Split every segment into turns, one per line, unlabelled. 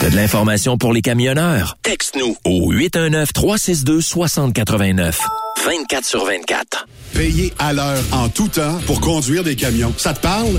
T'as de l'information pour les camionneurs? Texte-nous au 819-362-6089. 24 sur 24.
Payer à l'heure en tout temps pour conduire des camions. Ça te parle?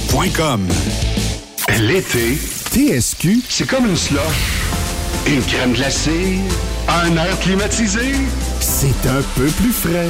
L'été, TSQ, c'est comme une slush. Une crème glacée, un air climatisé.
C'est un peu plus frais.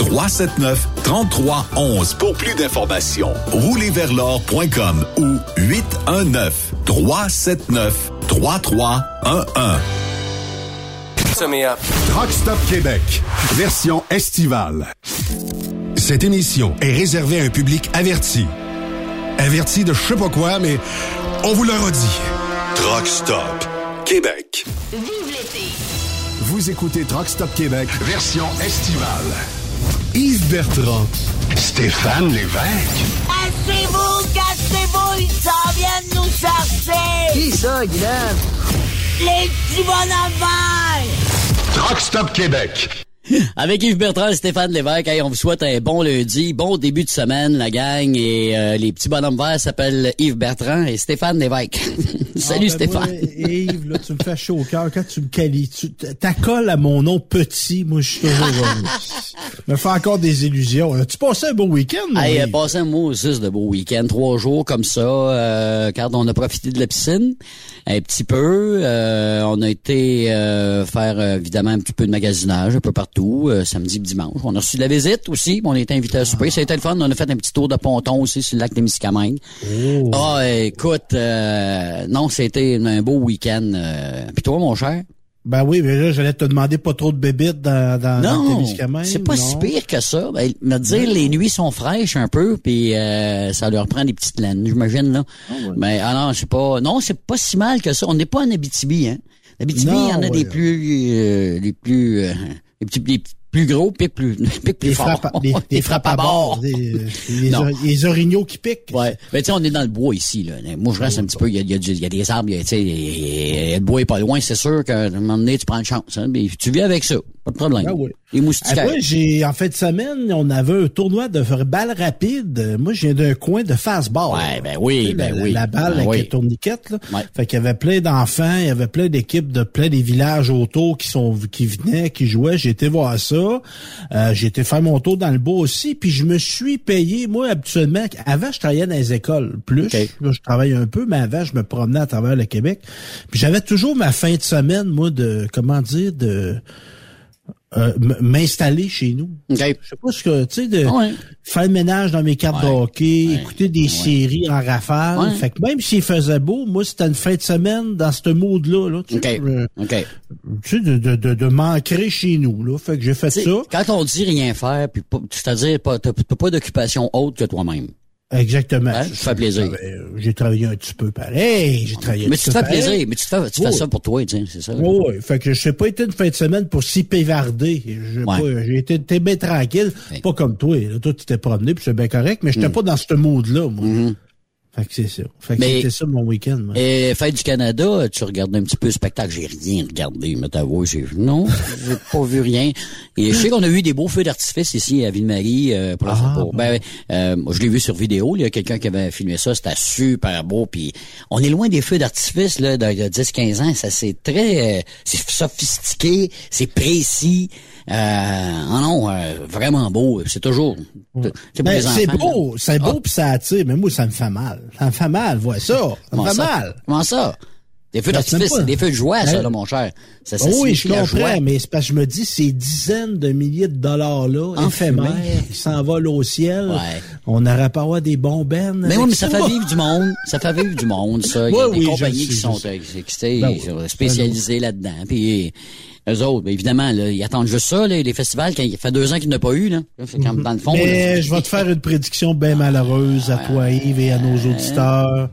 379 3311 pour plus d'informations. Roulerversl'or.com ou 819 379 3311.
Truck Stop Québec, version estivale. Cette émission est réservée à un public averti. Averti de je sais pas quoi, mais on vous le redit. Truck Stop Québec.
Vive l'été!
Vous écoutez Truck Stop Québec, version estivale. Yves Bertrand, Stéphane Lévesque,
Cassez-vous, cassez-vous, ils s'en viennent nous chercher!
Qui ça, Guylaine?
Les petits bonhommes!
Truck Stop Québec.
Avec Yves Bertrand et Stéphane Lévesque, hey, on vous souhaite un bon lundi, bon début de semaine, la gang. Et euh, les petits bonhommes verts s'appellent Yves Bertrand et Stéphane Lévesque. Salut
Ah, ben,
Stéphane.
moi, Yves, là, tu me fais chaud au cœur quand tu me qualifies. Tu t'accoles à mon nom petit. Moi, je suis toujours... me fais encore des illusions. As-tu passé un beau week-end?
Hey, euh, passé un mois aussi de beau week-end, trois jours comme ça, euh, quand on a profité de la piscine un petit peu. euh, on a été euh, faire euh, évidemment un petit peu de magasinage un peu partout, euh, samedi, et dimanche. On a reçu de la visite aussi, on a été invité à souper. Ça a été le fun. On a fait un petit tour de ponton aussi sur le lac des Miscamingues.
Oh.
Ah, écoute, euh, non, c'était un beau week-end. Euh, Puis toi, mon cher?
Ben oui, mais là, j'allais te demander pas trop de bébites dans, dans, dans tes
Non, c'est pas
non?
si pire que ça. Ben, me dire, les nuits sont fraîches un peu, puis euh, ça leur prend des petites laines, j'imagine là. Mais alors, c'est pas, non, c'est pas si mal que ça. On n'est pas en Abitibi, hein. Abitibi,
Non,
il y en a des plus, euh, les plus, euh, les petits, les plus gros, plus, puis plus
Des
forts.
frappes, frappes à bord. Euh, les,
Non.
or- les orignaux qui piquent.
Ouais. Ben, tu sais, on est dans le bois ici, là. Moi, je reste un petit peu, il y a, il y a du- il y a des arbres, y a, a- le bois est pas loin, c'est sûr qu'à un moment donné, tu prends une chance, hein. Mais tu vis avec ça. Pas de problème.
Ah oui.
Les moustiquaires.
Ah, moi, j'ai, en fin de semaine, on avait un tournoi de balle rapide. Moi, je viens d'un coin de fastball.
Ouais, ben oui,
Tu sais,
ben
la,
oui.
La balle
Ben
avec
oui.
les tourniquettes, là.
Ouais.
Fait qu'il y avait plein d'enfants, il y avait plein d'équipes de plein des villages autour qui sont, qui venaient, qui jouaient. J'ai été voir ça. Euh, j'ai été faire mon tour dans le bois aussi. Puis je me suis payé, moi, habituellement, avant, je travaillais dans les écoles. Plus, là, je travaille un peu, mais avant, je me promenais à travers le Québec. Puis j'avais toujours ma fin de semaine, moi, de, comment dire, de, euh, m'installer chez nous.
OK.
Je sais pas ce que, tu sais, de
Ouais.
faire le ménage dans mes cartes de hockey,
Ouais.
écouter des séries en rafale. Fait que même s'il faisait beau, moi, c'était une fin de semaine dans ce mood-là, là, tu sais,
OK.
euh,
OK.
tu sais, de, de, de, de m'ancrer chez nous, là. Fait que j'ai fait
T'sais,
ça.
Quand on dit rien faire, puis c'est-à-dire t'as pas d'occupation autre que toi-même.
Exactement.
Hein? Ça fait plaisir.
Euh, J'ai travaillé un petit peu pareil. J'ai travaillé un
Mais
petit
tu te fais
pareil.
plaisir, mais tu, fais, tu fais ça pour toi, c'est ça.
Oui, oui. Fait que je pas été une fin de semaine pour s'y pévarder. J'ai
Ouais.
été, bien tranquille.
Ouais.
Pas comme toi. Là. Toi, tu t'es promené puis c'est bien correct, mais j'étais pas dans ce mood-là, moi. Fait que c'est ça. Fait que c'était ça mon week-end, moi.
Et Fête du Canada, tu regardais un petit peu le spectacle. J'ai rien regardé, mais t'avoues, j'ai non, j'ai pas vu rien. Et je sais qu'on a eu des beaux feux d'artifice ici à Ville-Marie. Euh, pour,
Ah,
pour- ben, euh, moi, je l'ai vu sur vidéo. Il y a quelqu'un qui avait filmé ça. C'était super beau. Puis on est loin des feux d'artifice là de, de 10-15 ans. Ça c'est très, euh, c'est sophistiqué, c'est précis. Euh, ah non, euh, vraiment beau. C'est toujours. C'est pour
Ben, c'est beau, c'est beau
Ah.
puis ça attire, mais moi ça me fait mal. Ça me fait mal, vois ça. Ça me fait mal.
Comment ça? Des feux
Ben,
d'artifice, c'est des feux de joie, ça,
Ben,
là, mon cher. Ça, ça
oui, je comprends, mais c'est parce que je me dis ces dizaines de milliers de dollars là,
En
éphémères, qui s'envolent au ciel.
Ouais.
On n'aurait pas à avoir des bombennes.
Mais oui, mais ça fait vivre du monde. Ça fait vivre du monde, ça. Il y a
Oui,
des
oui,
compagnies qui
sais,
sont, euh, qui-
Ben oui.
spécialisées là-dedans. Puis eux autres, ben, évidemment, là, ils attendent juste ça, là, les festivals. Quand il fait deux ans qu'il n'y en a pas eu, là. Comme dans le fond.
Mais
là,
je vais te faire une prédiction bien malheureuse à toi, Yves, et à nos auditeurs.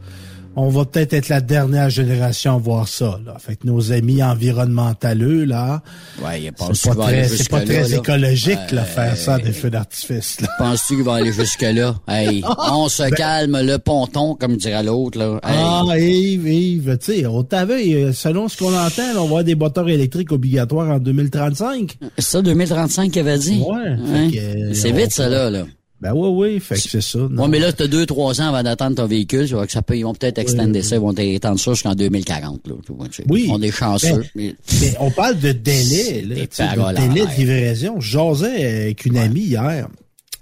On va peut-être être la dernière génération à voir ça. Là. Fait que nos amis environnementaleux, là,
Ouais,
c'est pas très, c'est pas très
là?
écologique là, faire ça des feux d'artifice.
Penses-tu qu'il va aller jusque-là? Hey, on se calme le ponton, comme dirait l'autre, là. Hey.
Ben- Ah, Yves, Yves, tu sais, on t'avait, euh, selon ce qu'on entend, là, on va avoir des moteurs électriques obligatoires en 2035.
C'est ça, 2035 qu'il avait dit?
Ouais,
Hein?
euh,
C'est
on
vite, ça, là, là.
Ben oui, oui, fait que c'est ça. non.
Ouais, mais là, t'as deux, trois ans avant d'attendre ton véhicule, tu vois que ça peut, ils vont peut-être extender ça, ils vont étendre ça jusqu'en 2040, là.
Oui.
On est chanceux.
Ben, Mais on parle de délai, là, de délai de livraison. Je jasais avec une amie hier.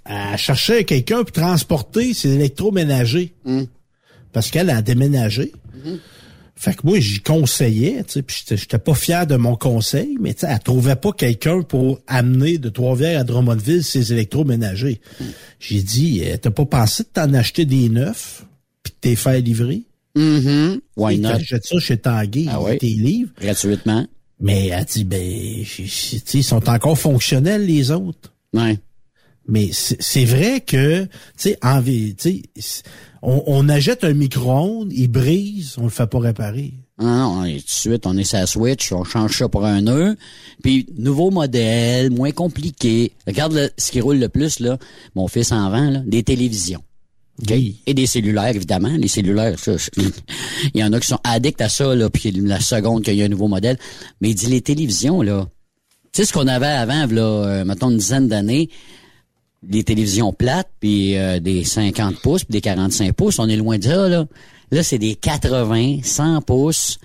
Elle cherchait quelqu'un pour transporter ses électroménagers.
Hmm.
Parce qu'elle a déménagé. Fait que moi, j'y conseillais, tu sais, puis j'étais- pas fier de mon conseil, mais tu sais, elle trouvait pas quelqu'un pour amener de Trois-Rivières à Drummondville ses électroménagers. J'ai dit, euh, t'as pas pensé de t'en acheter des neufs, puis de t'es faire livrer?
Mhm. Why
Tu
not?
achètes ça chez Tanguy,
Ah oui.
tes livres.
Gratuitement.
Mais elle dit, ben, tu sais, ils sont encore fonctionnels, les autres.
Ouais.
Mais c'est c'est vrai que, tu sais, on, on achète un micro-ondes, il brise, on le fait pas réparer.
Ah non, et tout de suite, on est sa Switch, on change ça pour un nœud. Puis, nouveau modèle, moins compliqué. Regarde le- ce qui roule le plus, là. Mon fils en vend, là. Des télévisions.
Oui.
Et des cellulaires, évidemment. Les cellulaires, ça, il y en a qui sont addicts à ça, là, puis la seconde qu'il y a un nouveau modèle. Mais il dit les télévisions, là. Tu sais ce qu'on avait avant, là, euh, mettons une dizaine d'années, des télévisions plates, puis euh, des 50 pouces, puis des 45 pouces, on est loin de ça, là. Là, c'est des 80, 100 pouces.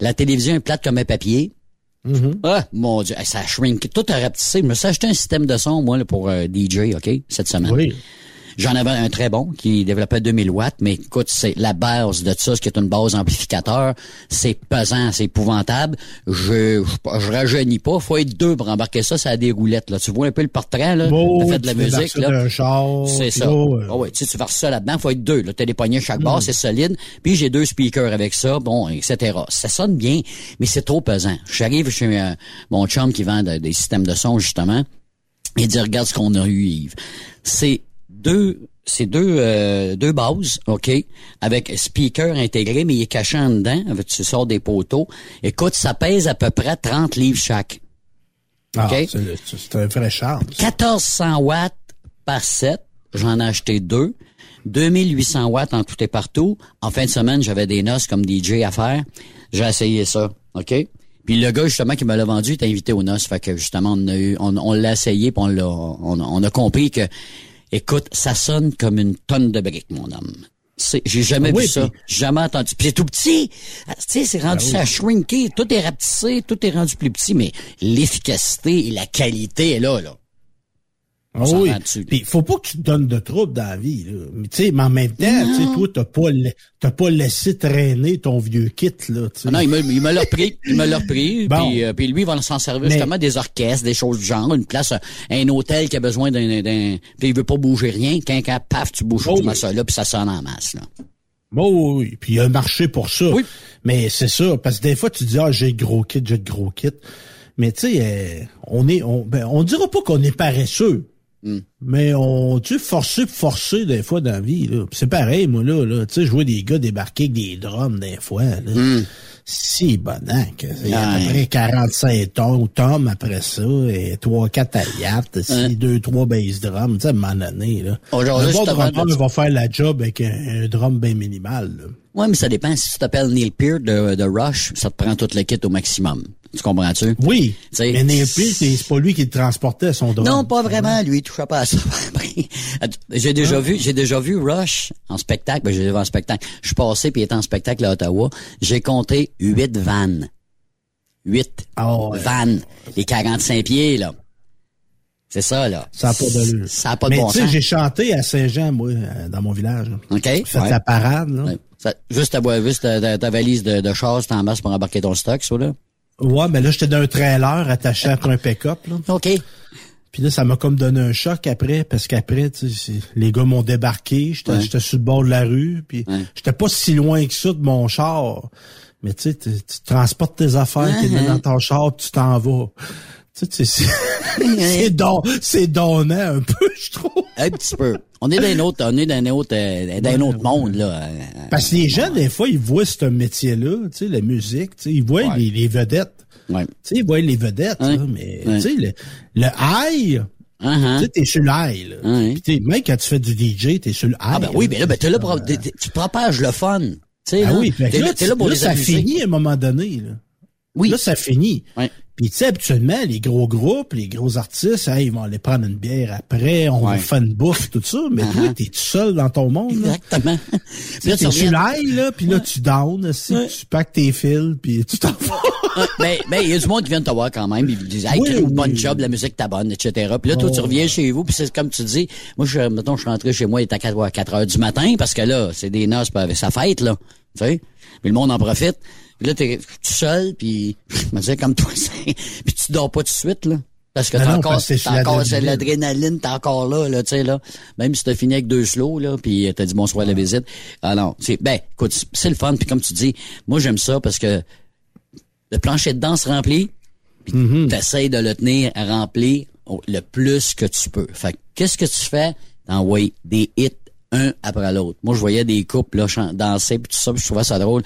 La télévision est plate comme un papier. Ah, mon Dieu, ça a shrink. Tout a rapetissé. Je me suis acheté un système de son, moi, là, pour euh, DJ, OK, cette semaine.
Oui.
J'en avais un très bon qui développait 2000 watts, mais écoute, c'est la base de ça, ce qui est une base amplificateur. C'est pesant, c'est épouvantable. Je, je, je rajeunis pas. Faut être deux pour embarquer ça, ça a des roulettes, là. Tu vois un peu le portrait, là? Ça fait de la musique, là. C'est ça.
là, ouais.
Ouais, tu sais, tu verses ça là-dedans, faut être deux. Là, t'as des poignées chaque barre, c'est solide. Puis j'ai deux speakers avec ça, bon, etc. Ça sonne bien, mais c'est trop pesant. J'arrive chez euh, mon chum qui vend de- des systèmes de son, justement. Il dit, regarde ce qu'on a eu, Yves. C'est deux, c'est deux, euh, deux bases, OK, avec speaker intégré, mais il est caché en dedans, tu sors des poteaux. Écoute, ça pèse à peu près 30 livres chaque.
Ah, c'est- un vrai charme.
1400 watts par set. J'en ai acheté deux. 2800 watts en tout et partout. En fin de semaine, j'avais des noces comme DJ à faire. J'ai essayé ça. OK? Puis le gars, justement, qui me l'a vendu, est invité aux noces. Fait que, justement, on a eu, on, on l'a essayé puis on l'a, on, on a compris que, écoute, ça sonne comme une tonne de briques, mon homme. J'ai jamais
Oui,
vu ça. Jamais entendu. Puis c'est tout petit. Ah, Tu sais, c'est rendu ça shrinké. Tout est rapetissé. Tout est rendu plus petit. Mais l'efficacité et la qualité est là, là.
Ah oui. Puis faut pas que tu te donnes de troubles dans la vie. Là. Mais tu sais, mais en même temps, tu sais, toi, t'as pas t'as pas laissé traîner ton vieux kit là.
Ah non, il me, il me l'a repris, il me l'a repris. Puis, euh, puis lui, il va s'en servir justement des orchestres, des choses du genre, une place, un hôtel qui a besoin d'un, d'un, puis il veut pas bouger rien. Quand, quand paf, tu bouges oh, tout là, puis ça sonne en masse là.
Bon, oh, oui, puis il y a un marché pour ça. Oui. Mais c'est ça, parce que des fois, tu dis, ah, j'ai le gros kit, j'ai le gros kit. Mais tu sais, euh, on est, on, ben, on dira pas qu'on est paresseux. Hmm. Mais on, tu forcé, forcé des fois dans la vie, là. C'est pareil, moi, là, là. Tu sais, je vois des gars débarquer avec des drums des fois, là. Mm. Si bon, que il y a à peu près 45 tonnes, tomes après ça, et 3, 4 aliates, si 2, 3 bass drums, tu sais, à un moment donné, là. Aujourd'hui, le drummer va faire la job avec un, drum bien minimal, là.
Ouais, mais ça dépend. Si tu t'appelles Neil Peart de, de Rush, ça te prend tout le kit au maximum. Tu comprends-tu?
Oui. mais Neil Peart, c'est pas lui qui le transportait son drone.
Non, pas vraiment. Lui, il touchait pas à ça. j'ai déjà vu, j'ai déjà vu Rush en spectacle. Ben, j'ai vu en spectacle. Je suis passé puis il était en spectacle à Ottawa. J'ai compté huit vannes. Huit oh, vannes. Les 45 pieds, là. C'est ça, là.
Ça n'a pas de
Ça n'a pas de bon
sens. j'ai chanté à Saint-Jean, moi, euh, dans mon village.
OK. J'ai
fait la parade, là.
juste ta, juste ta, ta, valise de, de chasse, t'en masse pour embarquer ton stock, ça, là?
Ouais, mais là, j'étais dans un trailer attaché à un pick-up, là.
OK.
Puis là, ça m'a comme donné un choc après, parce qu'après, les gars m'ont débarqué, j'étais sur le bord de la rue, puis j'étais pas si loin que ça de mon char. Mais tu sais, tu transportes tes affaires, tu es dans ton char, tu t'en vas. C'est don, c'est donnant un peu, je trouve.
Un petit peu. On est d'un autre, on est d'un autre, euh, d'un autre monde là.
Parce que les gens, des fois, ils voient ce métier-là, tu sais, la musique, tu sais, ils voient les, les, vedettes. Ouais. Tu sais, ils voient les vedettes, là, mais tu sais, le, le high, Uh-huh. Tu sais, t'es sur l'ail, là. Uh même quand tu fais du DJ, t'es sur l'ail.
Ah ben oui, mais là, ben t'es là pour, tu propages le fun. Tu sais, ah
oui, t'es là, là, pour là, ça finit à un moment donné, là. Oui. Là, ça finit. Ouais. Puis tu sais, habituellement, les gros groupes, les gros artistes, ils vont aller prendre une bière après, on va faire une bouffe, tout ça, mais toi, uh-huh. t'es tout seul dans ton monde.
Exactement.
puis là, tu l'ail, là, puis là, tu down, tu packs tes fils, puis tu t'en vas.
mais il y a du monde qui vient te voir quand même, ils disent, hey, oui, bonne job, la musique t'a bonne, etc. Puis là, toi, tu reviens chez vous, puis c'est comme tu dis, moi, je, mettons, je suis rentré chez moi, il est à 4, 4 heures du matin, parce que là, c'est des noces avec sa fête, là. Tu sais? Mais le monde en profite. Puis là, t'es tout seul, puis je me disais comme toi, puis tu dors pas tout de suite, là. Parce que t'as encore, t'as encore l'adrénaline, t'es encore là, là, tu sais, là. Même si t'as fini avec deux slows, là, puis t'as dit bonsoir à la visite. Ah non, c'est, ben, écoute, c'est le fun, puis comme tu dis, moi j'aime ça parce que le plancher de danse rempli, puis mm-hmm. t'essayes de le tenir rempli le plus que tu peux. Fait qu'est-ce que tu fais? T'envoies des hits un après l'autre. Moi, je voyais des couples là, danser puis tout ça, puis je trouvais ça drôle.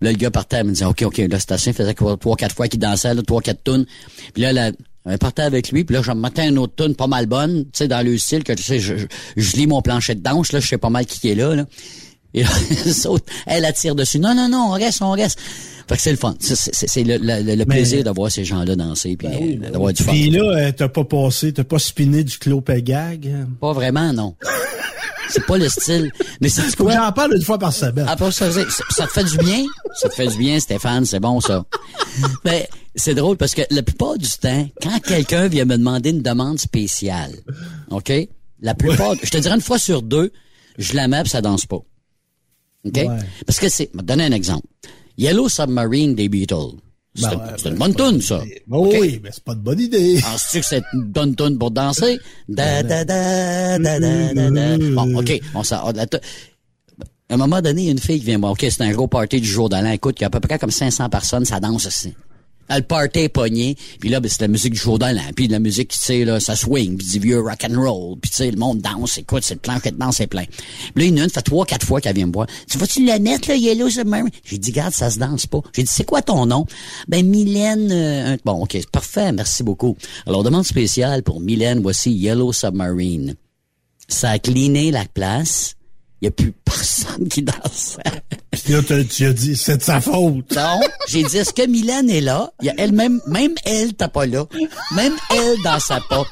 Là, le gars partait, il me disait, OK, OK, là, c'était assez, il faisait trois, quatre fois qu'il dansait, là, trois, quatre tunes. Puis là, là, elle partait avec lui, puis là, je me mettais une autre tune pas mal bonne, tu sais, dans le style que tu sais, je, je, lis mon plancher de danse, là, je sais pas mal qui est là, là. Et là, elle attire dessus. Non, non, non, on reste, on reste. Fait que c'est le fun. C'est le, le, le plaisir de voir ces gens-là danser puis ben euh, d'avoir du fun.
Puis là, euh, t'as pas passé, t'as pas spiné du clopégag?
Pas vraiment, non. C'est pas le style. Mais c'est quoi?
J'en parle une fois par semaine.
Ah, ça, ça, te fait du bien? Ça te fait du bien, Stéphane, c'est bon, ça. Mais c'est drôle parce que la plupart du temps, quand quelqu'un vient me demander une demande spéciale, OK? La plupart, je te dirais une fois sur deux, je la mets pis ça danse pas. OK? Parce que c'est, je vais te donner un exemple. Yellow Submarine des Beatles. C'est ben une bonne tune, ça.
Oui, mais c'est pas de bonne idée.
Penses-tu que c'est une bonne tune pour danser? Da, da, da, da, da, da, Bon, OK. On s'en, à un moment donné, il y a une fille qui vient voir. OK, c'est un gros party du jour de l'an. Écoute, il y a à peu près comme 500 personnes, ça danse aussi le party pogné. Puis là, ben, c'est la musique du an. Puis la musique, tu sais, là, ça swing. Puis du vieux rock and roll. Puis tu sais, le monde danse. Écoute, c'est le plan de danse, c'est plein. Puis là, a une, fait trois, quatre fois qu'elle vient me voir. Tu vas-tu la mettre, là, Yellow Submarine? J'ai dit, garde, ça se danse pas. J'ai dit, c'est quoi ton nom? Ben, Mylène, euh, bon, ok, parfait, merci beaucoup. Alors, demande spéciale pour Mylène, voici Yellow Submarine. Ça a cleané la place. Il n'y a plus personne qui danse.
Puis là, tu as dit, c'est de sa faute.
Non, j'ai dit, est-ce que Mylène est là? Il y a elle-même, même elle, t'as pas là. Même elle dans sa pas.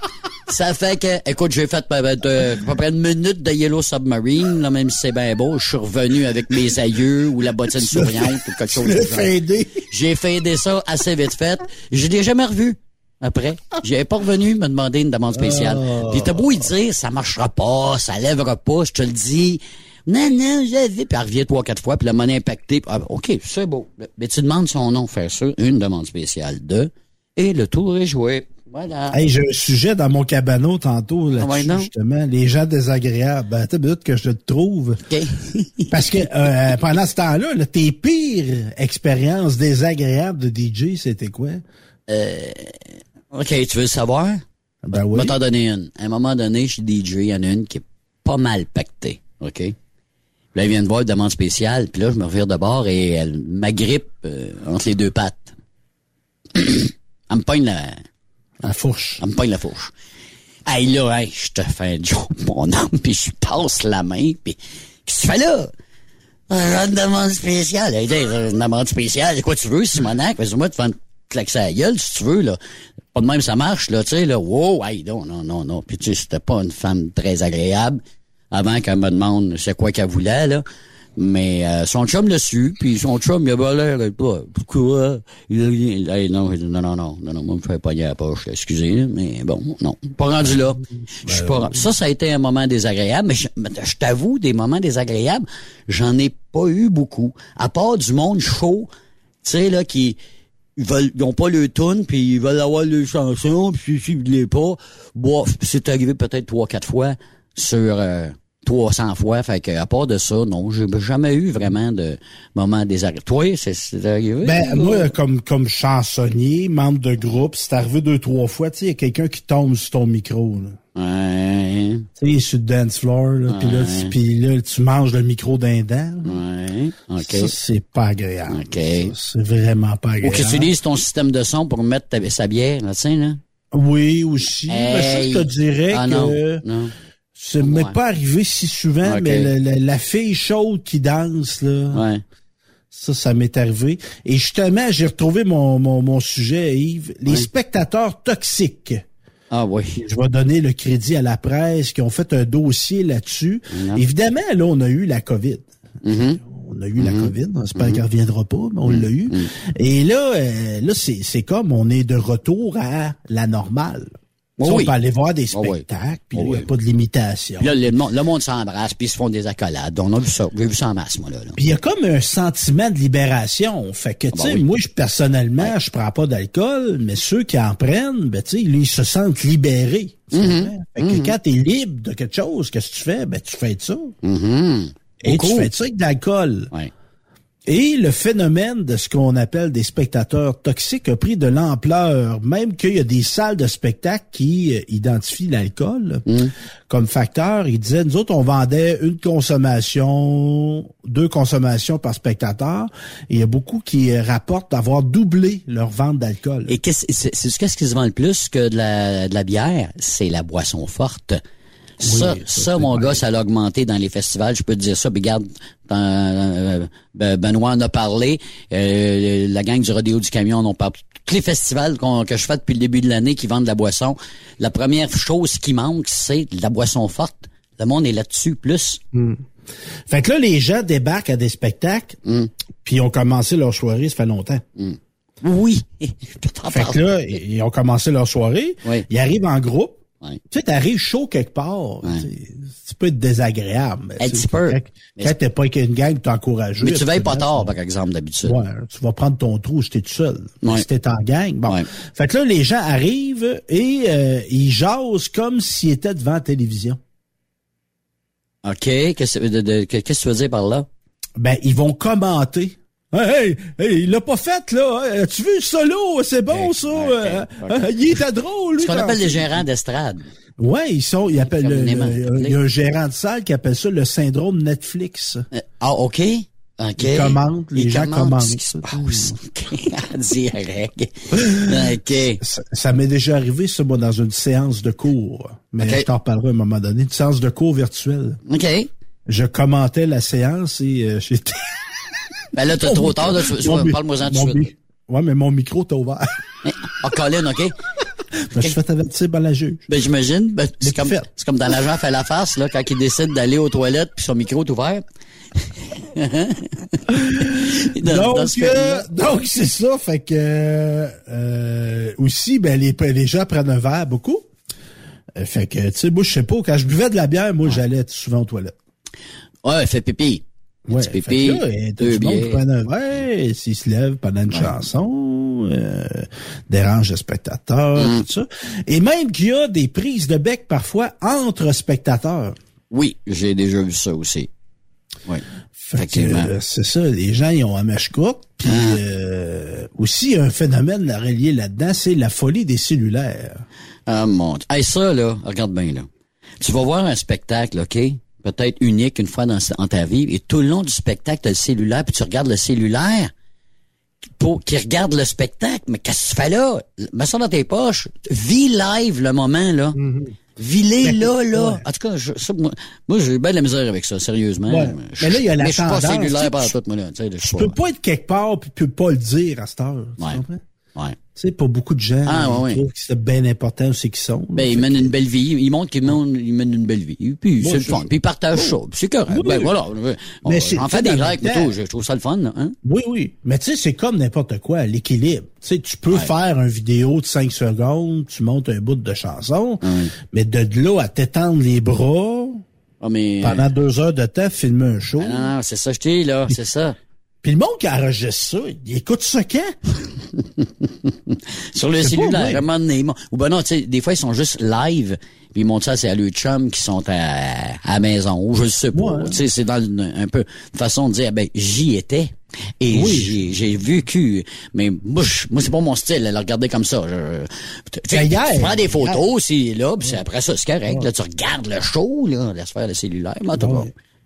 Ça fait que, écoute, j'ai fait à peu près une minute de Yellow Submarine, là, même si c'est bien beau. Je suis revenu avec mes aïeux ou la bottine souriante ou quelque chose de
genre.
J'ai fêté ça assez vite fait. Je l'ai jamais revu. Après. J'avais pas revenu me demander une demande spéciale.
Oh.
Puis t'as beau y dire, ça marchera pas, ça lèvera pas, je te le dis. Non, non, j'avais. Puis elle revient trois, quatre fois, puis la monnaie impactée. Ah, OK, c'est beau. Mais tu demandes son nom, faire ça, une demande spéciale, deux, et le tour est joué. Voilà.
Hey, j'ai un sujet dans mon cabanon tantôt là-dessus,
Ah ouais,
justement. Les gens désagréables. Ben, une minute que je te trouve. Parce que euh, pendant ce temps-là, là, tes pires expériences désagréables de DJ, c'était quoi?
OK, tu veux le savoir?
Ben
Je
oui.
vais t'en donner une. À un moment donné, je suis DJ, il y en a une qui est pas mal pactée. OK? Puis là, elle vient de voir une demande spéciale, puis là, je me revire de bord et elle m'agrippe euh, entre les deux pattes. elle me pogne la,
La fourche.
elle me pogne la fourche. Hey là, hey, je te fais un joke, mon homme, puis je passe la main, puis qu'est-ce que tu fais là? Euh, Une demande spéciale. Hey, hey, une demande spéciale, c'est quoi tu veux, Simonac? Vas-y-moi, tu vas me claquer la gueule si tu veux, là. Pas de même ça marche, là, tu sais, là. Wow, hey, non, non, non, non. Puis tu sais, c'était pas une femme très agréable avant qu'elle me demande c'est quoi qu'elle voulait, là. Mais euh, son chum l'a su, puis son chum, il a pas l'air, pas, pourquoi? Il. Hey, non, non, non, non, non, non, moi, me faire pogner à la poche, excusez, mais bon, non, pas rendu là. Je suis pas rendu- Ça, ça a été un moment désagréable, mais je, mais je t'avoue, des moments désagréables, j'en ai pas eu beaucoup. À part du monde chaud, tu sais, là, qui ils veulent, ils ont pas le tune, puis ils veulent avoir le chanson, puis s'ils ne pas, bon, c'est arrivé peut-être trois, quatre fois sur euh, 300 fois, fait que à part de ça, non, j'ai jamais eu vraiment de moment désagréable. Toi, c'est arrivé?
Ben, moi, comme, comme chansonnier, membre de groupe, c'est arrivé deux, trois fois, tu sais, il y a quelqu'un qui tombe sur ton micro, là.
Ouais,
Tu sais, sur le dance floor, là, puis là, tu- puis là, tu manges le micro d'un dent.
ouais, ok.
Ça, c'est pas agréable.
Ok.
Ça, C'est vraiment pas
Ou
agréable.
que tu utilises ton système de son pour mettre ta, sa bière, là, tu sais, là.
Oui, aussi. Ben, ça, je te
Hey.
dirais
Ah
que
non, non.
ça m'est
Ouais.
pas arrivé si souvent, mais la, la- la fille chaude qui danse, là,
Ouais.
ça, ça m'est arrivé. Et justement, j'ai retrouvé mon, mon, mon sujet, Yves. Les spectateurs toxiques.
Ah oui.
Je vais donner le crédit à la presse qui ont fait un dossier là-dessus. Évidemment, là, on a eu la COVID.
Mhm.
On a eu la COVID. On espère qu'elle reviendra pas, mais on l'a eu. Et là, euh, là, c'est comme on est de retour à la normale.
Oh oui.
On peut aller voir des
Oh oui.
spectacles, puis
Oh
il n'y a
oui.
pas de limitation.
Là, le monde, le monde s'embrasse, puis ils se font des accolades. On a vu ça. J'ai vu ça en masse, moi, là. là.
Puis il y a comme un sentiment de libération. Fait que, tu
bah
sais,
oui.
moi, je, personnellement, je prends pas d'alcool, mais ceux qui en prennent, ben, tu sais, ils se sentent libérés. comprends? Fait que quand t'es libre de quelque chose, qu'est-ce que tu fais? Ben, tu fais de ça.
Mhm.
Et tu fais de ça avec de l'alcool.
Ouais.
Et le phénomène de ce qu'on appelle des spectateurs toxiques a pris de l'ampleur, même qu'il y a des salles de spectacle qui euh, identifient l'alcool comme facteur. Ils disaient, nous autres, on vendait une consommation, deux consommations par spectateur. Et il y a beaucoup qui euh, rapportent d'avoir doublé leur vente d'alcool.
Et qu'est-ce, c'est, c'est- qu'est-ce qui se vend le plus que de la, de la bière? C'est la boisson forte. Ça,
ça,
mon
vrai.
gars, ça a augmenté dans les festivals. Je peux te dire ça. Puis regarde, euh, Ben- Benoît en a parlé. Euh, la gang du Rodéo du Camion en ont parlé. Tous les festivals que je fais depuis le début de l'année qui vendent de la boisson, la première chose qui manque, c'est de la boisson forte. Le monde est là-dessus plus.
Fait que là, les gens débarquent à des spectacles, puis ils ont commencé leur soirée, ça fait longtemps.
Oui. Peux t'en
Fait que là, ils ont commencé leur soirée.
Oui.
Ils arrivent en groupe.
Ouais.
Tu sais, t'arrives chaud quelque part.
Ouais.
tu peux être désagréable.
Un petit peu.
Quand, t'es pas avec une gang, t'es encouragé.
Mais tu veilles pas tard, par exemple, d'habitude.
Ouais, tu vas prendre ton trou si t'es tout seul.
Ouais.
Si t'es en gang, bon. Fait que là, les gens arrivent et euh, ils jasent comme s'ils étaient devant la télévision.
OK. Qu'est-ce que tu veux dire par là?
Ben, ils vont commenter. Hey, hey, hey, il l'a pas fait, là. As-tu vu le solo? C'est bon, ça.
ok,
Euh,
ok.
euh, il était drôle, lui.
Ce qu'on appelle les gérants d'estrade.
Ouais, ils sont, ils appellent le, il y a un gérant de salle qui appelle ça le syndrome Netflix.
Euh, Ah, OK. OK.
Ils commentent, les gens
commentent ce
commentent.
qui se passe. OK. En direct. OK.
Ça, ça m'est déjà arrivé, ça, moi, dans une séance de cours. Mais je t'en reparlerai à un moment donné. Une séance de cours virtuelle.
OK.
Je commentais la séance et euh, j'étais...
Ben là, t'as trop tard. Là, parle-moi-en tout de suite.
Ouais, mais mon micro t'a ouvert.
Ah, Colin, OK.
Je me suis fait avertir par la juge.
Ben, j'imagine. Ben, c'est comme, c'est comme dans l'agent fait la face, là, quand il décide d'aller aux toilettes puis son micro est ouvert. Dans- dans
donc,
ce
euh, donc c'est ça, fait que euh, aussi, ben les, les gens prennent un verre beaucoup. Euh, Fait que, tu sais, moi, je sais pas, quand je buvais de la bière, moi, j'allais souvent aux toilettes.
Ouais, fait pipi.
Ouais,
Petit pipi,
là,
deux bières.
un verre, se lève pendant une chanson, euh, dérange le spectateur,
Mm.
tout ça. Et même qu'il y a des prises de bec parfois entre spectateurs.
Oui, j'ai déjà vu ça aussi. Oui.
Euh, c'est ça, les gens, ils ont un mèche courte. Puis
Ah.
euh, aussi, un phénomène à relier là-dedans, c'est la folie des cellulaires.
Ah mon Dieu. Hey, ça, là, regarde bien, là. Tu vas voir un spectacle, OK? Peut-être unique une fois dans, dans ta vie, et tout le long du spectacle, tu as le cellulaire, puis tu regardes le cellulaire pour qui regarde le spectacle. Mais qu'est-ce que tu fais là? Mets ça dans tes poches. Vis live le moment, là. Vis-les là, là.
ouais.
En tout cas, je, ça, moi, moi j'ai bien de la misère avec ça, sérieusement.
Ouais.
Je-
Mais là, il y a la
mais je suis pas
tendance,
cellulaire par tout, moi, là. Tu sais, je
peux pas être quelque part puis tu peux pas le dire à cette heure. Tu
Ouais.
comprends?
Ouais.
Tu sais, pour beaucoup de gens,
Ah, ouais,
ils
ouais.
trouvent que c'est bien important c'est qu'ils sont.
Ben, ils
Fait
mènent une belle vie. Ils montrent qu'ils mènent, ils mènent une belle vie. Puis c'est le fun. Puis ils partagent ça. Puis c'est correct. Ben voilà.
Mais c'est- tu sais,
des
temps-
tout. Je trouve ça le fun, là, hein?
Oui, oui. Mais tu sais, c'est comme n'importe quoi, l'équilibre. Tu sais, tu peux faire une vidéo de 5 secondes, tu montes un bout de chanson, mais de là à t'étendre les bras
Ah, mais.
pendant deux heures de temps, filmer un show.
Ah, non, non, c'est ça, je t'ai, là. C'est ça.
Puis le monde qui enregistre ça, il écoute ça quand?
Sur le cellulaire, à un moment donné. Bon, Ou ben non, tu sais, des fois, ils sont juste live. Puis ils montrent ça, c'est à leur chum qui sont à, à la maison. Ou je sais pas.
Ouais.
Tu sais, c'est dans une- un peu une façon de dire, ben, j'y étais. Et
Oui.
j'ai- j'ai vécu. Mais moi, moi c'est pas mon style, là, le regarder comme ça. Je- tu,
Ben, hier,
tu prends des photos, c'est là, puis après ça, c'est correct. Là, tu regardes le show, là, laisse faire le cellulaire. Mais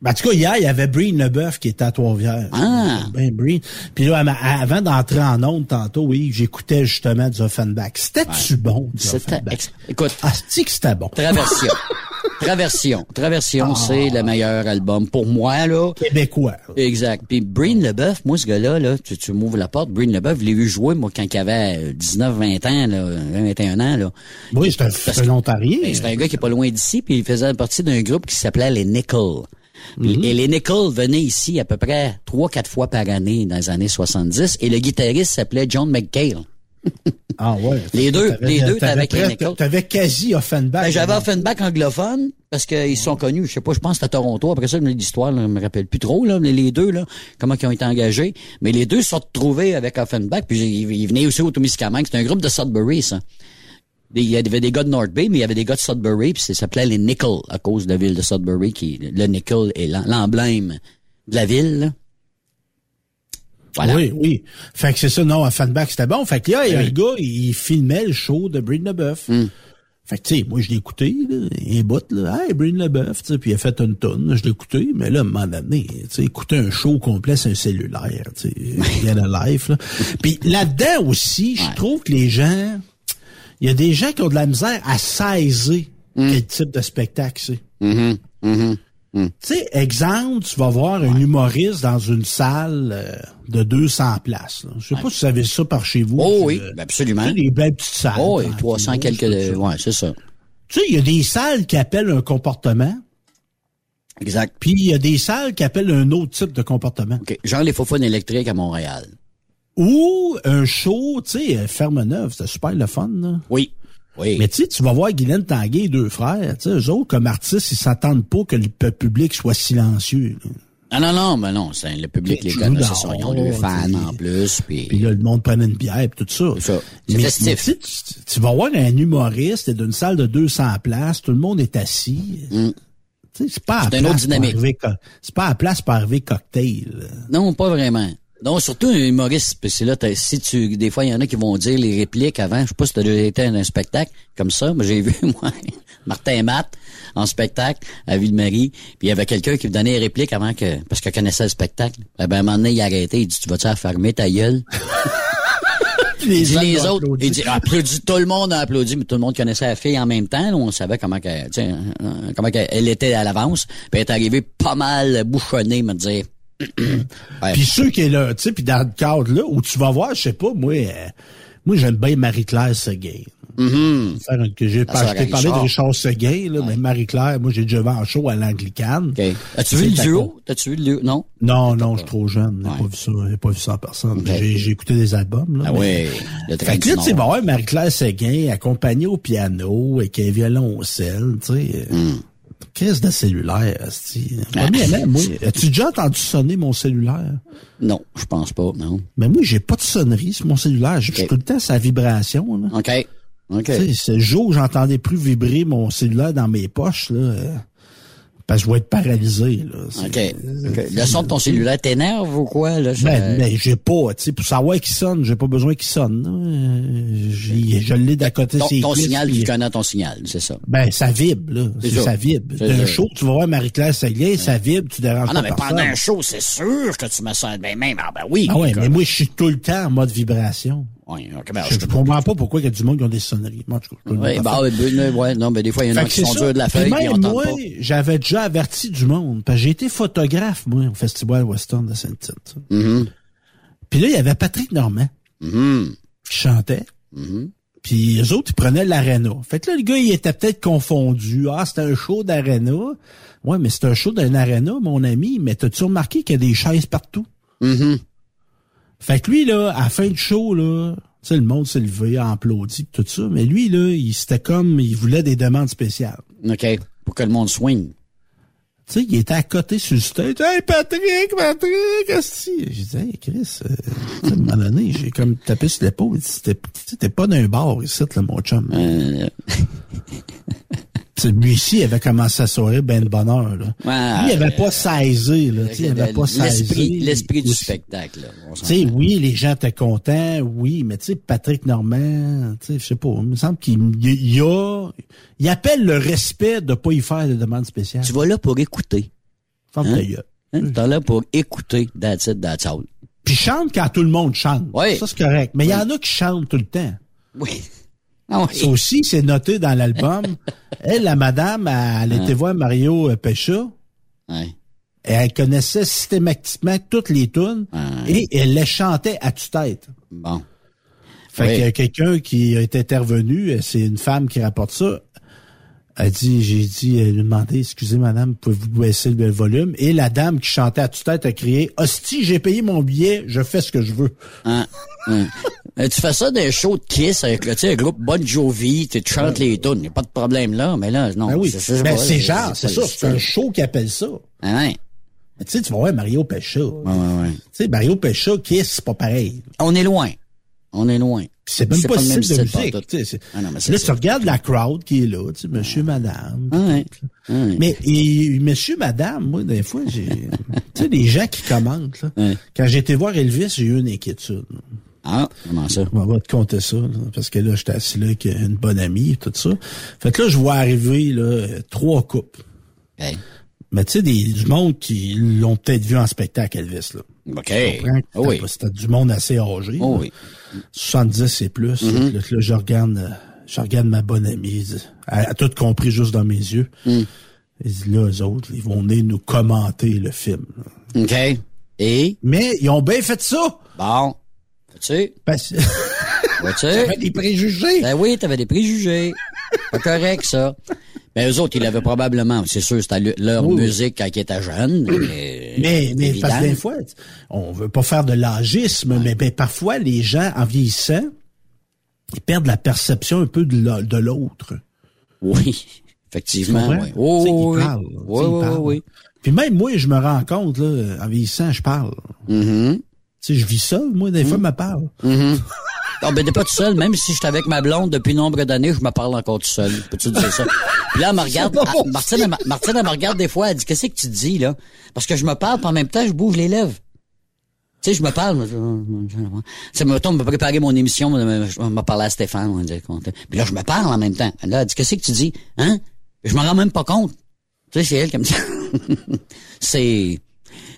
en tout cas,
Ouais. Ben, en tout cas, hier, il y avait Breen Leboeuf qui était à Trois-Rivières.
Ah.
Ben, Breen. Puis là, avant d'entrer en onde tantôt, oui, j'écoutais justement du Offenbach. C'était-tu bon, du
c'était...
Offenbach?
Écoute,
Ah, que c'était bon?
Traversion. Traversion. Traversion, c'est le meilleur album pour moi, là.
Québécois.
Exact. Puis Breen Leboeuf, moi, ce gars-là, là, tu, tu m'ouvres la porte, Breen Leboeuf, je l'ai vu jouer, moi, quand il avait euh, 19, 20 ans, là, 20, 21 ans, là.
Oui, c'est un, un Ontarien.
C'est un gars qui est pas loin d'ici, puis il faisait partie d'un groupe qui s'appelait les Nichols.
Mhm.
Et les Nichols venaient ici à peu près trois, quatre fois par année dans les années 70, et le guitariste s'appelait John McGale.
Ah ouais.
Les deux- les deux,
t'avais. T'avais quasi Offenbach.
Ben, j'avais. Offenbach anglophone parce qu'ils sont connus. Je sais pas, je pense que c'était à Toronto. Après ça, l'histoire, je me rappelle plus trop, là, les deux, là, comment ils ont été engagés. Mais les deux se sont retrouvés avec Offenbach, puis ils, venaient aussi au Témiscamingue. C'était un groupe de Sudbury, ça. Il y avait des gars de North Bay, mais il y avait des gars de Sudbury, puis ça s'appelait les Nichols, à cause de la ville de Sudbury, qui, le nickel est l'em- l'emblème de la ville, là. Voilà.
Oui, oui. Fait que c'est ça, non, Offenbach, c'était bon. Fait que là, il y a le gars, il filmait le show de Breen Leboeuf.
Hmm.
Fait que, tu sais, moi, je l'ai écouté, là, un bout, là. Hey, Breen Leboeuf, tu sais, puis il a fait une tonne, je l'ai écouté, mais là, à un moment donné, tu sais, écouter un show complet, c'est un cellulaire, tu sais, il y a la life, là. Puis là-dedans aussi, je trouve que les gens, il y a des gens qui ont de la misère à saisir
Hmm.
quel type de spectacle c'est.
Mhm, mhm.
Tu sais, exemple, tu vas voir un humoriste dans une salle euh, de 200 places. Là. Je sais pas si vous savez ça par chez vous.
Oh oui,
euh,
ben absolument.
des belles petites salles.
Oh oui,
tranquilles,
300 quelques,
ça.
ouais, c'est ça.
Tu sais, il y a des salles qui appellent un comportement,
Exact.
puis il y a des salles qui appellent un autre type de comportement.
OK. Genre les faux électriques à Montréal.
Ou un show, tu sais, euh, Ferme-Neuve, c'était super le fun, là.
Oui. Oui.
Mais tu sais, tu vas voir Guylaine Tanguay et deux frères, tu sais, eux autres, comme artistes, ils s'attendent pas que le public soit silencieux. là.
Ah non, non, mais non, c'est le public, les gars, c'est ça. Ils ont deux fans en plus, puis...
Puis là, le monde prenait une bière et tout ça.
C'est ça. C'est
Mais, mais tu vas voir un humoriste et d'une salle de 200 places, tout le monde est assis.
Mm.
C'est pas à
C'est
place pour arriver C'est pas à place pour arriver cocktail.
Non, pas vraiment. Non, surtout humoriste, parce que là, t'as- si tu, des fois, il y en a qui vont dire les répliques avant. Je sais pas si t'as déjà été à un spectacle comme ça, mais j'ai vu, moi, Martin et Matt en spectacle à Ville-Marie, puis il y avait quelqu'un qui me donnait les répliques avant que, parce qu'il connaissait le spectacle. Eh ben, à un moment donné, il a arrêté, il dit, tu vas-tu fermer ta gueule?
Les,
Il dit
gens
les autres,
applaudi.
il dit applaudit, tout le monde a applaudi, mais tout le monde connaissait la fille en même temps. là, on savait comment qu'elle, sais, euh, comment qu'elle elle était à l'avance. Puis elle est arrivée pas mal bouchonnée, me dire. Ouais.
Puis ceux qui est là, tu sais, puis dans le cadre là, où tu vas voir, je sais pas, moi, euh, moi j'aime bien Marie-Claire Seguin. Faire que j'ai je t'ai parlé de
Richard.
Seguin, là, mais Marie-Claire, moi, j'ai déjà vu en show à l'Anglicane.
OK. As-tu vu le duo? T'as-tu vu le duo? Non?
Non, non, je suis trop jeune. J'ai pas vu ça. J'ai pas vu ça en personne. J'ai, écouté des albums, là.
Ah
mais-
oui.
Fait que là, tu sais, bon, ouais, Marie-Claire Séguin, accompagnée au piano, avec un violoncelle, tu sais.
Hmm.
Qu'est-ce de cellulaire, asti? Moi, as-tu déjà entendu sonner mon cellulaire?
Non, je pense pas, non.
Mais moi, j'ai pas de sonnerie sur mon cellulaire. Je suis tout le temps sa vibration, là.
OK. OK.
Tu sais, ce jour où j'entendais plus vibrer mon cellulaire dans mes poches, là, parce que je vais être paralysé, là. C'est-
OK. OK. Le son de ton cellulaire t'énerve ou quoi, là? ça-
Ben, ben, j'ai pas, tu sais, pour savoir qu'il sonne, j'ai pas besoin qu'il sonne. Euh, j'ai- je l'ai d'à côté
ton, ton signal,
puis-
tu connais ton signal, c'est ça.
Ben, ça vibre, là.
C'est ça.
ça vibre. D'un show, tu vas voir Marie-Claire Seguin, ça vibre, tu déranges
Ah non,
pas
mais
personne.
pendant un show, c'est sûr que tu me sens ben même. Ah ben oui.
Ah ouais, mais moi, je suis tout le temps en mode vibration.
Ben,
Je,
je
comprends pas pourquoi il y a du monde qui ont des sonneries. Moi, je
bah,
faire.
ouais, ouais, non, ben, des fois, il y en a qui sont durs de la feuille,
même moi, j'avais déjà averti du monde. Parce que j'ai été photographe, moi, au Festival Western de Saint-Tite.
Mhm.
Puis là, il y avait Patrick Normand
Mhm.
qui chantait.
Mhm.
Puis eux autres, ils prenaient l'aréna. Fait que là, le gars, il était peut-être confondu. Ah, c'était un show d'aréna. Ouais, mais c'est un show d'un aréna, mon ami. Mais t'as-tu remarqué qu'il y a des chaises partout? Fait que lui, là, à la fin du show, là, tu sais, le monde s'est levé, a applaudi, tout ça. Mais lui, là, il c'était comme, il voulait des demandes spéciales.
OK. Pour que le monde swing.
Tu sais, il était à côté sur le stage. Hey, Patrick, Patrick, qu'est-ce que J'ai dit, hey, Chris, euh, à un moment donné, j'ai comme tapé sur l'épaule. T'es pas d'un bar ici, là, mon chum.
Euh,
Tu sais, lui ici, il avait commencé sa soirée ben de bonheur, là.
Ouais,
lui, il avait
euh,
pas saisi, là. Tu sais, il avait pas saisi.
L'esprit, l'esprit du spectacle, là. On
Tu sais,
s'entend.
oui, les gens étaient contents, oui, mais tu sais, Patrick Normand, tu sais, je sais pas, il me semble qu'il il y a, il appelle le respect de pas y faire de demandes spéciales.
Tu vas là pour écouter.
Ferme
Hein? Hein? Tu es là pour écouter That's it, that's all.
Puis chante quand tout le monde chante.
Oui.
Ça, c'est correct. Mais il y en a qui chantent tout le temps.
Oui. Ah
Ça
oui.
aussi, c'est noté dans l'album. elle, la madame, elle, elle était voir Mario euh, Pécha.
Ouais.
Et elle connaissait systématiquement toutes les tunes.
Ouais.
Et elle les chantait à tue-tête.
Bon.
Fait
Oui.
qu'il y a quelqu'un qui est intervenu, euh, c'est une femme qui rapporte ça. Elle dit, j'ai dit, elle lui a demandé, excusez madame, pouvez-vous baisser le volume? Et la dame qui chantait à tue-tête a crié, hostie, j'ai payé mon billet, je fais ce que je veux.
Hein? Hein? Euh, tu fais ça des shows de Kiss avec le, le groupe Bon Jovi, tu te chantes les tunes, y a pas de problème là, mais là, non.
Ben oui.
c'est-
Ben, genre, c'est ça, c'est un show qui appelle ça.
Ah ouais.
Mais tu sais, tu vas voir Mario Pécha.
Ouais, ouais, ouais.
Tu sais, Mario Pécha, Kiss, c'est pas pareil.
On est loin. On est loin.
C'est même pas,
pas
le
le même
style de musique.
Ah non,
là,
ça.
tu regardes la crowd qui est là, tu sais, monsieur, madame.
Ah ouais. Ah ouais.
Mais et, monsieur, madame, moi, des fois, j'ai... tu sais, les gens qui commentent, là.
Ouais.
Quand j'ai été voir Elvis, j'ai eu une inquiétude.
Ah, comment ça?
On va te compter ça, là, parce que là, j'étais assis là avec une bonne amie, tout ça. Fait que là, je vois arriver, là, trois couples. Mais tu sais, des, du monde qui l'ont peut-être vu en spectacle, Elvis, là.
OK.
Tu comprends?
Ah oui.
C'était- du monde assez âgé.
Oh oui.
70 et plus. Là, là, je regarde, je regarde ma bonne amie. Elle a tout compris juste dans mes yeux.
Mm.
Elle dit, là, eux autres, ils vont venir nous commenter le film.
OK. Et?
Mais ils ont bien fait ça!
Bon. Tu
Parce
vois-tu?
avait des préjugés.
Ben oui, t'avais des préjugés. Pas correct, ça. Ben, eux autres, ils l'avaient probablement, c'est sûr, c'était le- leur
Oui,
musique quand ils étaient jeunes. Mais,
Mais, mais parce que des fois, on veut pas faire de l'âgisme, mais ben, parfois, les gens, en vieillissant, ils perdent la perception un peu de la- de l'autre.
Oui, effectivement. Oui. Oh,
ils
oui,
parlent,
oui. Oui,
ils
oui,
parlent.
oui.
Puis même moi, je me rends compte, là, en vieillissant, je parle.
Mhm.
Tu sais, je vis seul, moi, des fois, je me parle.
Ah, ben, t'es pas tout seul. Même si je suis avec ma blonde depuis nombre d'années, je me parle encore tout seul. Peux-tu dire ça? Puis là, elle me regarde, elle- Martine, elle, me- Martine, elle me regarde des fois, elle dit, qu'est-ce que tu dis, là? Parce que je me parle, puis en même temps, je bouge les lèvres. Tu sais, je me parle. Ça me tombe me préparer mon émission, je me à Stéphane, on va dire. Puis là, je me parle en même temps. Là, elle dit, qu'est-ce que tu dis? Hein? Je m'en rends même pas compte. Tu sais, c'est elle qui me dit. c'est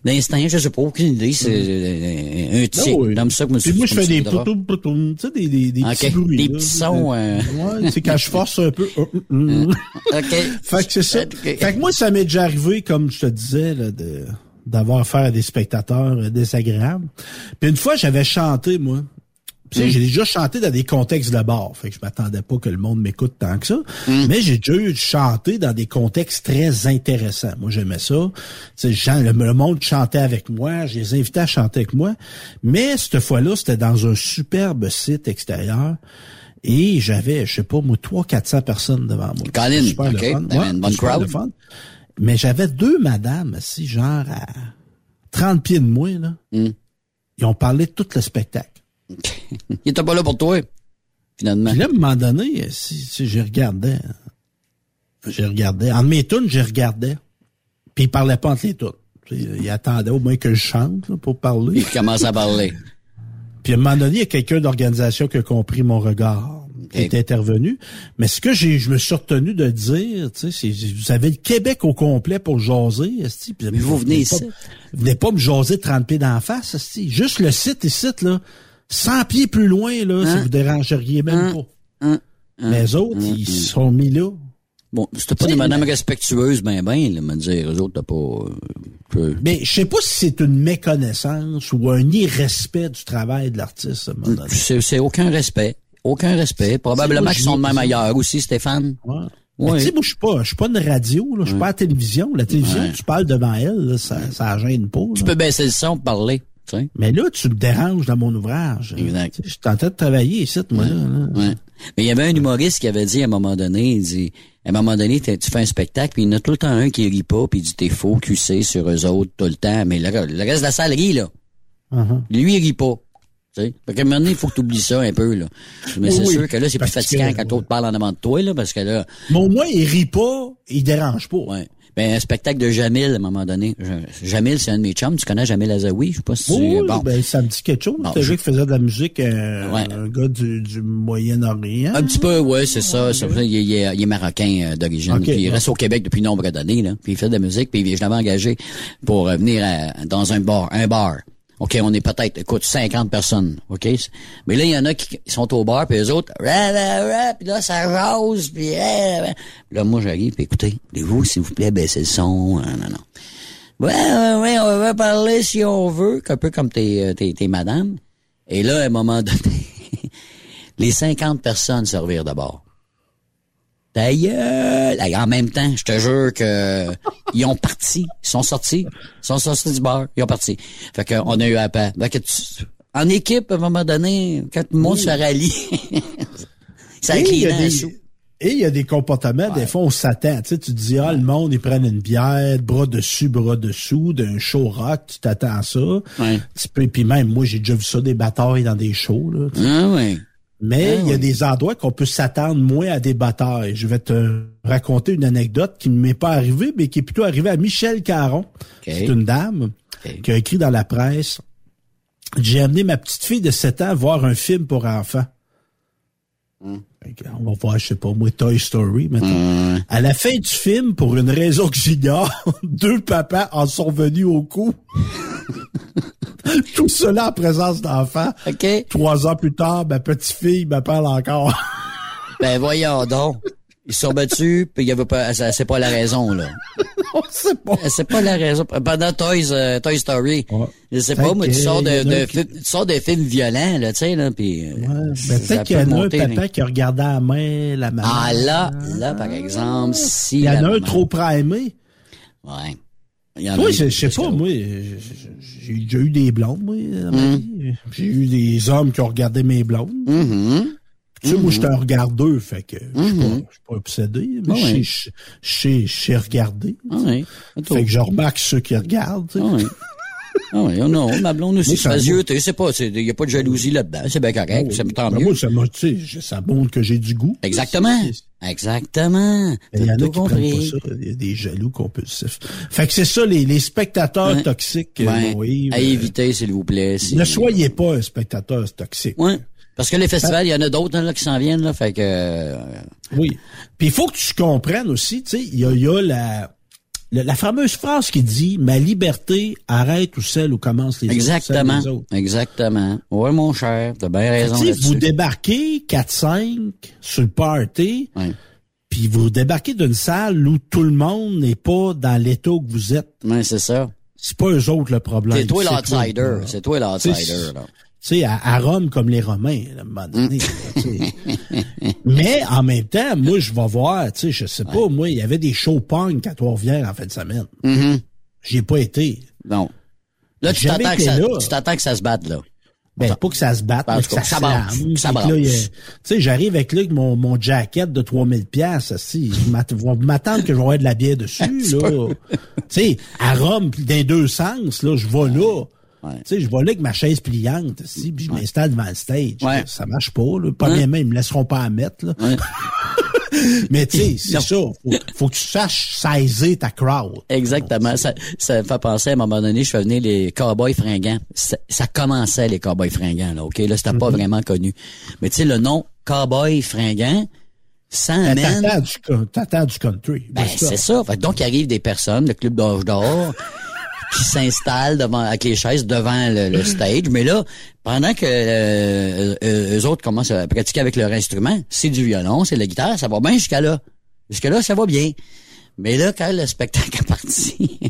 l'instinct, je sais pas, aucune idée. C'est euh, un tic.
Ah oui.
Comme ça que me
moi, je fais des
poutoum,
tu sais, des, des, des
Ok,
petits bruits.
des petits sons, euh.
Ouais, c'est quand je force un peu. euh, euh, euh.
OK.
Fait que c'est ça. Fait que moi, ça m'est déjà arrivé, comme je te disais, là, de d'avoir affaire à des spectateurs euh, désagréables. Puis une fois, j'avais chanté, moi, Tu sais,
Mm.
J'ai déjà chanté dans des contextes de bar, fait que je m'attendais pas que le monde m'écoute tant que ça.
Mm.
Mais j'ai déjà eu chanté dans des contextes très intéressants. Moi, j'aimais ça. Tu sais, le, le monde chantait avec moi, je les invitais à chanter avec moi. Mais cette fois-là, c'était dans un superbe site extérieur. Et j'avais, je sais pas, moi, 300-400 personnes devant moi.
Colin,
Super le fun.
Une bonne crowd.
le fun. Mais j'avais deux madames, assis, genre à 30 pieds de moi, là.
Mm.
Ils ont parlé de tout le spectacle.
Il était pas là pour toi, finalement.
Puis là, à un moment donné, si, si j'ai regardé, j'ai regardé. En mes tunes, j'ai regardé. Puis il parlait pas entre les tunes. Il attendait au moins que je chante là, pour parler.
Il commence à parler.
Puis à un moment donné, il y a quelqu'un d'organisation qui a compris mon regard, qui est intervenu. Mais ce que j'ai, je me suis retenu de dire, tu sais, c'est, vous avez le Québec au complet pour jaser, esti. Puis
Mais vous venez
pas,
ici.
Venez pas me jaser 30 pieds d'en face, esti. Juste le site ici, là, 100 pieds plus loin, là, ça
Hein?
vous dérangeriez même
Hein?
pas.
Hein?
Mais les autres, ils sont mis là.
Bon, c'était pas des madames respectueuses, ben ben, là, me dire, eux autres, t'as pas... euh,
Mais je sais pas si c'est une méconnaissance ou un irrespect du travail de l'artiste.
C'est aucun respect. Aucun respect. Probablement qu'ils sont de même ailleurs aussi, Stéphane.
Ouais. Mais
Ouais.
tu sais, moi, je suis pas, je suis pas une radio, là. Je suis pas à la télévision. La télévision, tu parles devant elle, là, ça, ça gêne pas.
Tu peux baisser le son pour parler.
Mais là, tu me déranges dans mon ouvrage.
Exact.
Je suis en train de travailler ici, moi, là. là.
Ouais. Mais il y avait un humoriste qui avait dit à un moment donné, il dit, à un moment donné, tu fais un spectacle, puis il y en a tout le temps un qui rit pas, puis il dit t'es faux, QC sur eux autres tout le temps, mais le, le reste de la salle rit, là.
Uh-huh.
Lui, il rit pas. Tu sais? Fait qu'à un moment donné, il faut que tu oublies ça un peu, là. Mais c'est sûr que là, c'est plus fatigant
que-
quand l'autre parle en avant de toi, là, parce que là,
Mais au moins, il rit pas, il dérange pas.
ouais. Ben, un spectacle de Jamil, à un moment donné. Je- Jamil, c'est un de mes chums. Tu connais Jamil Azaoui? Je sais pas si tu...
Oui,
bon.
ben, ça me dit quelque chose.
Bon, je-
qui faisait de la musique, un,
Ouais.
un gars du, du Moyen-Orient?
Un petit peu, ouais, c'est ça. il, est- il est, il est marocain euh, d'origine. Puis il reste au Québec depuis nombre d'années, là. Puis il fait de la musique. Puis je l'avais engagé pour euh, venir à- dans un bar, un bar. OK, on est peut-être, écoute, 50 personnes, OK? Mais là, il y en a qui sont au bar, puis les autres, puis là, ça rose, puis là, moi, j'arrive, puis écoutez, voulez-vous, s'il vous plaît, baisser le son? Ah, non, non. Ouais, ouais, ouais, on va parler si on veut, un peu comme tes, euh, tes, tes madames. Et là, à un moment donné, les 50 personnes se revirent d'abord. Ta gueule! En même temps, je te jure que ils ont parti. Ils sont sortis. Ils sont sortis du bar. Ils ont parti. Fait qu'on a eu à peine. Fait que tu- en équipe, à un moment donné, quand tout le monde se rallie, ça incline
des-. Et il y a des comportements, des fois, on s'attend. Tu sais, tu te dis, ah, le monde, ils prennent une bière, bras dessus, bras dessous, d'un show rock, tu t'attends à ça.
Ouais.
Tu peux, puis même, moi, j'ai déjà vu ça, des batailles dans des shows, là.
Ah ouais.
Mais
Ah
il y a des endroits qu'on peut s'attendre moins à des batailles. Je vais te raconter une anecdote qui ne m'est pas arrivée, mais qui est plutôt arrivée à Michel Caron. C'est une dame qui a écrit dans la presse. J'ai amené ma petite fille de 7 ans voir un film pour enfants.
Hmm.
On va voir, je sais pas, moi, Toy Story, maintenant. À la fin du film, pour une raison que j'ignore, deux papas en sont venus au coup. Tout cela en présence d'enfants.
OK.
Trois ans plus tard, ma petite fille m'appelle encore.
Ben voyons donc. Ils sont battus, puis il y avait pas, c'est pas la raison, là.
On sait pas.
C'est pas la raison. Pendant Toys, euh, Toy Story,
Ouais.
je sais pas, moi, tu sors de,
qui-
tu sors films violents, là, tu sais, là, puis... euh,
Ben, peut-être qu'il y en a un papa
mais-
qui a regardé à la main la maman.
Ah, là, là, par exemple, si...
Il y en a un
maman-
trop primé.
Ouais.
Moi, je, je sais pas, moi, je- je- j'ai déjà eu des blondes, moi,
Mm.
vie. J'ai eu des hommes qui ont regardé mes blondes.
Mhm.
Tu sais, moi, j'étais un regardeux, fait que je suis pas,
Mhm.
je suis pas obsédé, mais
Ah
je sais- je je sais regarder.
Ah oui.
Fait que je remarque ceux qui regardent.
Ah oui. Ah oui, oh non, ma blonde aussi,
Moi,
se
ça
fait
va.
yeux, tu sais pas, il y a pas de jalousie là-dedans, c'est bien correct, ça me tant
Ben,
mieux.
moi, ça montre que j'ai du goût.
Exactement. Exactement.
Il y en a qui prennent
compris.
pas ça. Il y a des jaloux compulsifs. Fait que c'est ça, les, les spectateurs
Ouais.
toxiques. euh,
Ouais. à
euh,
éviter, s'il vous plaît. si-
Ne soyez pas un spectateur toxique.
Ouais. Parce que les festivals, il y en a d'autres hein, là, qui s'en viennent, là, fait que... euh,
Oui. Puis il faut que tu comprennes aussi, tu sais, il y a, il y a la, la, la fameuse phrase qui dit « Ma liberté arrête où celle où commencent les
Exactement.
autres.
Exactement. Ouais, mon cher, t'as bien raison là-dessus.
vous débarquez 4-5 sur le party, puis vous débarquez d'une salle où tout le monde n'est pas dans l'état que vous êtes.
Ouais, c'est ça.
C'est pas eux autres le problème.
C'est toi l'outsider. C'est toi l'outsider, là.
Tu sais, à, à Rome comme les Romains, à un moment donné. sais. Mais en même temps, moi, je vais voir, tu sais, je sais pas, moi, il y avait des shows punk à Trois-Rivières en fin de semaine.
Mhm.
J'y ai pas été.
Non. Là, tu t'attends que, ça-
là.
tu t'attends que ça se batte, là.
Ben, pas que ça se batte, mais que
cas,
ça,
ça brasse, ça
que. Tu sais, j'arrive avec là, avec mon, mon jacket de 3000 pièces si je m'attendre que je vais avoir de la bière dessus, là. tu sais, à Rome, dans les deux sens, là, je vais là. Tu sais, je vais là avec ma chaise pliante, si, puis je m'installe devant le stage.
Ouais.
Ça marche pas, là. Bien même, ils me laisseront pas en mettre, là. Mais tu sais, c'est ça. Faut, faut que tu saches saisir ta crowd.
Exactement. Ça, ça me fait penser, à un moment donné, je fais venir les cowboys fringants. Ça, ça commençait, les cowboys fringants, là, OK? Là, c'était
Mhm.
pas vraiment connu. Mais tu sais, le nom cowboy fringant, ça
Ben,
amène...
T'attends du, du country.
Ben, c'est ça. Fait donc, il arrive des personnes, le club d'âge d'or, qui s'installent devant, avec les chaises devant le, stage. Mais là, pendant que euh, euh, eux autres commencent à pratiquer avec leur instrument, c'est du violon, c'est la guitare, ça va bien jusqu'à là. Jusqu'à là, ça va bien. Mais là, quand le spectacle est parti,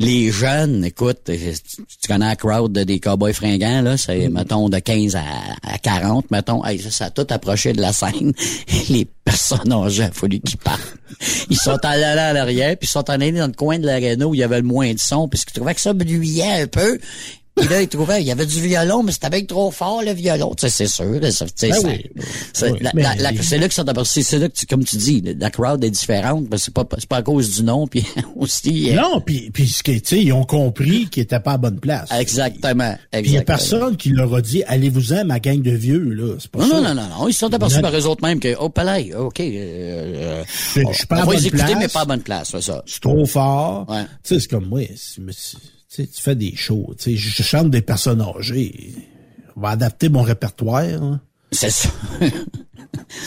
les jeunes, écoute, tu, tu connais la crowd de- des cowboys fringants, là, c'est, mettons, de 15 à, à 40, mettons, hey, ça, ça a tout approché de la scène. Les personnes âgées, il a fallu qu'ils partent. Ils sont allés à l'arrière, puis ils sont allés dans le coin de l'aréna où il y avait le moins de son, parce qu'ils trouvaient que ça bruyait un peu. Puis là, ils trouvaient, il y avait du violon, mais c'était bien trop fort, le violon. Tu sais, c'est sûr.
Ben oui.
c'est
Oui, mais-
là que ça c'est c'est là que tu, comme tu dis, la crowd est différente, que c'est pas, c'est pas à cause du nom, puis aussi. euh,
Non, puis, puis ce tu sais, ils ont compris qu'ils étaient pas à bonne place.
Exactement.
Puis il y a personne qui leur a dit, allez-vous-en, ma gang de vieux, là. C'est pas
Non,
ça.
non, non, non, non. Ils se sont aperçus par eux autres mêmes que, oh, palais, OK, euh, euh,
Je- suis pas à bonne place.
mais pas à bonne place, c'est ça.
C'est trop fort.
Ouais.
Tu sais, c'est comme moi. Mais Tu sais, tu fais des shows. Tu sais, je, chante des personnes âgées. On va adapter mon répertoire. hein.
C'est ça.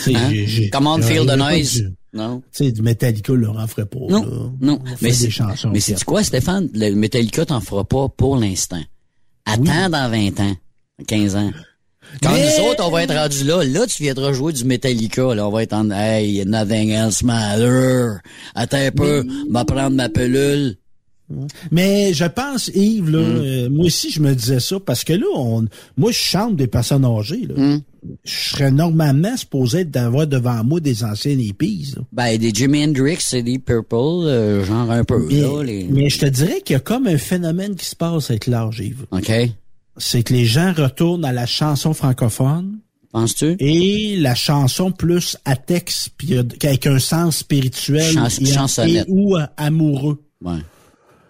Hein? Comment
j'aurais
feel the noise?
du-
Non.
Tu sais, du Metallica, le en ferait pas.
Non,
là.
non.
On
Mais
des
c'est,
chansons.
mais c'est quoi, Stéphane? Le Metallica t'en fera pas pour l'instant. Attends dans 20 ans, 15 ans. Quand
Mais-
nous autres, on va être rendus là, là, tu viendras jouer du Metallica, là, on va être en, hey, nothing else matter. Attends un peu, va prendre ma pelule.
Mais je pense, Yves, là,
Mm.
euh, moi aussi, je me disais ça, parce que là, on, moi, je chante des personnes âgées. Là.
Mm.
Je serais normalement supposé d'avoir devant moi des anciennes là.
Ben, des Jimi Hendrix et des Purple, euh, genre un peu,
Mais,
là, les...
mais je te dirais qu'il y a comme un phénomène qui se passe avec l'âge, Yves.
OK?
C'est que les gens retournent à la chanson francophone
Penses-tu?
et la chanson plus à texte, puis avec un sens spirituel
Chans-
et, ou euh, amoureux.
Ouais.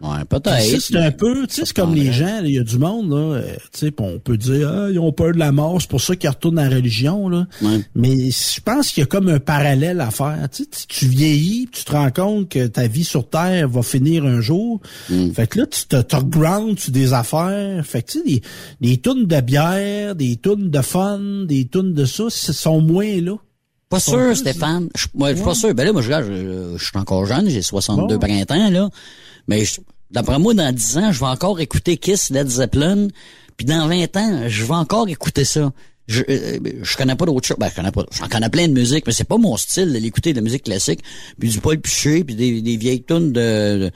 Ouais, peut-être.
c'est un peu, tu sais, c'est comme les gens, il y a du monde, là, euh, tu sais, on peut dire, ah, ils ont peur de la mort, c'est pour ça qu'ils retournent dans la religion, là.
Ouais.
Mais je pense qu'il y a comme un parallèle à faire. Tu, sais, tu- vieillis, tu te rends compte que ta vie sur Terre va finir un jour.
Mm.
Fait que là, tu te, te ground sur des affaires. Fait que tu sais, des, des tonnes de bière, des tonnes de fun, des tonnes de ça, ce sont moins là.
Pas sûr,
plus-
Stéphane. Je, moi, je suis pas sûr. Ben là, moi, je, je, je suis encore jeune, j'ai 62
Bon.
printemps, là. Mais d'après moi, dans 10 ans, je vais encore écouter Kiss, Led Zeppelin. Puis dans 20 ans, je vais encore écouter ça. Je, euh, je connais pas d'autre chose. Ben, je connais pas. J'en connais plein de musique, mais c'est pas mon style d'écouter de la musique classique. Puis du Paul Piché, puis des, des vieilles tunes de-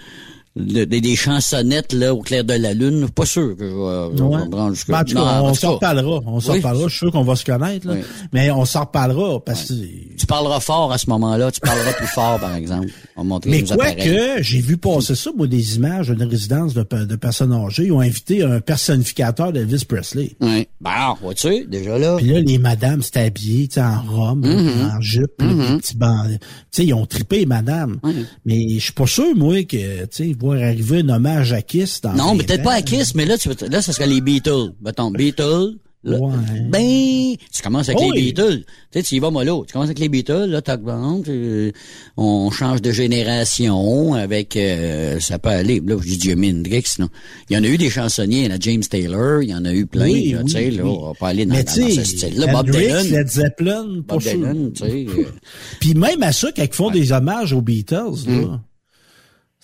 de- des chansonnettes là au clair de la lune. Pas sûr que je vais, je vais
Ouais.
jusque-
Ben, en tout cas,
Non,
on s'en reparlera. On s'en
Oui.
reparlera. Je suis sûr qu'on va se connaître, là.
Oui.
Mais on s'en reparlera parce que
Tu parleras fort à ce moment-là. Tu parleras plus fort, par exemple. On va montrer
Mais quoi
appareils.
que j'ai vu passer ça, moi, des images d'une résidence de, de personnes âgées. Ils ont invité un personnificateur d'Elvis Presley.
Oui. Ben, vois-tu, déjà là.
Puis là, les madames s'étaient habillées, tu sais, en robe,
Mm-hmm.
en jupe, petits bancs. Tu sais, ils ont trippé, madame. Mais je suis pas sûr, moi, que, tu sais, voir arriver un hommage à Kiss dans
Non, mais
20
peut-être pas à Kiss, mais là, tu, là, ça serait les Beatles. Mettons, Beatles. Là,
Ouais.
Ben, tu commences avec les. Beatles. Tu sais, tu y vas mollo. Tu commences avec les Beatles, là, bon, tu- on change de génération avec, euh, ça peut aller. Là, je dis Jimi Hendrix, non. Il y en a eu des chansonniers, là, James Taylor, il y en a eu plein,
Oui,
là, tu sais, là, on va pas aller dans, dans- ce style-là. Bob Dylan.
Led Zeppelin,
Bob. Dylan, tu sais. euh,
Puis même à ça, quand ils font des hommages aux Beatles,
Mm.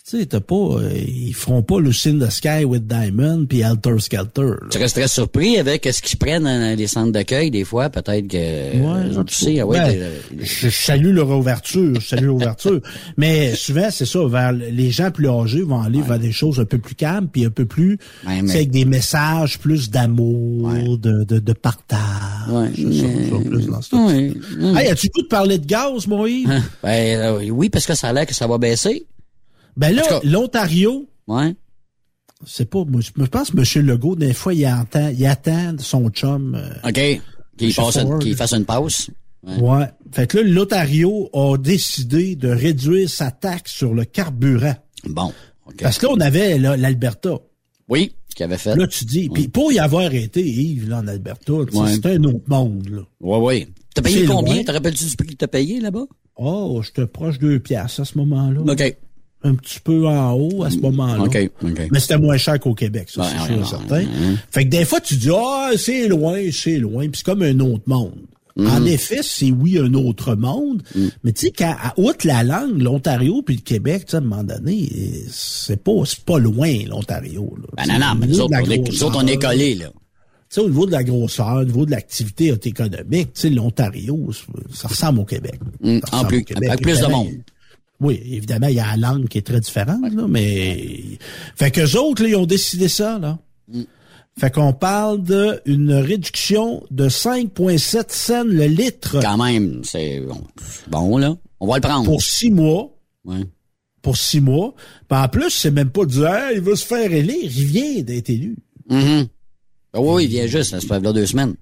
Tu sais, t'as pas, euh, ils feront pas Lucy in the Sky with Diamond puis Alter Skelter. là.
Tu resterais surpris avec ce qu'ils prennent dans les centres d'accueil, des fois, peut-être que... euh, tu sais, ah ouais,
Ben,
des-
je, je salue leur ouverture, je salue l'ouverture. Mais souvent, c'est ça, vers les gens plus âgés vont aller vers des choses un peu plus calmes, puis un peu plus,
Ouais, mais-
avec des messages plus d'amour, de, de, de partage.
Ouais, mais-
ça, plus dans ce
Ouais.
type. Hey, as-tu goût de parler de gaz, Moïse?
Hein? Ben, euh, oui, parce que ça a l'air que ça va baisser.
Ben là, l'Ontario,
Ouais.
c'est pas, moi, je pense que M. Legault, des fois, il attend, il attend son chum. euh,
OK. Qu'il fasse une pause. Ouais.
Ouais. Fait que là, l'Ontario a décidé de réduire sa taxe sur le carburant.
Bon. OK.
Parce que là, on avait là, l'Alberta.
Oui, ce qu'il avait fait.
Là, tu dis, puis pour y avoir été, Yves, là, en Alberta,
Ouais.
c'était un autre monde, là.
Oui, oui. T'as payé
C'est
combien? Te rappelles-tu du prix que t'as payé là-bas?
Oh, j'étais proche de 2 piastres à ce moment-là.
OK.
Un petit peu en haut à ce moment-là.
OK, OK.
Mais c'était moins cher qu'au Québec, ça, c'est sûr et certain. Fait que des fois, tu dis, ah, c'est loin, c'est loin, puis c'est comme un autre monde.
Mm.
En effet, c'est oui un autre monde, mais tu sais, quand, à, outre la langue, l'Ontario puis le Québec, tu sais, à un moment donné, c'est pas, c'est pas loin, l'Ontario.
Ben non, non, mais nous autres, on est, nous
grosseur,
autres, on est collés, là.
tu sais, au niveau de la grosseur, au niveau de l'activité économique, tu sais, l'Ontario, ça ressemble au Québec.
Mm, en plus,
au Québec,
avec plus de monde.
Oui, évidemment, il y a la langue qui est très différente, là, mais... Fait qu'eux autres, là, ils ont décidé ça, là.
Mm.
Fait qu'on parle d'une réduction de 5,7 cents le litre
Quand même, c'est bon. Bon, là. On va le prendre.
pour six mois.
Ouais.
Pour six mois. Puis en plus, c'est même pas du hey, il veut se faire élire. Il vient d'être élu.
Ben oui, oui, il vient juste, ça se fait là deux semaines.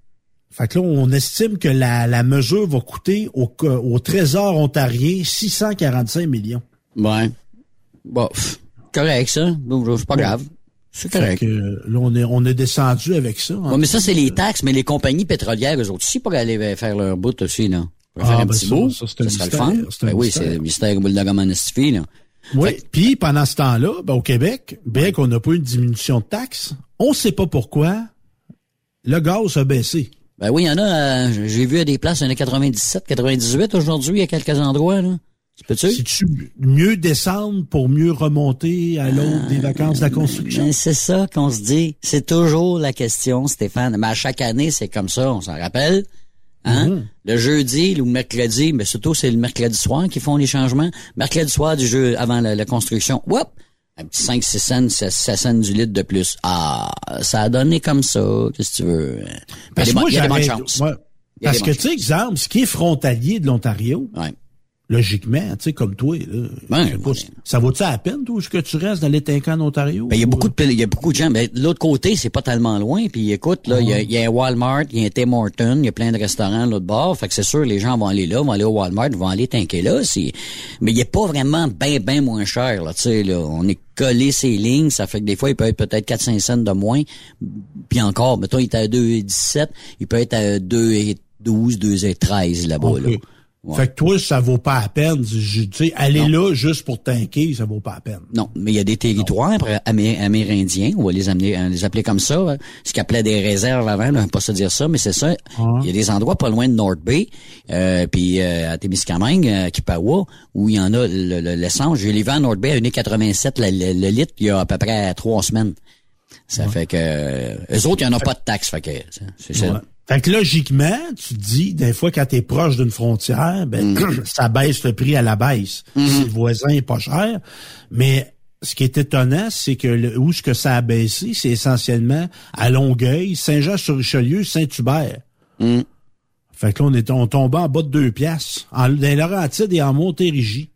Fait que là, on estime que la, la mesure va coûter au, co- au Trésor ontarien 645 millions.
Ouais. Bon, pff, correct, ça. C'est pas grave. C'est
Fait
correct.
que là, on est, on est descendu avec ça. hein.
Ouais, mais ça, c'est les taxes, mais les compagnies pétrolières, eux autres aussi, pour aller faire leur bout aussi, là. Pour faire
Ah,
un
ben
petit
ça,
bout.
ça, c'est un
serait le fun.
un
Ben oui, c'est le mystère boule de gomme en estifie, là.
Oui. Puis pendant ce temps-là, ben, au Québec, bien qu'on n'a pas eu de diminution de taxes, on sait pas pourquoi le gaz a baissé.
Ben oui, il y en a, euh, j'ai vu à des places, il y en a 97, 98 aujourd'hui, à quelques endroits, là. Tu peux-tu?
C'est-tu mieux descendre pour mieux remonter à l'aube des vacances de la construction?
Ben, c'est ça qu'on se dit. C'est toujours la question, Stéphane. Mais à chaque année, c'est comme ça, on s'en rappelle. Hein?
Mhm.
Le jeudi ou le mercredi, mais surtout c'est le mercredi soir qu'ils font les changements. Mercredi soir du jeu avant la, la construction. Whoop! Un petit 5, 6 cents, 6 cents du litre de plus. Ah, ça a donné comme ça, qu'est-ce que tu veux?
Parce que moi,
il y a des bonnes chances.
Parce que, tu sais, exemple, ce qui est frontalier de l'Ontario,
Ouais.
Logiquement, tu sais, comme toi, là,
Ben,
je sais pas,
ouais.
ça vaut-tu à peine, toi, que tu restes dans les Tincans en Ontario?
Ben, il y a
Ou-
beaucoup de, il y a beaucoup de gens. Ben, de l'autre côté, c'est pas tellement loin. Puis écoute, là, il y a- il y, a un Walmart, il y a un Tim Hortons, il y a plein de restaurants de l'autre bord. Fait que c'est sûr, les gens vont aller là, vont aller au Walmart, vont aller tanker là. C'est, mais il est pas vraiment bien, bien moins cher, là. Tu sais, là, on est collé ces lignes. Ça fait que des fois, il peut être peut-être 4-5 cents de moins. Puis encore, mettons, il est à 2,17. Il peut être à 2,12, 2,13 là-bas,
Ok.
là. Ouais.
Fait que toi, ça vaut pas la peine. Je- Tu sais, aller là juste pour tanker, ça vaut pas la peine.
Non, mais il y a des territoires amé- amérindiens, on va les amener, euh, les appeler comme ça, hein, ce qu'ils appelaient des réserves avant, là, pas se dire ça, mais c'est ça. Il y a des endroits pas loin de North Bay, euh, puis euh, à Témiscamingue, à Kipawa, où il y en a le- le- l'essence. J'ai à North Bay à 1,87 le, le, le litre, il y a à peu près trois semaines. Ça fait que euh, eux autres, il n'y en a pas de taxes, fait que c'est- c'est ça.
Ouais. Fait que logiquement, tu te dis, des fois, quand t'es proche d'une frontière, ben,
Mm.
ça baisse le prix à la baisse.
Mm-hmm.
Si le voisin est pas cher. Mais ce qui est étonnant, c'est que le, où ce que ça a baissé, c'est essentiellement à Longueuil, Saint-Jean-sur-Richelieu, Saint-Hubert.
Mm.
Fait que là, on est on tombait en bas de deux piastres. En, dans les Laurentides et en Montérégie.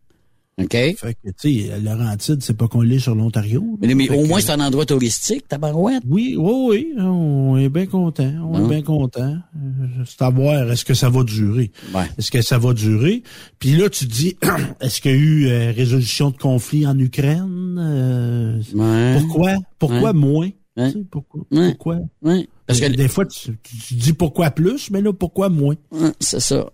OK?
Fait que, tu sais, Laurentide, c'est pas qu'on l'est sur l'Ontario.
Mais, mais au
que-
moins, c'est un endroit touristique, tabarouette.
oui, oui, oui, on est bien content. On est bien content. Euh, C'est à voir, est-ce que ça va durer?
Ouais.
Est-ce que ça va durer? Puis là, tu dis, est-ce qu'il y a eu euh, résolution de conflit en Ukraine? Euh,
Ouais.
Pourquoi? Pourquoi
Ouais.
moins? Tu sais, pourquoi? Pourquoi?
Parce que
des fois, tu, tu- dis pourquoi plus, mais là, pourquoi moins?
C'est ça.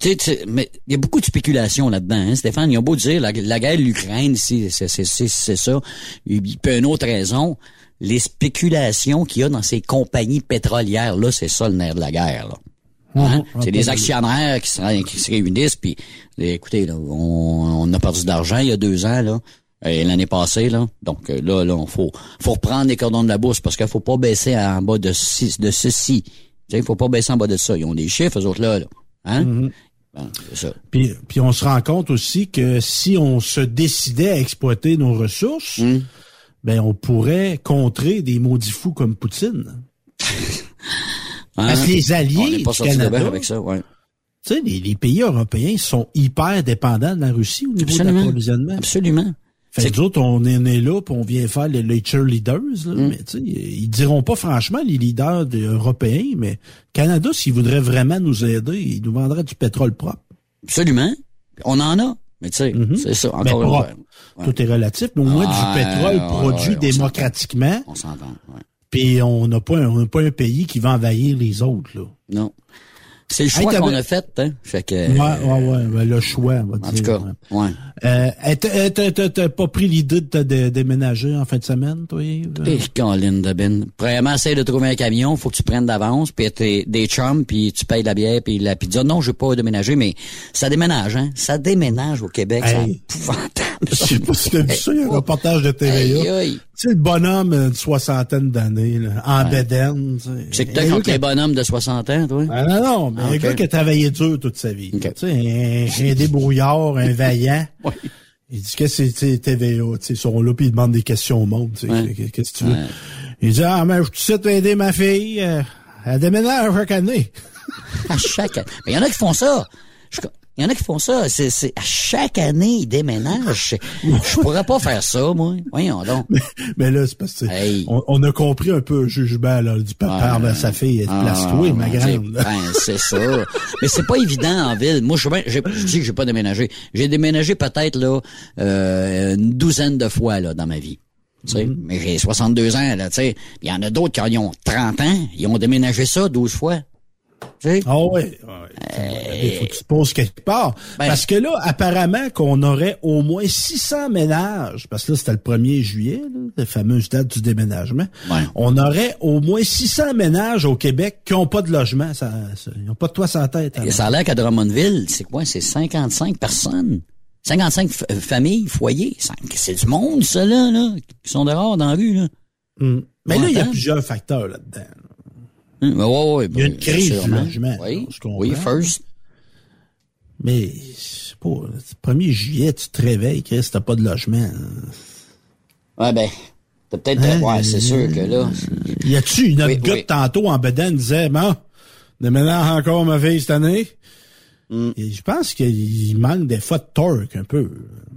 Tu sais, tu sais, mais il y a beaucoup de spéculation là-dedans, hein, Stéphane. Il y a beau dire la, la guerre de l'Ukraine, c'est c'est c'est c'est c'est ça. Il peut une autre raison. Les spéculations qu'il y a dans ces compagnies pétrolières là, c'est ça le nerf de la guerre. Là. Hein?
Mhm.
C'est des actionnaires qui se, qui se réunissent puis écoutez là, on, on a perdu d'argent il y a deux ans là. Et l'année passée, là. Donc là, là, on faut, faut reprendre les cordons de la bourse parce qu'il faut pas baisser en bas de ceci. Il faut pas baisser en bas de ça. Ils ont des chiffres, eux autres là. là. Hein?
Mhm.
Bon, c'est ça.
Puis, puis on se rend compte aussi que si on se décidait à exploiter nos ressources,
Hmm.
ben on pourrait contrer des maudits fous comme Poutine. Parce que les alliés?
On pas
du Canada,
avec ça, ouais.
Tu sais, les, les pays européens sont hyper dépendants de la Russie au niveau de l'approvisionnement.
Absolument.
Fait que nous autres, on est nés là, puis on vient faire les, les cheerleaders, là,
Mm.
mais tu sais, ils diront pas franchement, les leaders de- européens, mais Canada, s'ils voudraient vraiment nous aider, ils nous vendraient du pétrole propre.
Absolument. On en a. Mais tu sais, c'est ça. Encore une
propre.
fois. Ouais.
Tout est relatif, mais au moins du pétrole
ouais,
produit
ouais, on
démocratiquement,
On s'entend. Ouais.
puis on n'a pas, un- on n'a pas un pays qui va envahir les autres. Là.
Non. C'est le choix qu'on a fait, hein. Fait que.
Ouais, ouais, ouais, ben, le choix, on va
En
dire.
tout cas,
ouais.
ouais.
Euh, t'as- t'as- t'as t'as pas pris l'idée de te dé- déménager en fin de semaine, toi?
Et Colin de Ben. Premièrement, essaye de trouver un camion, faut que tu prennes d'avance, puis t'es des chums, puis tu payes la bière, puis la pizza. Non, je vais pas déménager, mais ça déménage, hein. Ça déménage au Québec,
Hey.
c'est épouvantable.
Je sais pas si t'as vu ça, il y a un reportage de TVA. Tu sais, le bonhomme d'une soixantaine d'années, là, en bédaine. tu sais.
C'est que t'as contre les bonhommes de 60 ans, toi?
Ah, non, non,
Ah,
un gars qui a travaillé dur toute sa vie.
Ok.
Tu sais, un, un débrouillard, un vaillant. Il dit, qu'est-ce que c'est TVA? Tu sais, ils sont là, puis ils demandent des questions au monde. sais.
Ouais.
Qu'est-ce que tu veux?
Ouais.
Il dit, ah, mais je suis ici aider ma fille. euh, elle déménage chaque année.
À chaque année. Mais il y en a qui font ça. Je- Il y en a qui font ça. C'est, c'est, à chaque année, ils déménagent. Je pourrais pas faire ça, moi. Voyons donc.
Mais là, c'est parce que
Hey.
on, on a compris un peu le jugement là, du papa
Ouais.
envers sa fille.
Ah,
Place-toi, ma grande.
Ben, c'est ça. Mais c'est pas évident en ville. Moi, je j'ai- je dis que j'ai pas déménagé. J'ai déménagé peut-être, là, euh, une douzaine de fois, là, dans ma vie. Tu sais, mais j'ai 62 ans, là, tu sais. Il y en a d'autres qui en ont 30 ans. Ils ont déménagé ça 12 fois. Tu sais?
Ah ouais. Il faut que tu te poses quelque part.
Ben-
parce que là, apparemment qu'on aurait au moins 600 ménages, parce que là, c'était le 1er juillet, là, la fameuse date du déménagement.
Ouais.
On aurait au moins 600 ménages au Québec qui n'ont pas de logement. Ça, ça- ils n'ont pas de toit sans tête. hein.
Et ça a l'air qu'à Drummondville, c'est quoi? C'est 55 personnes? 55 f- euh, familles, foyers? C'est du monde, ça, là, là, qui sont dehors dans la rue, là.
Hum. Mais là, il y a plusieurs facteurs là-dedans.
Hum, ouais, ouais, ouais,
Il y a une
ben,
crise du
sûrement.
logement,
Oui,
je
oui, first.
Mais c'est pas, le 1er juillet, tu te réveilles, Chris, t'as pas de logement.
Ouais, ben, t'as peut-être...
Hein?
ouais, c'est sûr que là...
Y a-tu notre
Oui,
gars
oui.
de tantôt en bedaine disait, bon, déménage encore ma fille cette année?
Mm.
Et je pense qu'il manque des fois de torque un peu.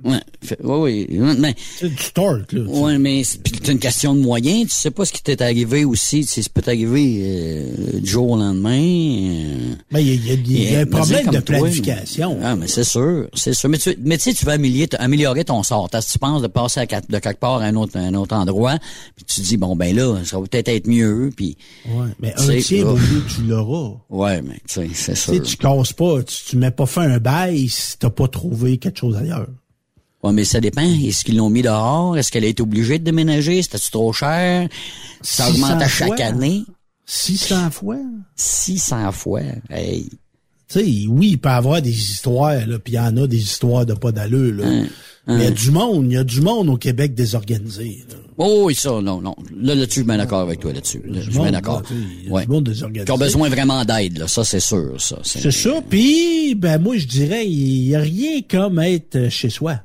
Ouais, ouais, oui, mais...
Tu sais, du torque, là. tu.
Ouais, mais c'est c'est une question de moyens. Tu sais pas ce qui t'est arrivé aussi. Tu sais, c'est peut arriver euh, du jour au lendemain. euh,
Mais il y a, il y a un
dire
problème de
toi,
planification.
Ah, mais c'est sûr, c'est sûr. Mais tu, mais tu sais, tu veux améliorer, améliorer ton sort. Tu penses de passer à, quatre- de quelque part à un autre, un autre endroit, puis tu te dis bon ben là, ça va peut-être être mieux, puis
Ouais, mais
Tu
un tiers au mieux, tu l'auras.
ouais, mais tu sais, c'est
Tu
sûr.
sais, tu casses pas, tu, tu mets pas fin un bail si t'as pas trouvé quelque chose ailleurs.
Ouais, mais ça dépend. Est-ce qu'ils l'ont mis dehors? Est-ce qu'elle a été obligée de déménager? C'était trop cher? Ça
600
augmente à chaque
fois.
année
600 fois?
600 fois. Hey.
Tu sais, oui, il peut y avoir des histoires, là, puis il y en a des histoires de pas d'allure, là.
Hein,
Mais il y a du monde, il y a du monde au Québec désorganisé. Là.
Oh oui, ça, non, non. Là, là-dessus, je suis bien d'accord avec toi là-dessus. Là, Je suis bien d'accord. Ouais.
du monde désorganisé.
Qui ont besoin vraiment d'aide, là. Ça, c'est sûr, ça.
C'est ça. Puis, ben moi, je dirais, il y a rien comme être chez soi.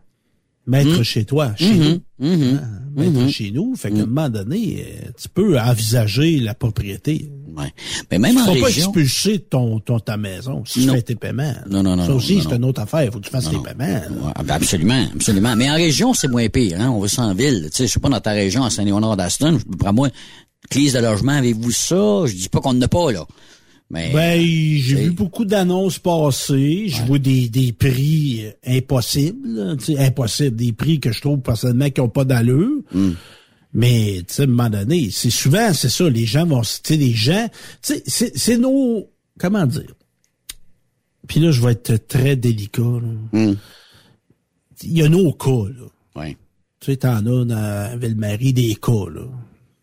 Mettre chez toi, chez nous.
Mhm.
Hein, Mettre chez nous. Fait qu'à un moment donné, euh, tu peux envisager la propriété.
Ouais. Mais même en
faut pas
région.
expulser ton, ton, ta maison si tu fais tes paiements.
Non, non, non,
Ça aussi, c'est une autre affaire. Il faut que tu fasses tes paiements.
Ouais, ben absolument, absolument. Mais en région, c'est moins pire, hein. On veut ça en ville. Tu sais, je sais pas dans ta région, à Saint-Léonard d'Aston, pour moi, crise de logement, avez-vous ça? Je dis pas qu'on n'en a pas, là. Mais.
Ben, j'ai
c'est-
vu beaucoup d'annonces passer. Je vois des, des prix euh, impossibles. là. Tu sais, impossibles. Des prix que je trouve personnellement qui n'ont pas d'allure.
Hmm.
Mais, tu sais, à un moment donné, c'est souvent, c'est ça, les gens vont, tu sais, les gens, tu sais, c'est- c'est nos, comment dire? Puis là, je vais être très délicat, là.
Hmm.
Il y a nos cas, là.
Ouais.
Tu sais, t'en as dans Ville-Marie des cas, là.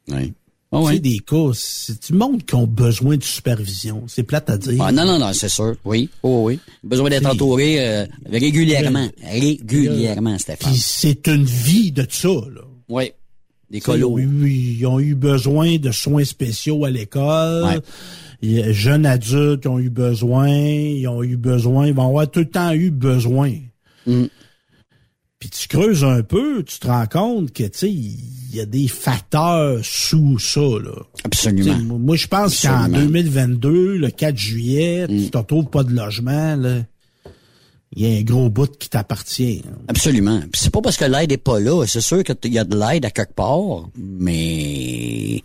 Ouais. Ah ouais.
Tu sais, des cas, c'est du monde qui ont besoin de supervision. C'est plate à dire.
Ah, non, non, non, c'est sûr. Oui. Oh, oui. Besoin d'être entouré euh, régulièrement. Régulièrement, Stéphane.
Puis c'est une vie de ça, là.
Oui. Des
sais, Ils
colos.
ont, eu, ils ont eu besoin de soins spéciaux à l'école.
Ouais.
Jeunes adultes ont eu besoin. Ils ont eu besoin. Ils vont avoir tout le temps eu besoin.
Mm.
Puis tu creuses un peu, tu te rends compte que, tu sais, il y a des facteurs sous ça, là.
Absolument.
Moi, je pense qu'en
Absolument.
2022, le 4 juillet, tu te retrouves pas de logement, là. Il y a un gros bout qui t'appartient. hein.
Absolument. C'est pas parce que l'aide est pas là. C'est sûr qu'il y a de l'aide à quelque part, mais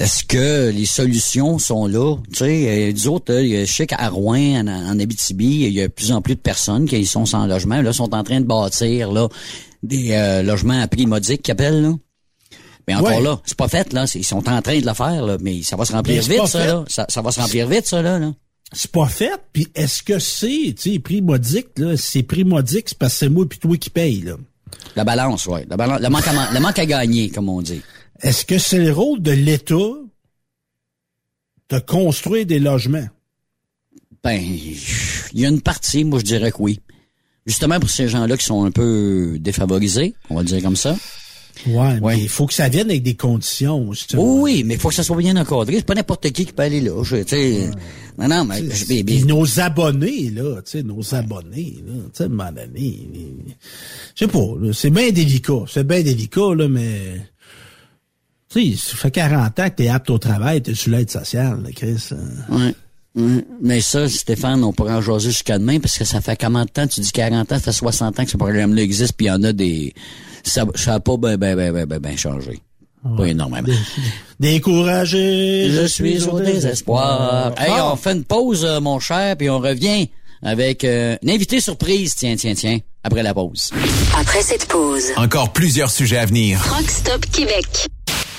est-ce que les solutions sont là? Tu sais, euh, nous autres, je sais qu'à Rouen, en, en Abitibi, il y a de plus en plus de personnes qui sont sans logement. Là, sont en train de bâtir là des euh, logements à prix modique qu'ils appellent, là. Mais encore
Ouais.
là, c'est pas fait, là. Ils sont en train de le faire, là. Mais ça va se remplir vite, ça, là. Ça, ça va se remplir vite, ça, là. là.
C'est pas fait, puis est-ce que c'est, tu sais, prix modique, là, c'est prix modique, c'est parce que c'est moi puis toi qui paye, là.
La balance, ouais. La balance, le, manque à, le manque à gagner, comme on dit.
Est-ce que c'est le rôle de l'État de construire des logements?
Ben, il y a une partie, moi je dirais que oui. Justement pour ces gens-là qui sont un peu défavorisés, on va dire comme ça.
Ouais,
Ouais.
mais il faut que ça vienne avec des conditions. justement.
Oui, mais il faut que ça soit bien encadré. C'est pas n'importe qui qui peut aller là. Je, tu sais, non, non, mais je, mais-
Puis
mais-
nos abonnés, là, tu sais, nos abonnés, là, tu sais, à un moment donné, je sais pas, c'est bien délicat, c'est bien délicat, là, mais, tu sais, ça fait 40 ans que t'es apte au travail, t'es sur l'aide sociale, là, Chris. hein.
ouais, ouais. Mais ça, Stéphane, on pourrait en jaser jusqu'à demain parce que ça fait combien de temps? Tu dis 40 ans, ça fait 60 ans que ce programme-là existe, puis il y en a des... Ça ça a pas ben, ben, ben, ben, ben, ben changé. Pas énormément.
Découragé,
Je suis au désespoir. Hey,
Ah.
on fait une pause, euh, mon cher, puis on revient avec euh, une invitée surprise, tiens, tiens, tiens, après la pause.
Après cette pause,
Encore plusieurs sujets à venir.
Rockstop Québec.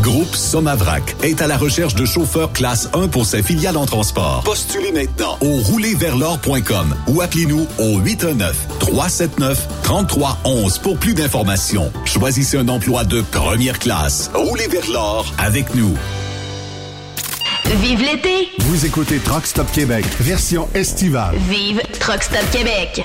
Groupe Somavrac est à la recherche de chauffeurs classe 1 pour ses filiales en transport. Postulez maintenant au roulerversl'or.com ou appelez-nous au 819-379-3311 pour plus d'informations. Choisissez un emploi de première classe. Roulez vers l'or avec nous.
Vive l'été!
Vous écoutez Truck Stop Québec, version estivale.
Vive Truck Stop Québec!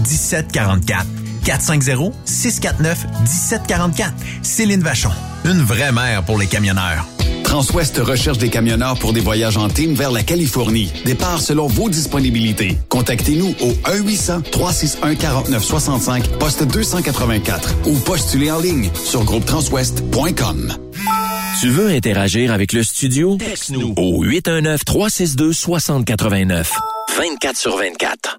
1744. 450 649 1744. Céline Vachon. Une vraie mère pour les camionneurs.
Transwest recherche des camionneurs pour des voyages en team vers la Californie. Départ selon vos disponibilités. Contactez-nous au 1-800-361-4965, poste 284 ou postulez en ligne sur groupetranswest.com.
Tu veux interagir avec le studio? Texte-nous au 819-362-6089. 24 sur 24.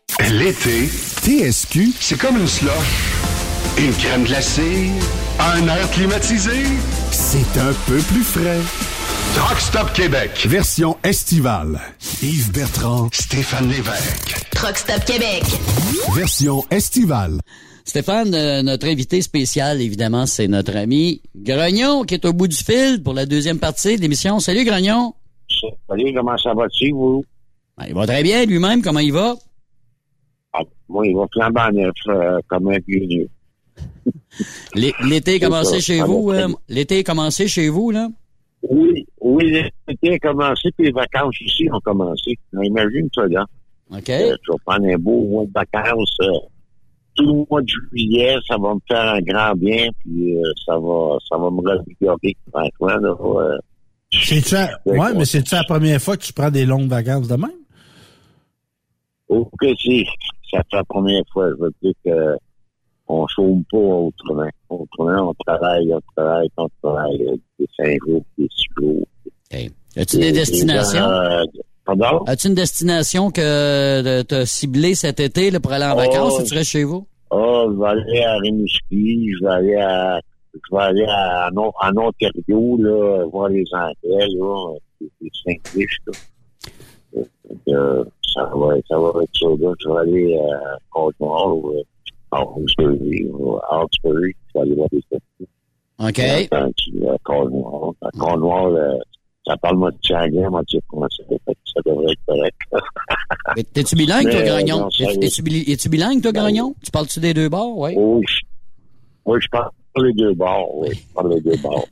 L'été, TSQ, c'est comme une slush. Une crème glacée, un air climatisé. C'est un peu plus frais. Truck Stop Québec, version estivale. Yves Bertrand, Stéphane Lévesque.
Truck Stop Québec.
Version estivale.
Stéphane, euh, notre invité spécial, évidemment, c'est notre ami Grognon, qui est au bout du fil pour la deuxième partie de l'émission. Salut, Grognon.
Salut, comment ça va-tu, vous?
Ben, il va très bien lui-même. Comment il va?
Ah, moi, il va flambant neuf, euh, comme un vieux vieux.
L'é- L'été est commencé
ça,
chez
ça
vous. euh, L'été est commencé chez vous, là?
Oui, oui, l'été a commencé, puis les vacances aussi ont commencé. Imagine ça, là.
OK.
Euh, je vais prendre un beau mois de vacances. euh, tout le mois de juillet, ça va me faire un grand bien, puis euh, ça va ça va me revigorer. Franchement, là, euh,
C'est-tu la-
Ouais,
mais c'est-tu la première fois que tu prends des longues vacances de même?
ok, si, ça fait la première fois, je veux dire que on chôme pas autrement. Autrement, on travaille, on travaille, on travaille, des cinq jours, des six jours.
As-tu des destinations?
Euh, pardon?
As-tu une destination que tu as ciblée cet été là, pour aller en
Oh,
vacances ou tu restes chez vous?
Ah, je vais aller à Rimouski, je vais aller à, je vais aller à, en, Ontario, là, voir les Anglais, là, c'est c'est English, là. Euh, euh, ça va, ça va être ça, là. Je vais aller à Côte-Nord, euh, à Hawkesbury, à Hawkesbury, je vais aller voir des statues.
OK.
À Côte-Nord, à Côte-Nord, euh, ça parle moitié anglais, moitié français, ça devrait être correct.
Mais T'es-tu bilingue, toi,
Mais,
Gragnon? Es-tu bili- es-tu bilingue, toi, Gragnon? Tu parles-tu des deux bords? Oui.
Oui, je, oui, je parle les deux bords, oui, je parle les deux bords.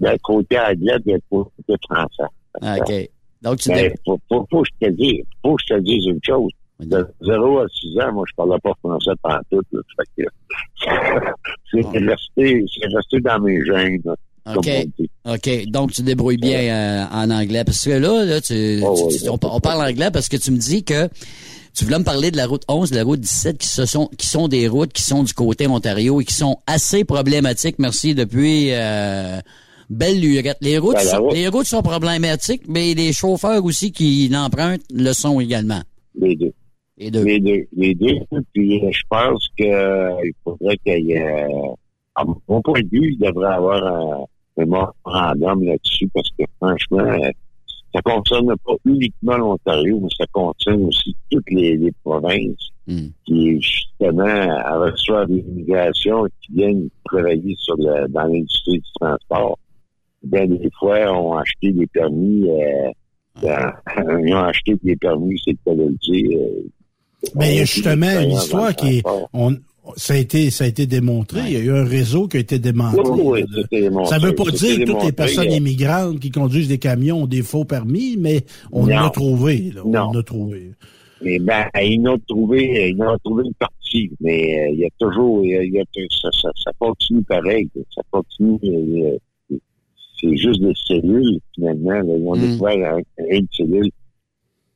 D'un côté anglais, d'un côté français.
OK. Donc, tu
faut, faut, faut que je te dise, faut que je te dise une chose. De 0 à 6 ans, moi, je parlais pas français pendant tout, là. Fait que, c'est resté, c'est resté dans mes gènes, là,
OK. OK. Donc, tu débrouilles bien euh, en anglais. Parce que là, là tu,
Oh,
tu- tu- on, on parle anglais parce que tu me dis que tu voulais me parler de la route 11, de la route 17, qui, se sont, qui sont des routes qui sont du côté Ontario et qui sont assez problématiques, merci, depuis euh, belle lurette. Les routes,
Ben,
sont,
route-
les routes sont problématiques, mais les chauffeurs aussi qui l'empruntent le sont également.
Les deux.
Les deux.
Les deux. Les deux. Puis euh, je pense que euh, faudrait qu'il y ait, euh, à mon point de vue, il devrait avoir un mémorandum là-dessus parce que franchement, ça concerne pas uniquement l'Ontario, mais ça concerne aussi toutes les, les provinces
Hmm.
qui, justement, reçoivent des immigrations qui viennent travailler sur le, dans l'industrie du transport. Bien des fois, ont acheté des permis, euh, dans- ils ont acheté des permis, c'est de le dire, euh,
Mais il y a
ont
justement
été
une
expérience
histoire
dans le
qui est, on, ça a été, ça a été démontré. Il y a eu un réseau qui a été.
Oui, oui, démontré.
Ça veut pas dire que toutes les personnes
euh,
immigrantes qui conduisent des camions ont des faux permis, mais on en a trouvé. Là,
Non.
On a trouvé.
Mais ben, ils n'ont trouvé, ils ont trouvé une partie, mais euh, il y a toujours, il y a, il y a- ça, ça, ça continue pareil, ça continue. euh, c'est juste des cellules finalement. là. ils ont
Mm.
découvert un- une cellule.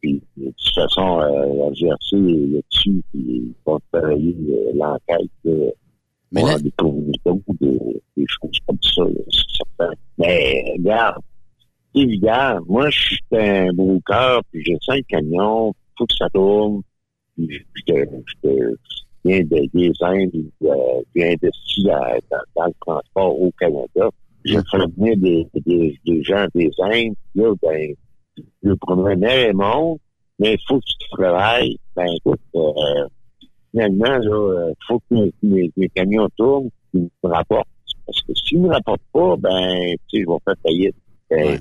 Puis, de toute façon, euh, la GRC est là-dessus, puis ils vont travailler euh, l'enquête là,
Mais là-
découvrir d'autres, des, des choses comme ça. là, c'est certain. Mais regarde, évident, moi je suis un broker, puis j'ai cinq camions, faut que ça tourne. Puis je je je viens de, des Indes, euh, j'ai investi dans, dans, dans le transport au Canada. J'ai fait venir des, des, des gens des Indes, là, ben, le problème est mon, mais il faut que tu travailles. Ben écoute, euh, finalement, là, euh, faut que mes, mes, mes camions tournent, qu'ils me rapportent. Parce que s'ils me rapportent pas, ben, tu sais, je vais faire faillite. Ben,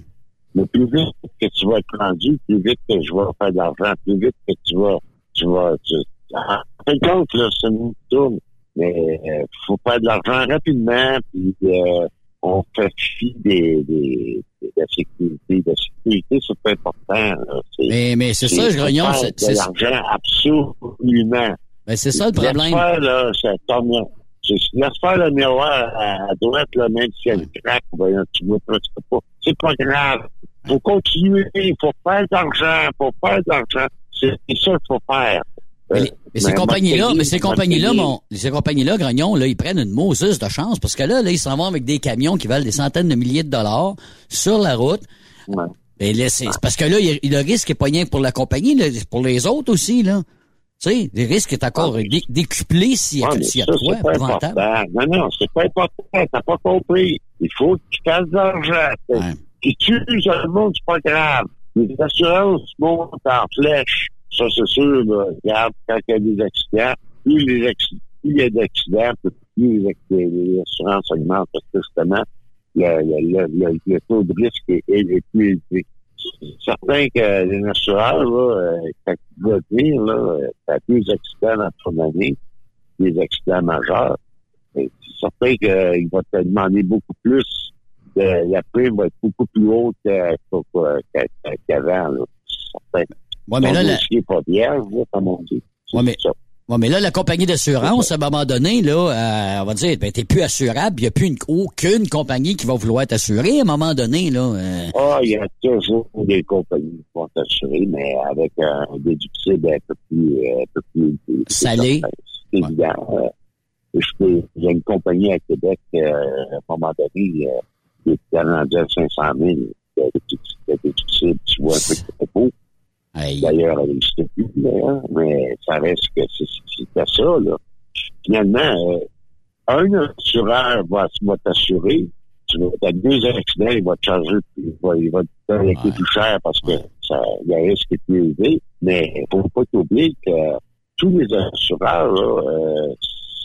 Le plus vite que tu vas être rendu, plus vite que je vais faire de l'argent, plus vite que tu vas, tu vas, tu, en fin de compte, là, c'est une tourne. Mais, euh, faut faire de l'argent rapidement, puis, euh, on fait fi des, des, de la sécurité. La sécurité, c'est pas important.
Mais, mais c'est ça, Grognon,
faut
c'est-
l'argent absolument.
ben, c'est ça le problème.
Là, ça tombe, là. C'est- Laisse faire le miroir à, à droite, là, même si elle craque, ben, tu vois presque pas. C'est pas grave. Faut continuer, il faut faire de l'argent, faut faire de l'argent. C'est c'est ça qu'il faut faire.
Mais,
Euh,
les- mais ces
mais
compagnies-là, mais ces compagnies-là, ces compagnies-là, Grognon, là, ils prennent une Moses de chance parce que là, là, ils s'en vont avec des camions qui valent des centaines de milliers de dollars sur la route.
Ouais.
Mais là, c'est c'est parce que là, il le risque est pas rien pour la compagnie, là, pour les autres aussi, là. Tu sais, le risque est encore dé- décuplé s'il y a,
mais
s'il y a quoi, épouvantable.
Non, non, c'est pas important. T'as pas compris. Il faut que tu fasses de l'argent. Si tu le monde, c'est pas grave. Les assurances montent en flèche. Ça, c'est sûr, là. Regarde, quand il y a des accidents, plus plus il y a d'accidents, plus les, les assurances augmentent parce que justement, le, le, le, taux de risque est, plus élevé. C'est certain que les assureurs, là, euh, quand tu vas dire, là, euh, t'as plus d'accidents dans ton année, des accidents majeurs. Et C'est certain qu'il va te demander beaucoup plus euh, la prime va être beaucoup plus haute que- que- que- qu'avant. là. Certain.
Ouais, mais là, la-
pas vierge, là, comme on dit.
Ouais, mais, ouais, mais là, la compagnie d'assurance, à un moment donné, là, euh, on va dire, ben, t'es plus assurable, il n'y a plus une- aucune compagnie qui va vouloir t'assurer à un moment donné, là. euh.
Ah, il y a toujours des compagnies qui vont t'assurer, mais avec un déductible un peu plus, euh, un peu plus.
Salé.
C'est évident. Euh, je peux- il y a une compagnie à Québec, à un moment donné, qui est à 500 000 de déductible. Tu vois un peu de D'ailleurs, elle n'existe plus, là, hein, mais ça reste que c'est- c'était ça, là. Finalement, euh, un assureur va, va t'assurer, tu vas t'as deux accidents, il va te charger, il va, il va te payer plus cher parce que ça, le risque est plus élevé. Mais faut pas t'oublier que tous les assureurs, là, euh,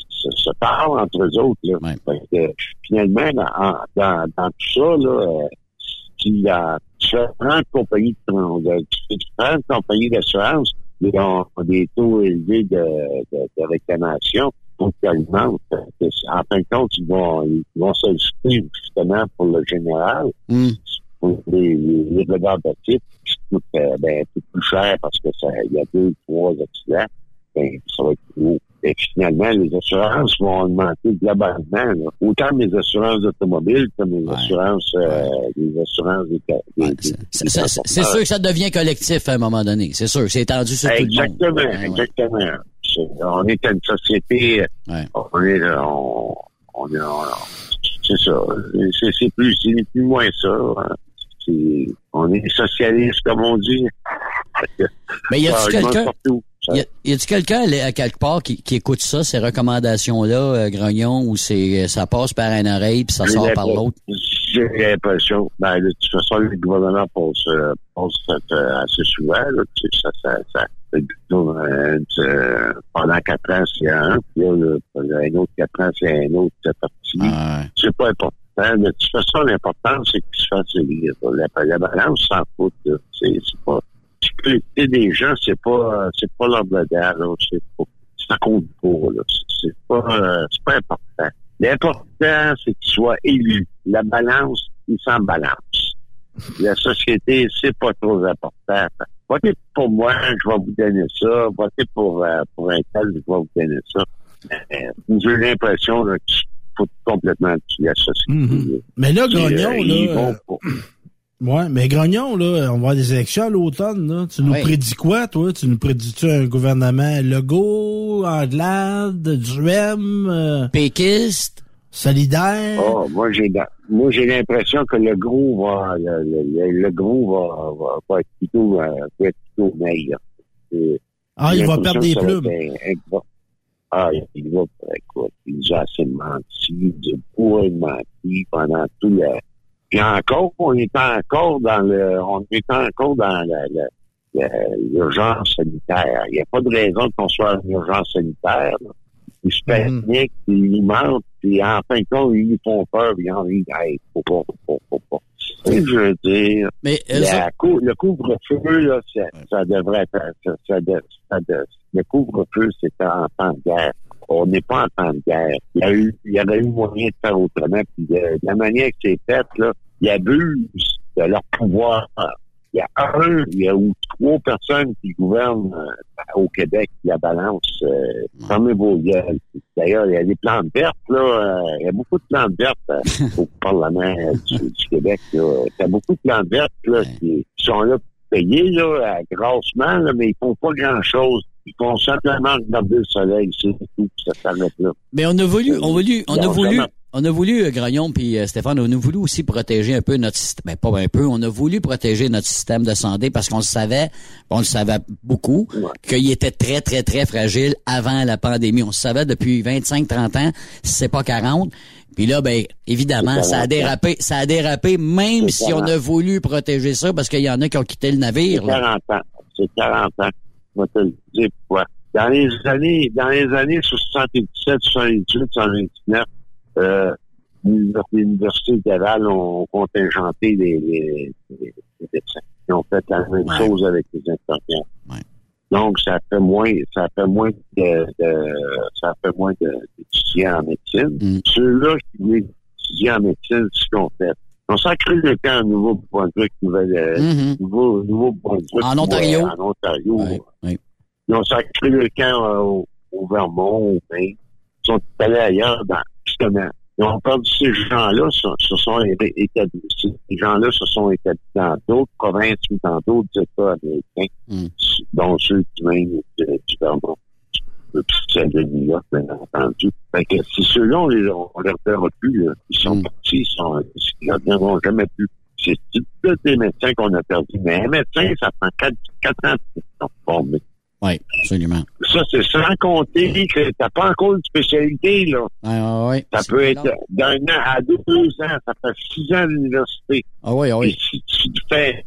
se, se parlent entre eux autres, là. Fait que, finalement, dans, dans, dans tout ça, là, si la différentes compagnies de, différentes compagnies d'assurance ils ont des taux élevés de, de, de réclamation pour qu'ils augmentent. En fin de compte, ils vont, ils vont solliciter justement pour le général, pour les, les, les qui coûtent euh, ben, plus cher parce que ça, il y a deux, trois accidents, ben, ça va être plus haut. Et finalement, les assurances vont augmenter globalement, là. autant les assurances automobiles que les assurances, euh, les assurances des, des, des-
C'est sûr que ça devient collectif à un moment donné. C'est sûr, c'est étendu sur tout le monde.
Exactement,
Ouais,
exactement. On est une société, on est, on, on est, on- c'est ça. C'est plus, c'est plus moins ça. hein. On est socialiste, comme on dit.
Mais y a-tu quelqu'un, y a- y a-tu quelqu'un à quelque part qui, qui écoute ça, ces recommandations-là, euh, Grognon, où c'est, ça passe par une oreille puis ça sort par l'autre?
J'ai l'impression, ben, de toute façon, le gouvernement passe, euh, passe euh, assez souvent, là, tu sais, ça, ça, ça, euh, euh, pendant quatre ans, c'est un, puis là, le- un autre quatre ans, c'est un autre parti. C'est pas important. De toute façon, l'important, c'est qu'il se fasse élire. La, la balance s'en fout, c'est pas, sécurité des gens, c'est pas, c'est pas leur modèle, là. C'est pas, ça compte pas, là. C'est- pas, euh, c'est pas important. L'important, c'est qu'il soit élu. La balance, il s'en balance. La société, c'est pas trop important. Votez pour moi, je vais vous donner ça. Votez pour, euh, pour un tel, je vais vous donner ça. Euh, J'ai l'impression là, qu'il faut complètement tuer la société.
Mais là,
euh,
Grognon,
ils
là.
vont
euh,
pour-
Ouais, mais Grognon, là, on va avoir des élections à l'automne, là. Tu nous
Oui.
prédis quoi, toi? Tu nous prédis-tu un gouvernement Legault, Anglade, Duhem, euh,
Péquiste,
solidaire?
Oh, moi j'ai la- moi j'ai l'impression que le gros va le, le, le- le gros va, va, va être plutôt euh, va être plutôt meilleur.
Ah, il va perdre des plumes.
être un- Ah, il va écoute, il nous a assez menti, du bois menti pendant tout le. Puis encore, on est encore dans le on est encore dans l'urgence sanitaire. Il n'y a pas de raison qu'on soit en urgence sanitaire. là. Ils se paniquent, ils nous mentent, puis en fin de compte, ils nous font peur, puis ils en disent, hey, faut pas, faut pas, faut pas. Je veux dire,
Mais,
la
ça-
cou- le couvre-feu, là, ça, ça devrait être, ça, ça ça le couvre-feu, c'était en temps de guerre. On n'est pas en temps de guerre. Il y a eu, il y aurait eu moyen de faire autrement, puis de, de la manière que c'est fait, là, ils abusent de leur pouvoir. Il y a un, il y a ou trois personnes qui gouvernent euh, au Québec, la balance. Euh, fermez vos gueules. D'ailleurs, il y a des plantes vertes, là. euh, il y a beaucoup de plantes vertes euh, au Parlement euh, du, du Québec. Là. Il y a beaucoup de plantes vertes là, qui, qui sont là payées là, grassement, là, mais ils font pas grand-chose. Ils font simplement regarder le soleil, c'est tout. Ça s'arrête là.
Mais on a voulu, on a voulu, on a voulu, on a voulu, euh, Grognon puis euh, Stéphane, on a voulu aussi protéger un peu notre système, ben, pas un peu, on a voulu protéger notre système de santé parce qu'on le savait, on le savait beaucoup, qu'il était très, très, très fragile avant la pandémie. On le savait depuis 25, 30 ans, si c'est pas 40. Puis là, ben, évidemment, ça a
40 ans.
dérapé, ça a dérapé, même si on
40.
a voulu protéger ça parce qu'il y en a qui ont quitté le navire,
C'est
là.
40 ans. C'est 40 ans. Dire pourquoi. Dans les années, dans les années 77, 78, 79, euh, l'Université de Laval ont contingenté les, les, les, les médecins. Ils ont fait la même chose avec les infirmières. Donc, ça fait moins, ça fait moins de, de ça fait moins d'étudiants en médecine. Ceux-là qui voulaient étudier en médecine, ce qu'ils ont fait, On sacré le camp à nouveau point de truc, nouvelle, euh,
Mhm.
nouveau, nouveau point de truc.
En Ontario.
Ouais, en Ontario.
Oui, oui.
Ils ont sacré le camp euh, au, au Vermont, au Maine. Ils sont allés ailleurs, dans, justement. Ils ont perdu ces gens-là, se, se sont établis. Ces gens-là se sont établis dans d'autres provinces ou dans d'autres États américains,
Mm.
dont ceux du Maine et de- du Vermont. New York, bien entendu. Fait que si ceux-là, on les, on les reverra plus, là. Ils sont
Mm.
partis, ils sont, ils reviendront jamais plus. C'est tous des médecins qu'on a perdus. Mais un médecin, ça prend quatre, quatre ans pour se former.
Oui, absolument.
Ça, c'est sans compter que t'as pas encore une spécialité, là.
Ouais, ouais, ouais.
Ça peut être d'un an à deux, deux ans. Ça fait six ans d'université.
Ah oui, ah
Et
oui.
si tu fais,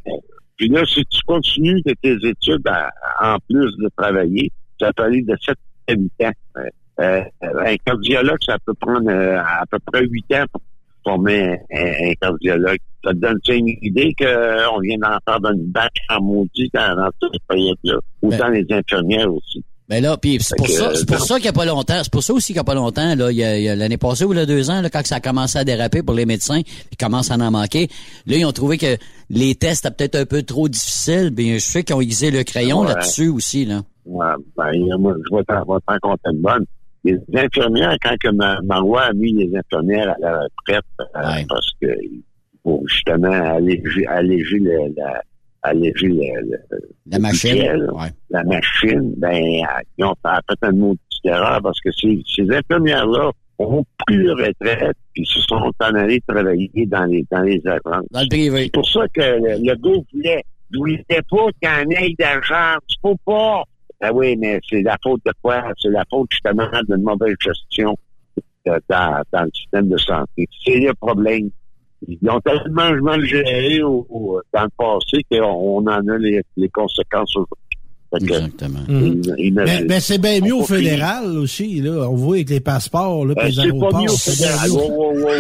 puis là, si tu continues de tes études à- en plus de travailler, ça peut aller de 7 à 8 ans. Euh, euh, un cardiologue, ça peut prendre euh, à peu près 8 ans pour former un, un cardiologue. Ça te donne une idée qu'on vient d'en faire d'une bac en maudit dans, dans cette période-là? Autant les infirmières aussi.
Ben là, puis c'est pour
que,
ça,
euh,
c'est pour
non.
ça qu'il n'y a pas longtemps, c'est pour ça aussi qu'il n'y a pas longtemps, là, il y a, il y a l'année passée ou il y a deux ans, là, quand ça a commencé à déraper pour les médecins, puis commence à en manquer, là, ils ont trouvé que les tests étaient peut-être un peu trop difficiles, bien, je sais qu'ils ont aiguisé le crayon
Ouais.
là-dessus aussi, là.
Ouais, ben, moi, je vais t'en compter une bonne. Les infirmières, quand que Ma- Marois a mis les infirmières à la retraite, euh,
Ouais.
parce que pour justement alléger, alléger le, la, alléger le, le-
La machine. Ouais.
la machine, ben, ils ont fait un mot erreur parce que ces, ces infirmières-là ont pris leur retraite puis se sont en allés travailler dans les, dans les agences.
Dans le privé.
C'est pour ça que le, le gars voulait, voulait pas qu'il y en ait d'argent. Tu peux pas. Ah oui, mais c'est la faute de quoi? C'est la faute justement d'une mauvaise gestion euh, dans, dans le système de santé. C'est le problème. Ils ont tellement mal géré au, au- dans le passé qu'on on en a les, les conséquences aujourd'hui.
Exactement.
Mhm. Mais, mais c'est bien mieux au
finir.
fédéral aussi, là. On voit avec les passeports, là, puis les
c'est pas
aéroports.
mieux au fédéral.
mieux.
Wow, wow, wow, wow,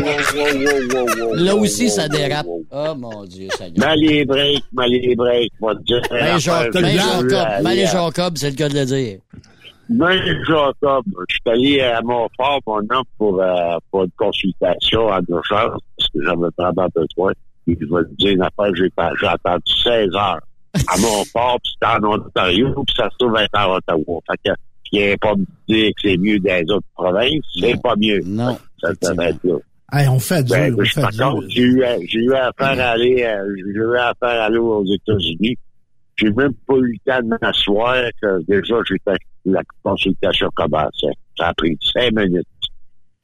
wow, wow, wow,
Là aussi,
wow,
ça dérape.
wow.
Oh mon Dieu, Seigneur.
Mal les breaks, mal les breaks, moi, te dire.
Ben, Jacob, ben, Jacob, ben, c'est le cas de le dire.
Ben, Jacob, je suis allé à Montfort, mon homme, pour, euh, pour une consultation en urgence, parce que j'avais vraiment besoin. Puis je vais te dire une affaire, j'ai pas- j'ai attendu 16 heures à Montfort, puis c'était en Ontario, puis ça se trouve être à Ottawa. Fait que, puis pas me dire que c'est mieux dans les autres provinces, c'est pas mieux.
Non.
Ça là.
Hey, on fait dur,
Ben,
on
je,
fait
par
dur.
contre, j'ai eu, j'ai eu affaire à aller, euh, j'ai eu affaire à aller aux États-Unis. J'ai même pas eu le temps de m'asseoir que déjà j'étais, la consultation commençait. Ça a pris cinq minutes.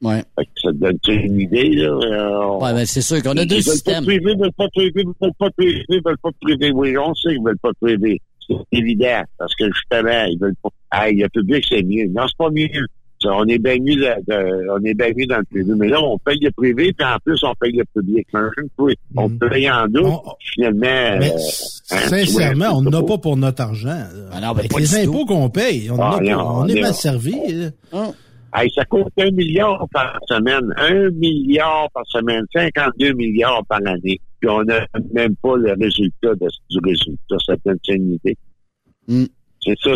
Ouais.
Fait que ça te donne une idée, là. euh,
Ouais, ben, c'est sûr qu'on a
ils
deux
veulent pas
systèmes.
ils veulent pas de privé, ils veulent pas de privé, ils veulent pas de privé. Oui, on sait qu'ils veulent pas de privé. C'est évident. Parce que justement, ils veulent pas. Ah, le public, c'est mieux. Non, c'est pas mieux. Ça, On est bien mieux, de- de- on est bien mieux dans le privé. Mais là, on paye le privé, puis en plus, on paye le public. On paye en deux, finalement.
Mais
euh, hein,
sincèrement, on n'a
pas
pour notre argent. là.
Ah ben,
les impôts qu'on paye, on,
Ah,
a
non,
pas- on
on
est
est-
mal servi.
Hey, ça coûte un million par semaine. Un milliard par semaine. 52 milliards par année. Puis on n'a même pas le résultat de, du résultat. Ça donne une idée.
Mm.
C'est ça,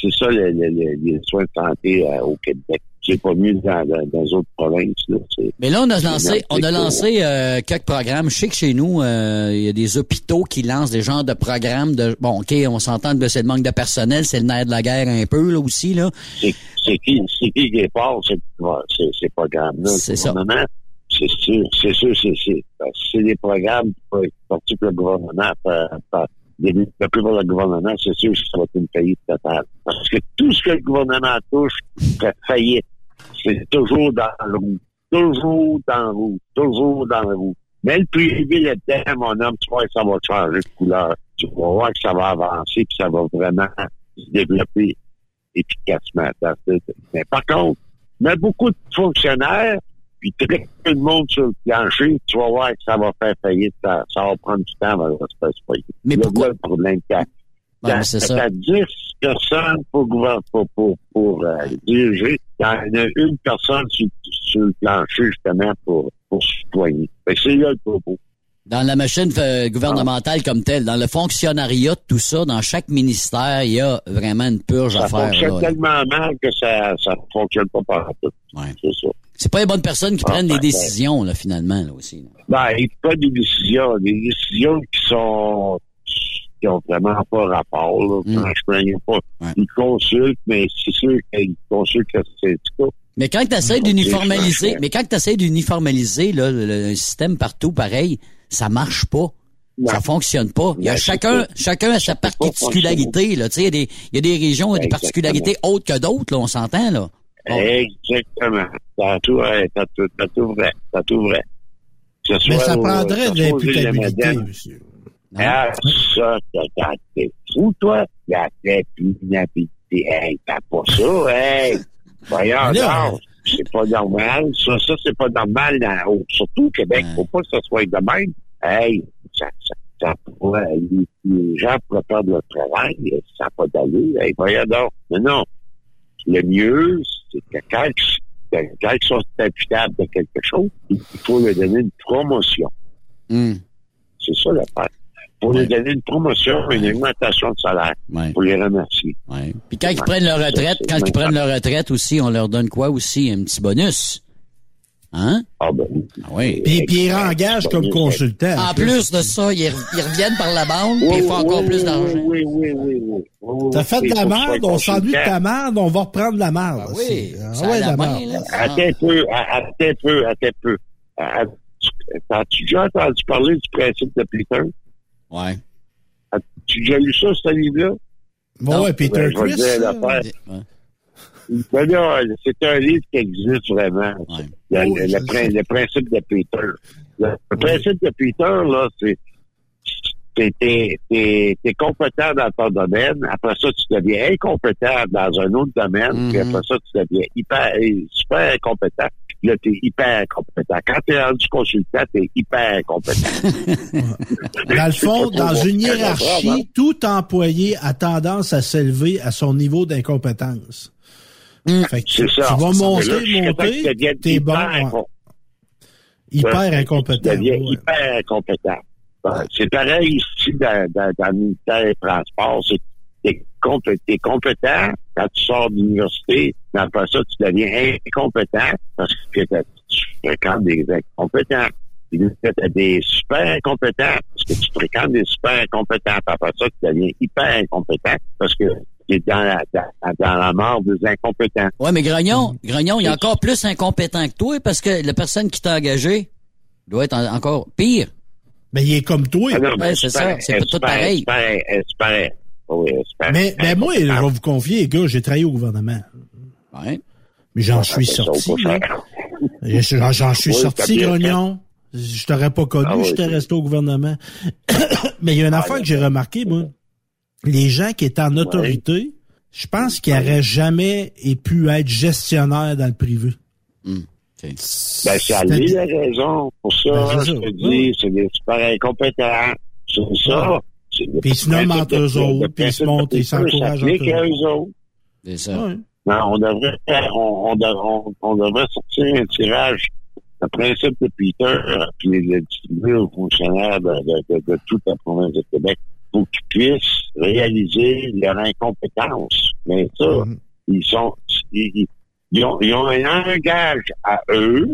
c'est ça le- le- le- les soins de santé euh, au Québec. C'est pas mieux dans, dans, dans les autres provinces. Là.
Mais là, on a lancé, on a lancé euh, quelques programmes. Je sais que chez nous, euh, il y a des hôpitaux qui lancent des genres de programmes de. Bon, ok, on s'entend que c'est le manque de personnel, c'est le nerf de la guerre un peu là aussi là.
c'est c'est qui c'est qui qui c'est c'est ces programmes là
C'est ça.
c'est sûr c'est sûr c'est c'est c'est des programmes qui par le gouvernement par, par développés par le gouvernement c'est sûr que ça va être une faillite totale. Parce que tout ce que le gouvernement touche fait faillite. C'est toujours dans le roue toujours dans le roue toujours dans le roue mais le privé là-dedans mon homme tu vois que ça va changer de couleur. Tu vas voir que ça va avancer puis ça va vraiment se développer efficacement. Mais par contre, mais beaucoup de fonctionnaires, puis très peu de monde sur le plancher, tu vas voir que ça va faire faillite. Ça, ça va prendre du temps avant de se faire faillite.
Mais
Là,
pourquoi-
là, le problème a.
Ouais, mais c'est ça.
T'as 10 personnes pour, pour, pour, pour euh, diriger. Il y en a une personne sur, sur le plancher, justement, pour, pour se soigner. Que c'est là le propos.
Dans la machine euh, gouvernementale comme telle, dans le fonctionnariat de tout ça, dans chaque ministère, il y a vraiment une purge
Ça
à faire.
fonctionne
là.
tellement mal que ça ça fonctionne pas par tout.
Ouais.
C'est ça.
C'est pas les bonnes personnes qui
Ah,
prennent les
ben,
décisions, là, finalement, là aussi. là.
Ben, pas des décisions, des décisions qui sont qui ont vraiment pas rapport. Là.
Mm.
Franchement, il y a pas. Ils consultent, mais c'est sûr qu'ils consultent le syndicat.
Mais quand tu essaies d'uniformaliser, mais quand tu essaies d'uniformaliser là, le, le système partout pareil, ça marche pas. Ça fonctionne pas. Il y a chacun, chacun a sa particularité, là. Tu sais, il y a des, il y a des régions, il y a des particularités autres que d'autres, là, on s'entend, là. Bon.
Exactement. T'as tout vrai, t'as tout, t'as tout vrai, t'as tout vrai. Ce
Mais ça
au-
prendrait de l'imputabilité, monsieur.
Ah, ça, t'es fou, toi? La inhabilité. Hey, t'as pas ça, hey! Voyons, non, c'est pas normal. Ça, ça, c'est pas normal, dans- surtout au Québec. Faut pas que ça soit de même. Hey, ça, ça, ça pourrait, les, les gens pourraient perdre leur travail, ça n'a pas d'allure. Hey, voyons donc. Mais non. Le mieux, c'est que quand, ils sont imputables de quelque chose, il faut leur donner une promotion.
Hmm.
C'est ça l'affaire. Pour leur donner une promotion, une augmentation de salaire.
Ouais.
Pour les remercier.
Ouais. Puis quand ils prennent leur retraite, quand ils prennent leur retraite aussi, on leur donne quoi aussi? Un petit bonus? Hein?
Ah ben oui.
Ah oui.
Puis, puis ils rengagent comme consultant.
En plus de ça, ils, re- ils reviennent par la bande, puis ils font encore plus d'argent.
Oui, oui, oui, oui. oui.
T'as fait de la merde, on s'ennuie de ta merde, on va reprendre la merde.
Ah oui,
Ah ouais,
la
la
main,
merde.
Attends un peu, attends peu, attends peu. Ah, tu- As-tu déjà entendu parler du principe de Peter?
Ouais.
As-tu déjà lu ça, ce livre-là?
Bon, ouais, Peter
Ben,
Chris.
Ben là, c'est un livre qui existe vraiment.
Ouais.
Oh,
le-
je
le prin-
sais.
le principe de Peter. Le, le principe de Peter, là, c'est t'es, t'es, t'es, t'es compétent dans ton domaine, après ça, tu deviens incompétent dans un autre domaine, puis
Mhm.
après ça, tu deviens hyper, super incompétent, puis là, t'es hyper incompétent. Quand t'es rendu consultant, t'es hyper incompétent.
Dans le fond, dans une hiérarchie, tout employé a tendance à s'élever à son niveau d'incompétence. Fait que tu,
C'est ça.
tu vas
là,
monter, monter, t'es bon,
hyper
ouais.
Tu
incompétent. ouais.
hyper incompétent. C'est pareil ici dans, dans, dans le ministère des Transports. C'est t'es compé- t'es compétent quand tu sors de l'université, mais après ça, tu deviens incompétent parce que tu fréquentes des incompétents. T'as des super incompétents parce que tu fréquentes des super incompétents. Après ça, tu deviens hyper incompétent parce que dans la, dans, dans la mort des incompétents.
Ouais, mais Grognon,
Mm.
Grognon, il est encore plus incompétent que toi parce que la personne qui t'a engagé doit être en- encore pire.
Mais il est comme toi.
Ah non,
Ouais,
mais
c'est ça, c'est tout pareil.
super- oui,
Mais, mais moi, je vais vous confier, les gars, j'ai travaillé au gouvernement.
Ouais.
Mais j'en suis
ça
sorti. J'en suis
Oui,
sorti, Grognon. Je t'aurais pas connu,
Ah oui,
j'étais resté au gouvernement. Mais il y a une affaire que j'ai remarqué, moi. Les gens qui étaient en autorité, je pense qu'ils n'auraient jamais et pu être gestionnaires dans le privé.
Hmm.
Ben, c'est
C'était-
Ali la raison. Pour ça,
Ben, c'est
je
ça.
te dis, c'est des super incompétents. C'est ça. C'est le
Puis ils se nomment entre eux autres, puis ils se montent, ils s'encouragent entre eux.
autres.
C'est ça.
Ouais.
Non, on devrait, faire- on, on, on, devrait sortir un tirage, le principe de Peter, euh, puis le distribuer aux fonctionnaires de, de, de, de toute la province de Québec pour qu'ils puissent réaliser leur incompétence. Mais ça,
Mhm.
ils sont, ils, ont, ils ont un langage à eux,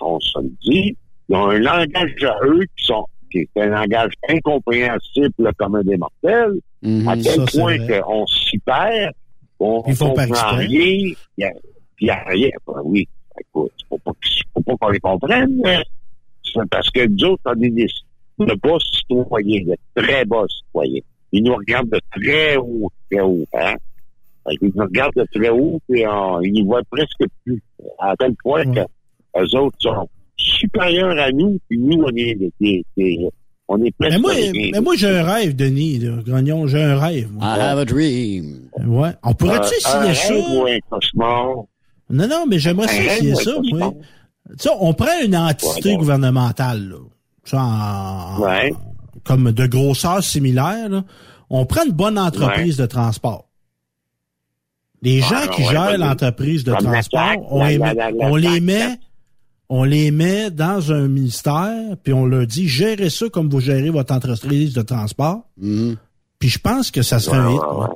on se le dit, ils ont un langage à eux qui sont, qui est un langage incompréhensible le commun des mortels,
Mhm.
à tel
Ça,
point qu'on s'y perd, on
pas
comprend rien, il y a, il y a rien. Ben oui, écoute, faut pas, faut pas qu'on les comprenne, mais c'est parce que nous autres, on est des de bas citoyens, de très bas citoyens. Ils nous regardent de très haut, très haut, hein. Qu'ils nous regardent de très haut, puis on- ils nous voient presque plus. À tel point que eux autres sont supérieurs à nous, puis nous, on est des, des- des- on est presque
Mais moi,
des-
mais moi j'ai un rêve, Denis, là. Grognon, j'ai un rêve. moi.
I have a dream.
Ouais. On pourrait-tu
un
essayer
rêve
ça?
ou un cauchemar?
Non, non, mais j'aimerais essayer ça, moi. Tu sais, on prend une entité
Ouais,
gouvernementale, là. Tu sais, en-
Ouais.
comme de grosseur similaire, là. On prend une bonne entreprise de transport. Les gens
Ouais,
qui
ouais,
gèrent l'entreprise de transport, on,
la-
les,
la-
met-
la-
on les met, on les met dans un ministère, puis on leur dit, gérez ça comme vous gérez votre entreprise de transport.
Mhm.
Puis je pense que ça serait
Ouais,
un hit.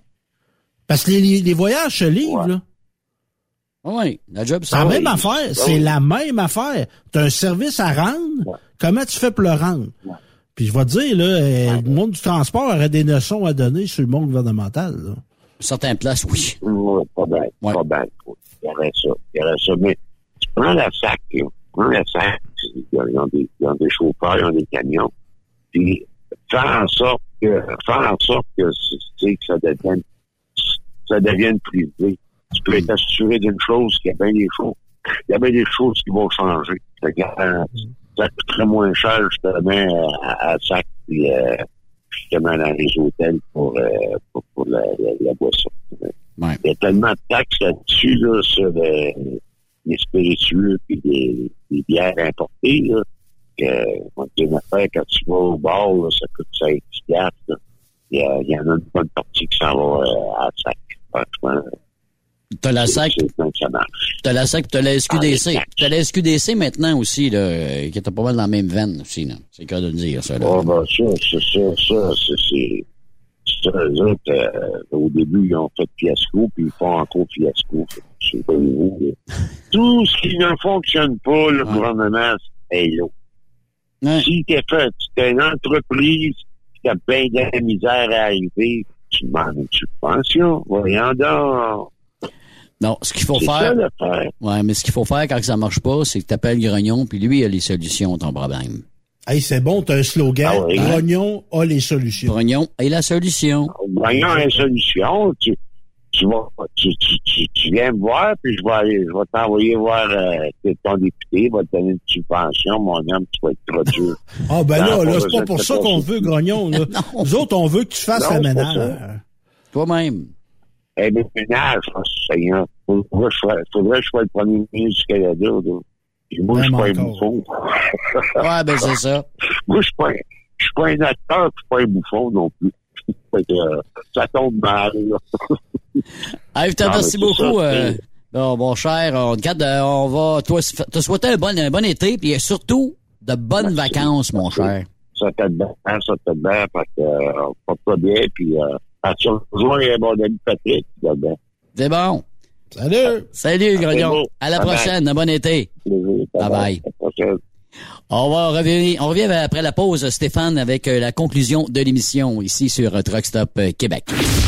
Parce que les, les voyages se livrent,
Ouais.
là.
Oui, la job,
c'est la même affaire. C'est la même affaire. Tu as un service à rendre. Comment tu fais pour le rendre? Puis je vais te dire, là, euh, le monde du transport aurait des notions à donner sur le monde gouvernemental. Là.
Certaines places, oui.
Oui, pas bien. Pas bien. Il y aurait ça. Il y aurait ça. Mais tu prends la SAC, tu prends la SAC, ils ont des, ils ont des chauffeurs, ils ont des camions. Puis faire en sorte que faire en sorte que, que ça devienne ça devienne privé. Tu peux être assuré d'une chose qu'il y a bien des choses. Il y a bien des choses qui vont changer. Ça, coûterait moins cher justement à, à sac puis euh, justement dans les hôtels pour, euh, pour, pour la, la, boisson.
Ouais.
Il y a tellement de taxes là-dessus, là, sur les, les spiritueux et les, les bières importées, là, que, moi, une affaire, quand tu vas au bar, là, ça coûte 5 piastres, Il y, y en a une bonne partie qui s'en va euh, à sac. Franchement,
T'as la SAC. T'as la SAC, t'as la SQDC.
Ah,
t'as la SQDC maintenant aussi, là, euh, qui était pas mal dans la même veine aussi, là. C'est le cas de le dire, ça, là.
Oh, ben, ça, c'est ça, ça, c'est, c'est, eux autres, euh, au début, ils ont fait fiasco, puis ils font encore fiasco. C'est pas nouveau, là. Tout ce qui ne fonctionne pas, le gouvernement, c'est là.
Ouais.
Si t'es fait, t'es une entreprise, qui a bien de la misère à arriver, tu demandes une subvention. Voyons donc.
Non, ce qu'il faut
C'est
faire.
ça.
Ouais, mais ce qu'il faut faire quand ça marche pas, c'est que t'appelles Grognon, puis lui, il a les solutions, ton problème.
Hey, c'est bon, t'as un slogan.
Ah oui.
Grognon a les solutions.
Grognon a la solution.
Voyons une solution, tu, tu vas, tu, tu, tu, tu viens me voir, puis je vais aller, je vais t'envoyer voir euh, ton député, il va te donner une subvention, mon homme, tu vas être trop dur.
Ah, ben là,
Non,
là,
pas
c'est pas pour ça qu'on veut, Grognon, là. Nous autres, on veut que tu fasses
Non, pas
ménage.
Toi-même.
Eh bien, ménage, Seigneur. Faudrait que je sois- faudrait que je sois le premier ministre du Canada, là. Puis moi, je suis
Même
pas un bouffon.
Ouais, ben c'est ça.
moi, je suis pas, un- je suis pas un acteur, je suis pas un bouffon non plus. Fait que, euh, ça tombe mal, là.
Ah, je te remercie beaucoup.
ça,
euh, bon, mon cher, on, regarde, euh, on va toi, te souhaiter un bon, un bon été, puis surtout de bonnes vacances, mon cher.
Ça te bien, ça te bien, parce que, euh, porte pas bien, puis, euh, mon ami Patrick.
C'est bon.
Salut!
Salut, Grognon. À la
Bye-bye.
prochaine. Un bon été.
Plaisir.
Bye bye.
À la prochaine.
On va revenir, on revient après la pause, Stéphane, avec euh, la conclusion de l'émission ici sur euh, Truck Stop euh, Québec.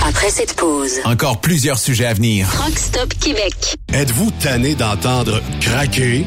Après cette pause,
Encore plusieurs sujets à venir.
Truck Stop Québec.
Êtes-vous tanné d'entendre craquer,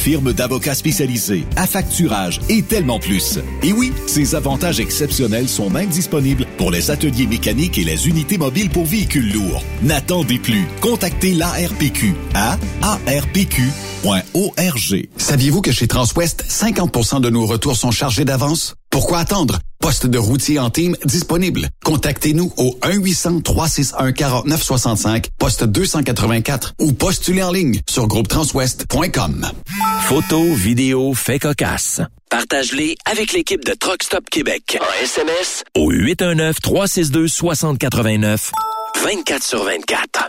firme d'avocats spécialisés, affacturage et tellement plus. Et oui, ces avantages exceptionnels sont même disponibles pour les ateliers mécaniques et les unités mobiles pour véhicules lourds. N'attendez plus. Contactez l'ARPQ à arpq.org.
Saviez-vous que chez Transwest, 50% de nos retours sont chargés d'avance? Pourquoi attendre? Poste de routier en team disponible. Contactez-nous au 1-800-361-4965, poste 284 ou postulez en ligne sur groupetranswest.com.
Photos, vidéos, faits cocasse. Partage-les avec l'équipe de Truck Stop Québec. En SMS au 819-362-6089. 24 sur 24.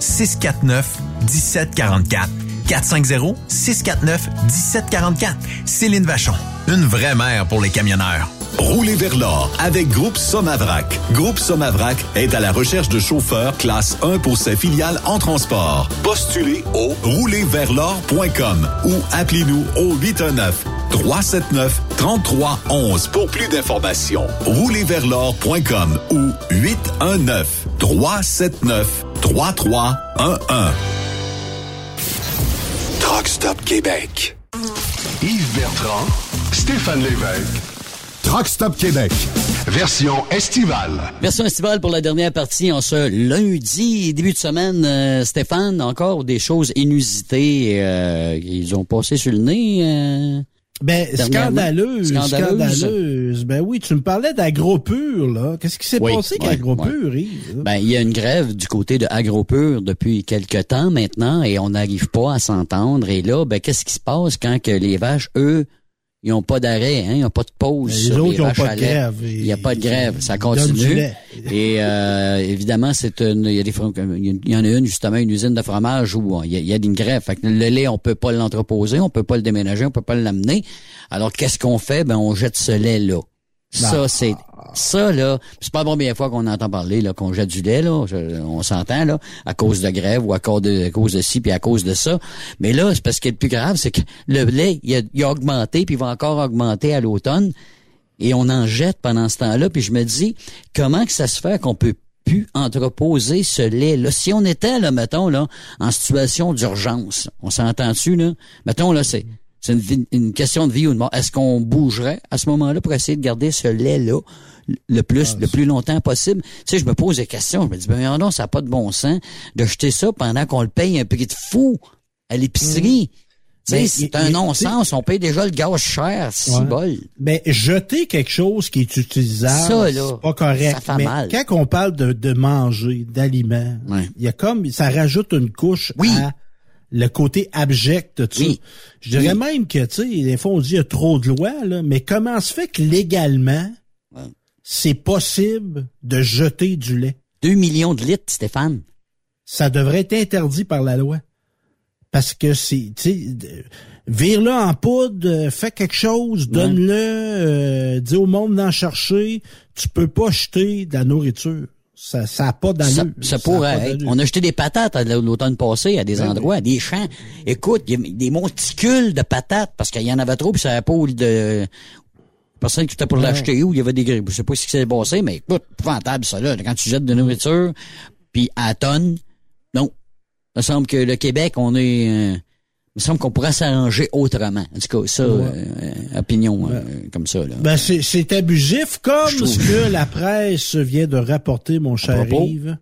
649 1744. 450 649 1744. Céline Vachon. Une vraie mère pour les camionneurs.
Roulez vers l'or avec Groupe Somavrac. Groupe Somavrac est à la recherche de chauffeurs classe 1 pour ses filiales en transport. Postulez au roulerversl'or.com ou appelez-nous au 819 379 3311 pour plus d'informations. Roulerversl'or.com ou 819 379 3311.
Truck Stop Québec. Yves Bertrand, Stéphane Lévesque. Truck Stop Québec. Version estivale.
Version estivale pour la dernière partie en ce lundi, début de semaine. Euh, Stéphane, encore des choses inusitées. Euh, ils ont passé sur le nez. Euh,
Ben, scandaleuse,
Scandaleuse.
scandaleuse. Ben oui, tu me parlais d'agropur, là. Qu'est-ce qui s'est
Oui,
passé avec
ouais,
agropur, Yves?
Ben, il y a une grève du côté de AgroPure depuis quelque temps maintenant et on n'arrive pas à s'entendre. Et là, ben, qu'est-ce qui se passe quand que les vaches, eux, ils n'ont pas d'arrêt, hein, ils n'ont pas de pause.
Ben, les
sur
autres,
les
ils pas de grève.
Il n'y a pas de grève, ça continue. Et euh, évidemment, c'est une, il y a des, il y en a une justement, une usine de fromage où il y a, il y a une grève. Fait que le lait, on peut pas l'entreposer, on peut pas le déménager, on peut pas l'amener. Alors qu'est-ce qu'on fait? Ben, on jette ce lait là. Ça, c'est ça là. C'est pas la première fois qu'on entend parler là qu'on jette du lait là. Je- on s'entend là à cause de grève ou à cause de, à cause de ci puis à cause de ça. Mais là, c'est parce que le plus grave, c'est que le lait il a, il a augmenté puis il va encore augmenter à l'automne et on en jette pendant ce temps-là. Puis je me dis comment que ça se fait qu'on peut plus entreposer ce lait-là? Si on était, là, mettons, là, en situation d'urgence, on s'entend-tu, là? Mettons, là, c'est, c'est une, question de vie ou de mort. Est-ce qu'on bougerait à ce moment-là pour essayer de garder ce lait-là le plus, le plus longtemps possible? Tu sais, je me pose des questions. Je me dis, ben, non, ça n'a pas de bon sens de jeter ça pendant qu'on le paye un prix de fou à l'épicerie. Tu sais,
Ben,
c'est un non-sens. On paye déjà le gaz cher, si
Ouais.
bol.
Ben, jeter quelque chose qui est utilisable, c'est pas correct.
ça fait
Mais
mal.
quand on parle de, de manger, d'aliments, il y a comme, ça rajoute une couche à le côté abject de.
Oui.
Je dirais
Oui.
même que, tu sais, des fois on dit il y a trop de lois, là, mais comment se fait que légalement, c'est possible de jeter du lait?
Deux millions de litres, Stéphane.
Ça devrait être interdit par la loi. Parce que c'est, tu sais, vire-le en poudre, euh, fais quelque chose, donne-le, euh, dis au monde d'en chercher. Tu peux pas jeter de la nourriture. Ça, ça a pas d'allure.
Ça, ça pourrait être. On a jeté des patates à l'automne passé à des
Ben
endroits, à des champs. Écoute, il y a des monticules de patates parce qu'il y en avait trop puis ça n'avait pas où de personne qui était pour
Ouais.
l'acheter où il y avait des grippes. Je sais pas ce qui s'est passé, mais écoute, épouvantable ça là. Quand tu jettes de la nourriture, puis à tonne, non. Il me semble que le Québec, on est euh, il me semble qu'on pourrait s'arranger autrement. En tout cas, ça,
Ouais.
euh, opinion euh, comme ça. Là.
Ben, c'est, c'est abusif comme ce que la presse vient de rapporter, mon cher? Yves.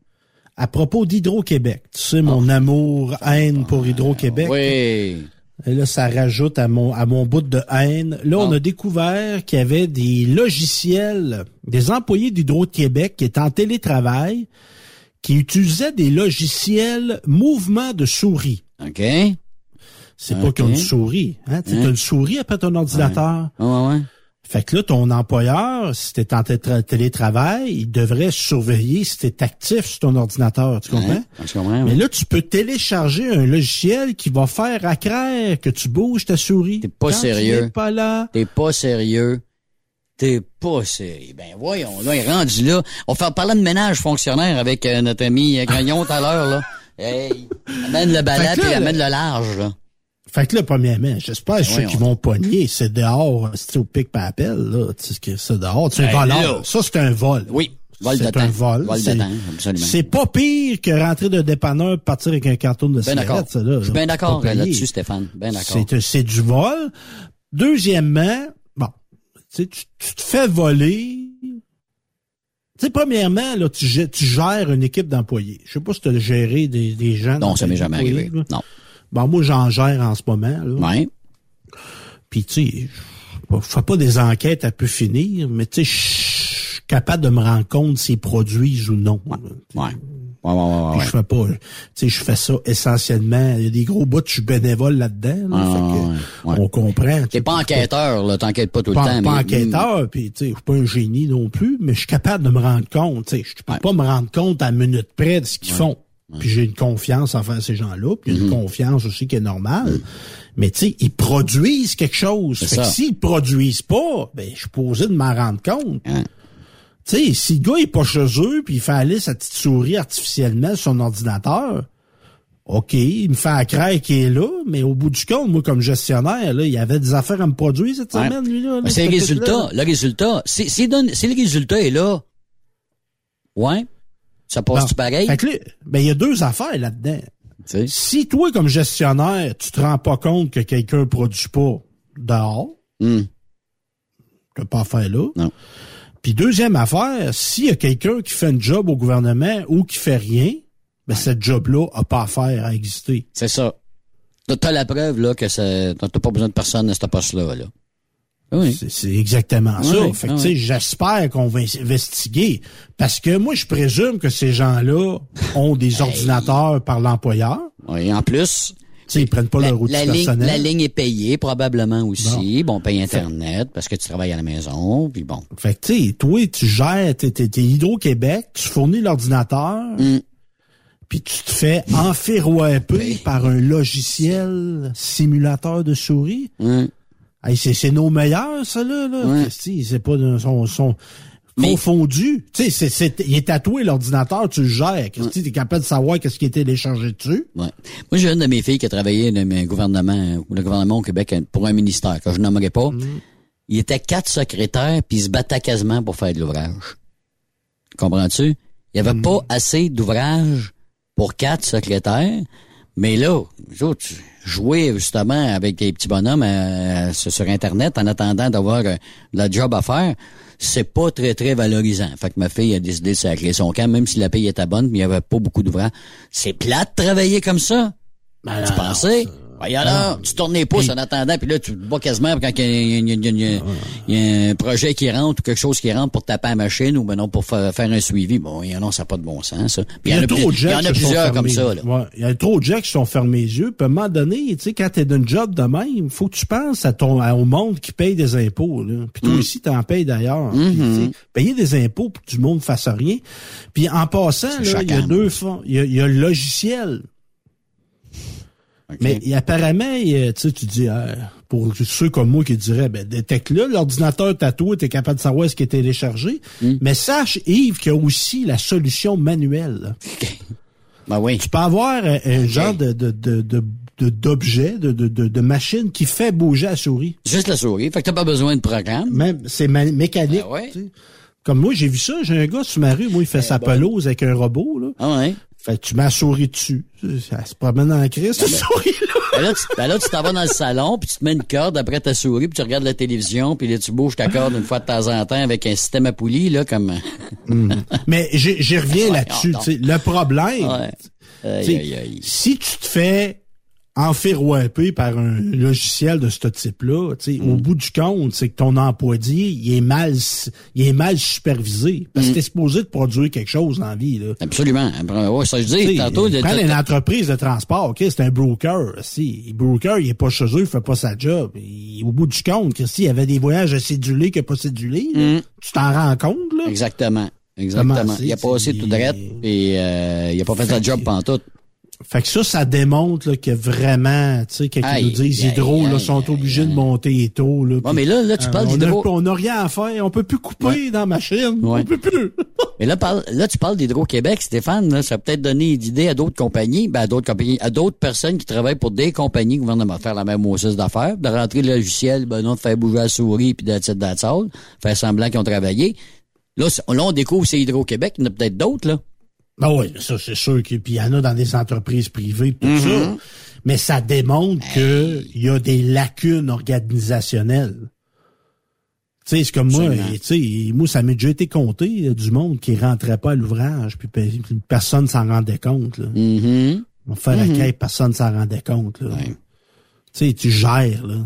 À propos d'Hydro-Québec. Tu sais, mon amour, haine pour Hydro-Québec.
Oui.
Et là, ça rajoute à mon, à mon bout de haine. Là, on a découvert qu'il y avait des logiciels, des employés d'Hydro-Québec qui étaient en télétravail, qui utilisaient des logiciels mouvement de souris.
OK.
C'est pas
Ok.
qu'ils ont une souris. Hein? Tu
Hein?
as une souris après ton ordinateur.
Ouais, ouais.
Fait que là, ton employeur, si t'es en télétravail, il devrait surveiller si t'es actif sur ton ordinateur. Tu comprends?
Ouais, je comprends,
Mais
ouais.
là, tu peux télécharger un logiciel qui va faire accraire que tu bouges ta souris. T'es
pas sérieux.
pas là.
T'es pas sérieux. T'es pas sérieux. Ben voyons, là, il est rendu là. On va faire parler de ménage fonctionnaire avec euh, notre ami euh, Grignon tout à l'heure, là. Hey, amène le
Fait là,
puis amène
le-
le large, là.
Fait que là, premièrement, j'espère que ceux qui vont pogner, c'est dehors, c'est au pic par appel, là. C'est dehors. C'est un
Ben
voleur. Ça, c'est un vol.
Oui.
C'est un vol. C'est-
temps, absolument.
C'est pas pire que rentrer de dépanneur partir avec un carton de
Ben
ça, là.
Je suis bien d'accord
payé.
là-dessus, Stéphane. Ben d'accord.
C'est, c'est du vol. Deuxièmement, bon, tu tu te fais voler. Tu sais, premièrement, là, tu, tu gères une équipe d'employés. Je sais pas si tu as géré des, des gens.
Non, ça m'est jamais arrivé.
là.
Non.
Bon, moi, j'en gère en ce moment. Là.
Ouais.
Puis, tu sais, je fais pas des enquêtes à peu finir, mais tu sais, je suis capable de me rendre compte s'ils produisent ou non.
Ouais. Ouais, ouais, ouais,
Puis
ouais.
je fais pas, tu sais, je fais ça essentiellement. Il y a des gros bouts, je suis bénévole là-dedans. là.
Ah, ouais.
On comprend.
T'es pas enquêteur, là. T'enquêtes pas tout le temps.
pas
mais-
enquêteur, puis tu sais, je suis pas un génie non plus, mais je suis capable de me rendre compte. Tu sais, je peux pas me rendre compte à minute près de ce qu'ils font. Puis j'ai une confiance envers ces gens-là, puis une confiance aussi qui est normale. Mais tu sais, ils produisent quelque chose. Fait que
ça.
s'ils produisent pas, ben je suis posé de m'en rendre compte. Tu sais, si le gars est pas chez eux, puis il fait aller sa petite souris artificiellement sur son ordinateur, OK, il me fait à craindre qu'il est là, mais au bout du compte, moi, comme gestionnaire, là, il y avait des affaires à me produire cette
Ouais.
semaine, lui, là. là,
Mais c'est le résultat. Le résultat. Si, si, donne, si le résultat est là, ouais, ça passe-tu pareil?
Fait que là, ben, il y a deux affaires là-dedans. Si toi, comme gestionnaire, tu te rends pas compte que quelqu'un produit pas dehors, tu peux pas faire là.
Non.
Puis deuxième affaire, s'il y a quelqu'un qui fait un job au gouvernement ou qui fait rien, ben, cette job-là a pas affaire à exister.
C'est ça. T'as- T'as la preuve, là, que t'as t'as pas besoin de personne à ce poste-là, là. Oui.
C'est- exactement
Oui,
ça.
oui,
Fait que, sais, j'espère qu'on va investiguer. Parce que moi, je présume que ces gens-là ont des ordinateurs par l'employeur.
Oui, en plus,
Tu sais, ils prennent pas
la,
leur outil
la ligne, la ligne est payée probablement aussi. Bon, on paye Internet parce que tu travailles à la maison. Puis bon.
Fait que, tu sais, toi, tu gères, t'es, Hydro-Québec, tu fournis l'ordinateur,
Mm.
puis tu te fais enferroiper par un logiciel simulateur de souris.
Hum.
Hey, c'est, c'est nos meilleurs, ça, là. là.
Ouais.
C'est pas de, sont, sont
Mais-
confondus. Tu sais, c'est, c'est, il est tatoué, l'ordinateur, tu le gères. Christy, t'es capable de savoir qu'est-ce qui est téléchargé dessus.
Ouais. Moi, j'ai une de mes filles qui a travaillé dans un gouvernement, ou le gouvernement au Québec pour un ministère que je nommerai pas. Il était quatre secrétaires puis il se battait quasiment pour faire de l'ouvrage. Comprends-tu? Il y avait pas assez d'ouvrage pour quatre secrétaires. Mais là, les autres, jouer justement avec des petits bonhommes euh, sur Internet en attendant d'avoir euh, de la job à faire, c'est pas très, très valorisant. Fait que ma fille a décidé de sacrer son camp, même si la paye était bonne, mais il y avait pas beaucoup d'ouvrage. C'est plate de travailler comme ça?
Ben
tu pensais? Voyons là, tu tournes les pouces en attendant, puis là, tu te bats quasiment quand il y, a- y a- y a- y a- y a un projet qui rentre ou quelque chose qui rentre pour taper à la machine ou ben non, pour fa- faire un suivi. Bon, il y en a, ça n'a pas de bon sens, ça.
Il y a,
plus-
trop de
y
gens
en
qui
a plusieurs comme ça.
Ouais. Il y a trop de gens qui sont fermés les yeux. Puis à un moment donné, tu sais, quand t'es d'un job de même, faut que tu penses à ton, au monde qui paye des impôts, là. Puis
Mm.
toi aussi, t'en payes d'ailleurs.
Mm-hmm.
Payer des impôts pour que du monde fasse rien. Puis en passant, il y a deux fonds. Il y a, il y a le logiciel. Mais apparemment, a- tu sais, tu dis, euh, pour ceux comme moi qui diraient, ben, détecte-le, l'ordinateur tatoué, t'es capable de savoir ce qui est téléchargé.
Hmm.
Mais sache, Yves, qu'il y a aussi la solution manuelle. là.
Ben oui.
Tu peux avoir un, un genre de, de, de, de, de- d'objet, de, de, de, de machine qui fait bouger la souris.
Juste la souris. Fait que t'as pas besoin de programme.
Même, c'est mécanique.
Ben ouais.
Comme moi, j'ai vu ça, j'ai un gars sur ma rue, moi, il fait sa pelouse avec un robot, là.
Ah ouais.
Fait que tu la souris dessus. Ça se promène dans la crise, cette souris-là.
Ben là, tu ben là, tu t'en vas dans le salon, puis tu te mets une corde après ta souris, puis tu regardes la télévision, puis là, tu bouges ta corde une fois de temps en temps avec un système à poulie, là, comme...
Mais j'y reviens
Ouais,
là-dessus. Le problème,
Ouais. Aïe,
tu sais,
aïe, aïe.
si tu te fais enferroiper par un logiciel de ce type-là, tu sais,
Mm.
au bout du compte, c'est que ton employé, il est mal, il est mal supervisé. Parce
Mm.
que t'es supposé de produire quelque chose dans la vie, là.
Absolument. Ouais, ça, je dis, tantôt... de-
prends
de-
une entreprise de transport, ok, c'est un broker. Si, le broker, il est pas chez eux, il fait pas sa job. Il- au bout du compte, Christy, il y avait des voyages cédulés que pas cédulés.
Mm.
Tu t'en rends compte, là?
Exactement. Exactement. Il a passé tout droit, et euh, il a pas fait sa job pantoute.
Fait que ça, ça démontre là, que vraiment, tu sais, quand ils nous disent
aïe,
Hydro, là, sont
aïe,
obligés de monter tôt. Là, puis,
mais là, là, tu parles
on a-
d'Hydro.
On n'a rien à faire, on peut plus couper dans la machine.
Ouais.
On peut plus.
Mais là, parle- là, tu parles d'Hydro-Québec, Stéphane, là, ça a peut-être donné d'idées à d'autres compagnies, ben, à d'autres compagnies, à d'autres personnes qui travaillent pour des compagnies gouvernementales, faire la même osseuse d'affaires, de rentrer le logiciel, ben non, de faire bouger la souris, puis de titre d'attitude, faire semblant qu'ils ont travaillé. Là, c'est- là, on découvre c'est Hydro-Québec, il y en a peut-être d'autres, là.
Ben oui, ça, c'est sûr que puis il y en a dans des entreprises privées, tout
Mhm.
ça. Mais ça démontre que il y a des lacunes organisationnelles. Tu sais, c'est comme moi, tu sais, moi, ça m'est déjà été compté du monde qui rentrait pas à l'ouvrage, puis pe- personne s'en rendait compte. Là.
Mhm.
On fait la quête, personne s'en rendait compte. Là.
Ouais.
Tu sais, tu gères, là.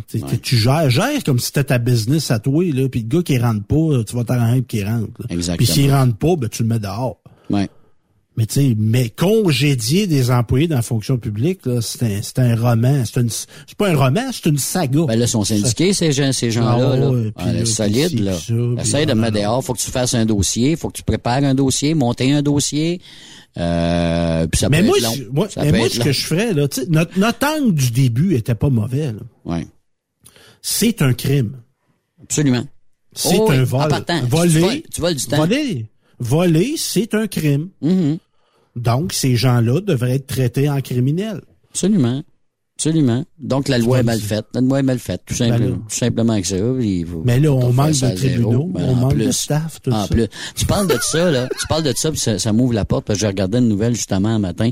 Tu gères, gère comme si c'était ta business à toi, là. Puis le gars qui rentre pas, tu vas t'arranger pour qu'il rentre. là.
Exactement.
Puis s'il rentre pas, ben tu le mets dehors.
Ouais.
Mais tu sais, mais congédier des employés dans la fonction publique, là, c'est un, c'est un roman. C'est une, c'est pas un roman, c'est une saga.
Ben là, ils sont syndiqués, ces gens, ces gens-là,
Ah
là.
ouais,
Ah, là, solide, là.
ça,
Essaye de me mettre dehors, faut que tu fasses un dossier, faut que tu prépares un dossier, monter un dossier, euh, puis ça
Mais
peut
moi,
être long.
je- moi,
Ça
mais
peut
moi
être
ce
long.
que je ferais, là, tu sais, notre, notre angle du début était pas mauvais, là.
Ouais.
C'est un crime.
Absolument.
C'est
Oh
un vol.
partant, tu
voler,
voles- tu voles du temps.
Voler, voler, c'est un crime.
Mhm.
Donc, ces gens-là devraient être traités en criminels.
Absolument. Absolument. Donc, la loi est mal faite. La loi est mal faite. Tout, simple-
Ben
tout simplement que ça. Faut-
Mais là, on manque de tribunaux,
Ben,
on
en
manque de staff, tout
en
ça.
plus. Tu parles de ça, là. Tu parles de ça, puis ça, ça m'ouvre la porte, parce que j'ai regardé une nouvelle, justement, un matin.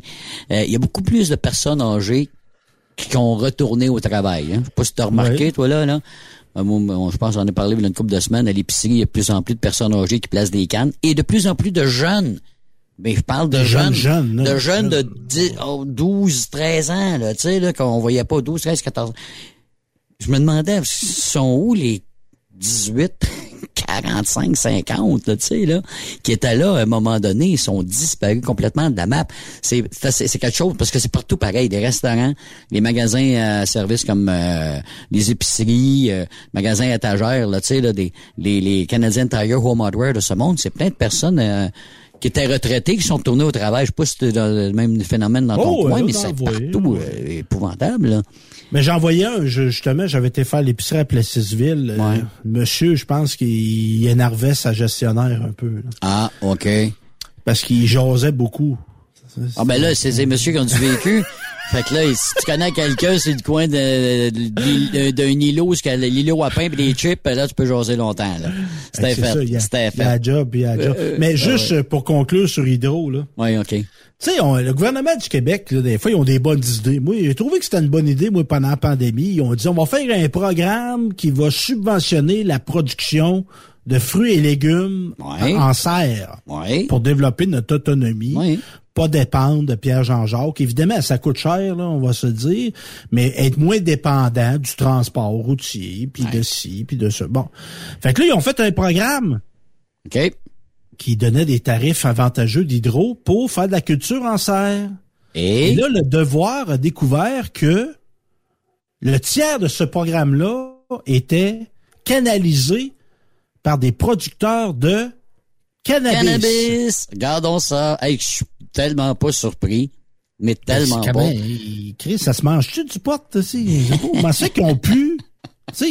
Euh, Il y a beaucoup plus de personnes âgées qui ont retourné au travail. Hein. Je sais pas si tu as remarqué, toi, là, là. Euh, moi, je pense j'en ai parlé il y a une couple de semaines. À l'épicerie, il y a de plus en plus de personnes âgées qui placent des cannes. Et de plus en plus de jeunes. Mais je parle de jeunes,
jeunes,
de jeunes de 10, oh, 12, 13 ans, là, tu sais, là, qu'on voyait pas 12, 13, 14. Je me demandais, sont où les 18, 45, 50, là, tu sais, là, qui étaient là à un moment donné, ils sont disparus complètement de la map. C'est c'est c'est quelque chose, parce que c'est partout pareil, des restaurants, les magasins à services comme euh, les épiceries, euh, magasins étagères, là, tu sais, là, des, les, les Canadian Tire Home Hardware de ce monde, c'est plein de personnes... euh, qui étaient retraités, qui sont retournés au travail. Je sais pas si dans le même phénomène dans ton
Oh,
coin,
ouais,
mais c'est partout
ouais.
euh, épouvantable. Là.
Mais j'en voyais un, je- justement, j'avais été faire l'épicerie à Plessisville. Euh, monsieur, je pense qu'il énervait sa gestionnaire un peu. là.
Ah, OK.
Parce qu'il jasait beaucoup.
Ah ben là, c'est des messieurs qui ont du vécu. fait que là, si tu connais quelqu'un, c'est du coin d'un îlot, c'est l'îlot à pain et des chips, là, tu peux jaser longtemps. C'était fait. C'était
Il y a
fait.
job, il y a la job.
Euh,
Mais
euh,
juste pour conclure sur Hydro, là.
Oui, OK.
Tu sais, le gouvernement du Québec, là, des fois, ils ont des bonnes idées. Moi, j'ai trouvé que c'était une bonne idée, moi, pendant la pandémie. Ils ont dit, on va faire un programme qui va subventionner la production de fruits et légumes
Ouais.
en serre
Ouais.
pour développer notre autonomie. Pas dépendre de Pierre-Jean-Jacques. Évidemment, ça coûte cher, là, on va se dire, mais être moins dépendant du transport routier, puis de ci, puis de ça. Bon. Fait que là, ils ont fait un programme
OK.
qui donnait des tarifs avantageux d'hydro pour faire de la culture en serre.
Et,
Et là, le devoir a découvert que le tiers de ce programme-là était canalisé par des producteurs de cannabis.
Cannabis. Regardons ça. Hey, je suis tellement pas surpris, mais tellement
C'est
pas.
Chris, ça se mange-tu du sais? Pas, Comment ça qu'ils ont pu, tu sais,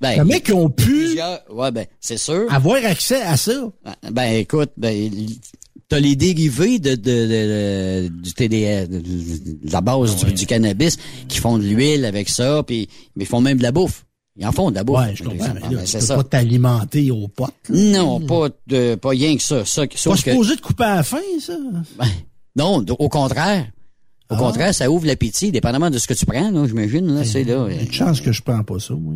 Ben,
comment qu'ils ont pu
Ouais, ben, c'est sûr.
avoir accès à ça?
Ben, écoute, ben, t'as les dérivés de, de, de- de- du TDS, de, la base du, du cannabis, qui font de l'huile avec ça, puis mais ils font même de la bouffe. Ils en font bouffe.
Ouais, je comprends, mais là,
Ben,
tu
c'est
peux
ça.
pas t'alimenter au pot. là.
Non, pas de, pas rien que ça. ça
Pas
sauf que,
supposé de couper à la fin, ça?
ben, non, au contraire. Au
Ah.
contraire, ça ouvre l'appétit, dépendamment de ce que tu prends, là, j'imagine, là, c'est là.
Une chance que je prends pas ça, moi.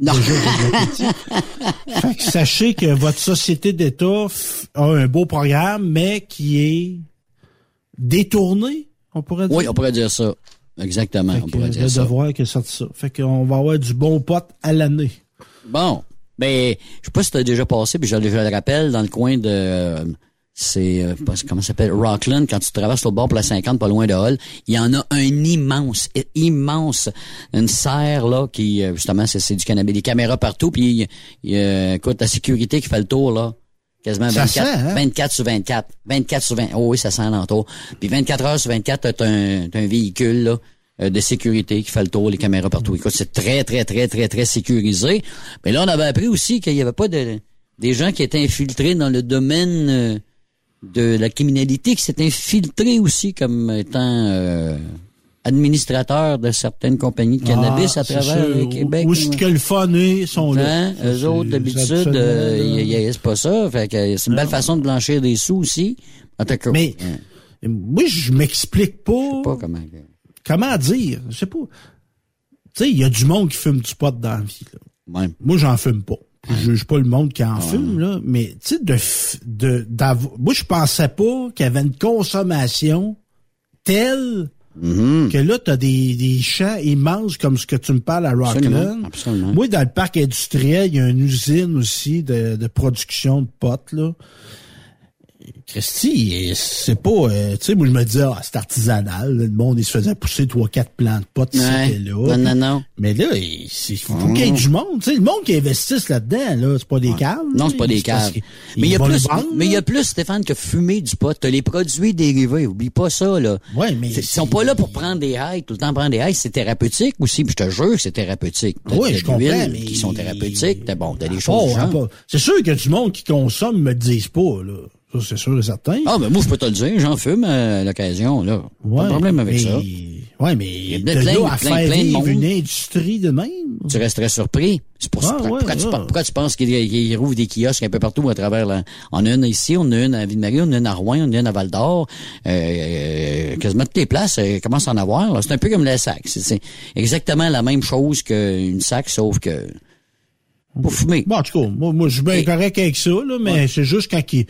Non.
Fait que sachez que votre société d'État a un beau programme, mais qui est détourné, on pourrait dire.
Oui, on pourrait dire ça. Exactement,
Fait
on pourrait
le
dire ça.
devoir que sorti ça. Fait qu'on va avoir du bon pot à l'année.
Bon. Ben, je sais pas si t'as déjà passé, puis je, le- je le rappelle, dans le coin de... euh, c'est... euh, comment ça s'appelle? Rockland, quand tu traverses le bord pour la 50, pas loin de Hall, il y en a un immense, immense, une serre, là, qui, euh, justement, c'est du cannabis. Des caméras partout, puis, il y a, écoute, la sécurité qui fait le tour, là. Quasiment
Ça
24,
sent, hein?
24 sur 24. 24 sur 20. Oh oui, ça sent l'entour. Puis 24 heures sur 24, t'as un, un véhicule, là, euh, de sécurité qui fait le tour, les caméras partout. Écoute, c'est très, très, très, très, très sécurisé. Mais là, on avait appris aussi qu'il n'y avait pas de, des gens qui étaient infiltrés dans le domaine euh, de la criminalité, qui s'étaient infiltrés aussi comme étant euh, administrateurs de certaines compagnies de cannabis
Ah,
à
c'est
travers le Québec.
Où est-ce que le fun est, sont là?
Hein? Eux autres, d'habitude, euh, pas ça. Fait que c'est une belle façon de blanchir des sous aussi. En tout cas,
Mais-
hein,
Moi, je m'explique pas,
pas comment.
comment dire? Je sais pas. Tu sais, il y a du monde qui fume du pot dans la vie. là. Moi, j'en fume pas. Je juge pas le monde qui en fume, là. Mais, tu sais, de, de, moi, je pensais pas qu'il y avait une consommation telle
Mm-hmm.
que là, t'as des, des champs immenses comme ce que tu me parles à Rockland.
Absolument, absolument.
Moi, dans le parc industriel, il y a une usine aussi de, de production de potes, là. Christy, c'est pas, euh, tu sais, moi je me disais, ah, c'est artisanal, le monde il se faisait pousser trois, quatre plants de potes
Ouais.
là.
Non, non, non.
Mais là, il faut qu'il y ait du monde, tu sais, le monde qui investisse là-dedans, là, c'est pas des caves.
Non, c'est pas des caves. Mais il y a plus,
vendre,
mais il y a plus, Stéphane, que fumer du pot. T'as les produits dérivés. Oublie pas ça, là.
Ouais, mais
Ils sont pas là pour prendre des highs, tout le temps prendre des highs. C'est thérapeutique aussi. Puis je te jure que c'est thérapeutique.
Oui, je comprends, mais-
Qui sont thérapeutiques. T'as bon, t'as des
Oh,
choses
C'est sûr que du monde qui consomme me disent pas, là. Ça, c'est sûr et certain.
Ah, ben moi, je peux te le dire. J'en fume à l'occasion, là. Pas
Ouais,
de problème avec
mais-
ça.
Ouais, mais
y a
de
plein- plein-
à
plein-
faire
plein de monde.
une industrie de même.
Tu resterais surpris. C'est pour ça.
Ah,
pourquoi,
ouais,
tu,
ouais.
penses- pourquoi tu penses qu'il qu'il rouvre des kiosques un peu partout à travers la... On a une ici, on a une à Ville-Marie, on a une à Rouen, on a une à Val-d'Or. Euh, euh, quasiment toutes les places euh, commencent à en avoir. C'est un peu comme le sac. C'est- exactement la même chose qu'une sac, sauf que pour fumer.
Bon, en tout cas, moi, moi je suis bien correct avec ça, là, mais c'est juste quand il-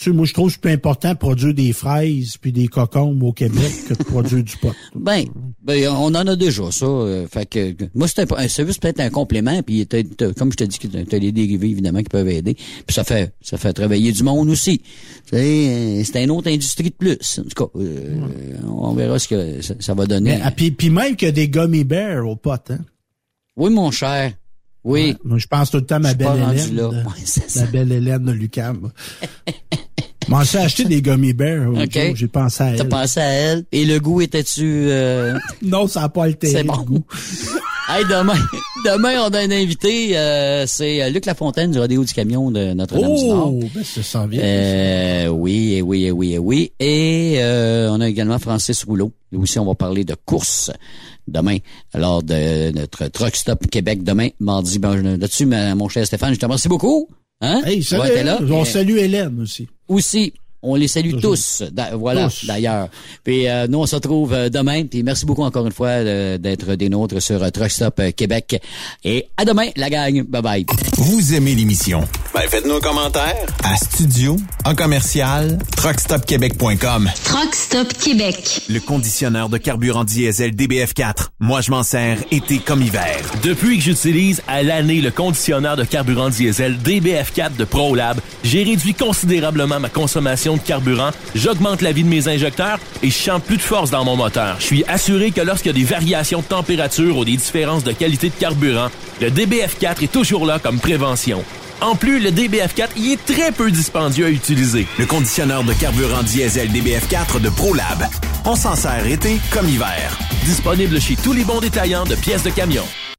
Tu sais, moi, je trouve que c'est plus important de produire des fraises puis des cocombes au Québec que de produire du pot.
Ben, ben, on en a déjà ça. euh, fait que moi, c'est un, un service peut-être un complément, puis t'as- t'as- comme je te dis, tu as les dérivés évidemment qui peuvent aider. Puis ça fait ça fait travailler du monde aussi. Euh, C'est une autre industrie de plus. En tout cas, euh, on verra ce que ça, ça va donner.
Mais, ah, puis, puis même qu'il y a des gummy bears au pot, hein?
Oui, mon cher. Oui.
Moi, je pense tout le temps à ma belle Hélène.
là.
de-
Ouais, c'est
ma belle Hélène de Lucam. M'en suis acheté des gummy bears. J'ai pensé à
T'as
elle.
pensé à elle? Et le goût était-tu... euh,
Non, ça n'a pas altéré
C'est bon.
le goût.
Hey, demain, demain, on a un invité, euh, c'est euh, Luc Lafontaine du Rodéo du Camion de Notre-Dame-du-Nord.
Oh, ben, ça s'en vient.
Euh, oui, eh oui, eh oui, eh oui. Et euh, on a également Francis Rouleau. Lui aussi, on va parler de course demain, lors de notre Truck Stop Québec demain, mardi. Ben, là-dessus, mon cher Stéphane, je te remercie beaucoup. Hein?
Hey, salut.
être là?
On salue Hélène aussi.
aussi. On les salue
Toujours.
tous. D'a- Voilà, d'ailleurs. Puis euh, nous, on se retrouve euh, demain. Puis merci beaucoup encore une fois euh, d'être des nôtres sur euh, Truck Stop Québec. Et à demain, la gang. Bye bye.
Vous aimez l'émission? Ben, faites-nous un commentaire à studio, en commercial, truckstopquebec.com.
Truck Stop Québec.
Le conditionneur de carburant diesel DBF4. Moi, je m'en sers été comme hiver.
Depuis que j'utilise à l'année le conditionneur de carburant diesel DBF4 de ProLab, j'ai réduit considérablement ma consommation de carburant, j'augmente la vie de mes injecteurs et je sens plus de force dans mon moteur. Je suis assuré que lorsqu'il y a des variations de température ou des différences de qualité de carburant, le DBF4 est toujours là comme prévention. En plus, le DBF4 y est très peu dispendieux à utiliser.
Le conditionneur de carburant diesel DBF4 de ProLab. On s'en sert été comme hiver.
Disponible chez tous les bons détaillants de pièces de camion.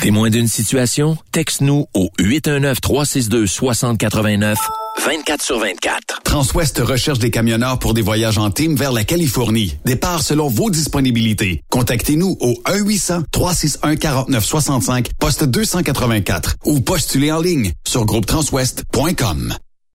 Témoin d'une situation? Texte-nous au 819-362-6089, 24 sur 24.
Transwest recherche des camionneurs pour des voyages en team vers la Californie. Départ selon vos disponibilités. Contactez-nous au 1-800-361-4965, poste 284 ou postulez en ligne sur groupetranswest.com.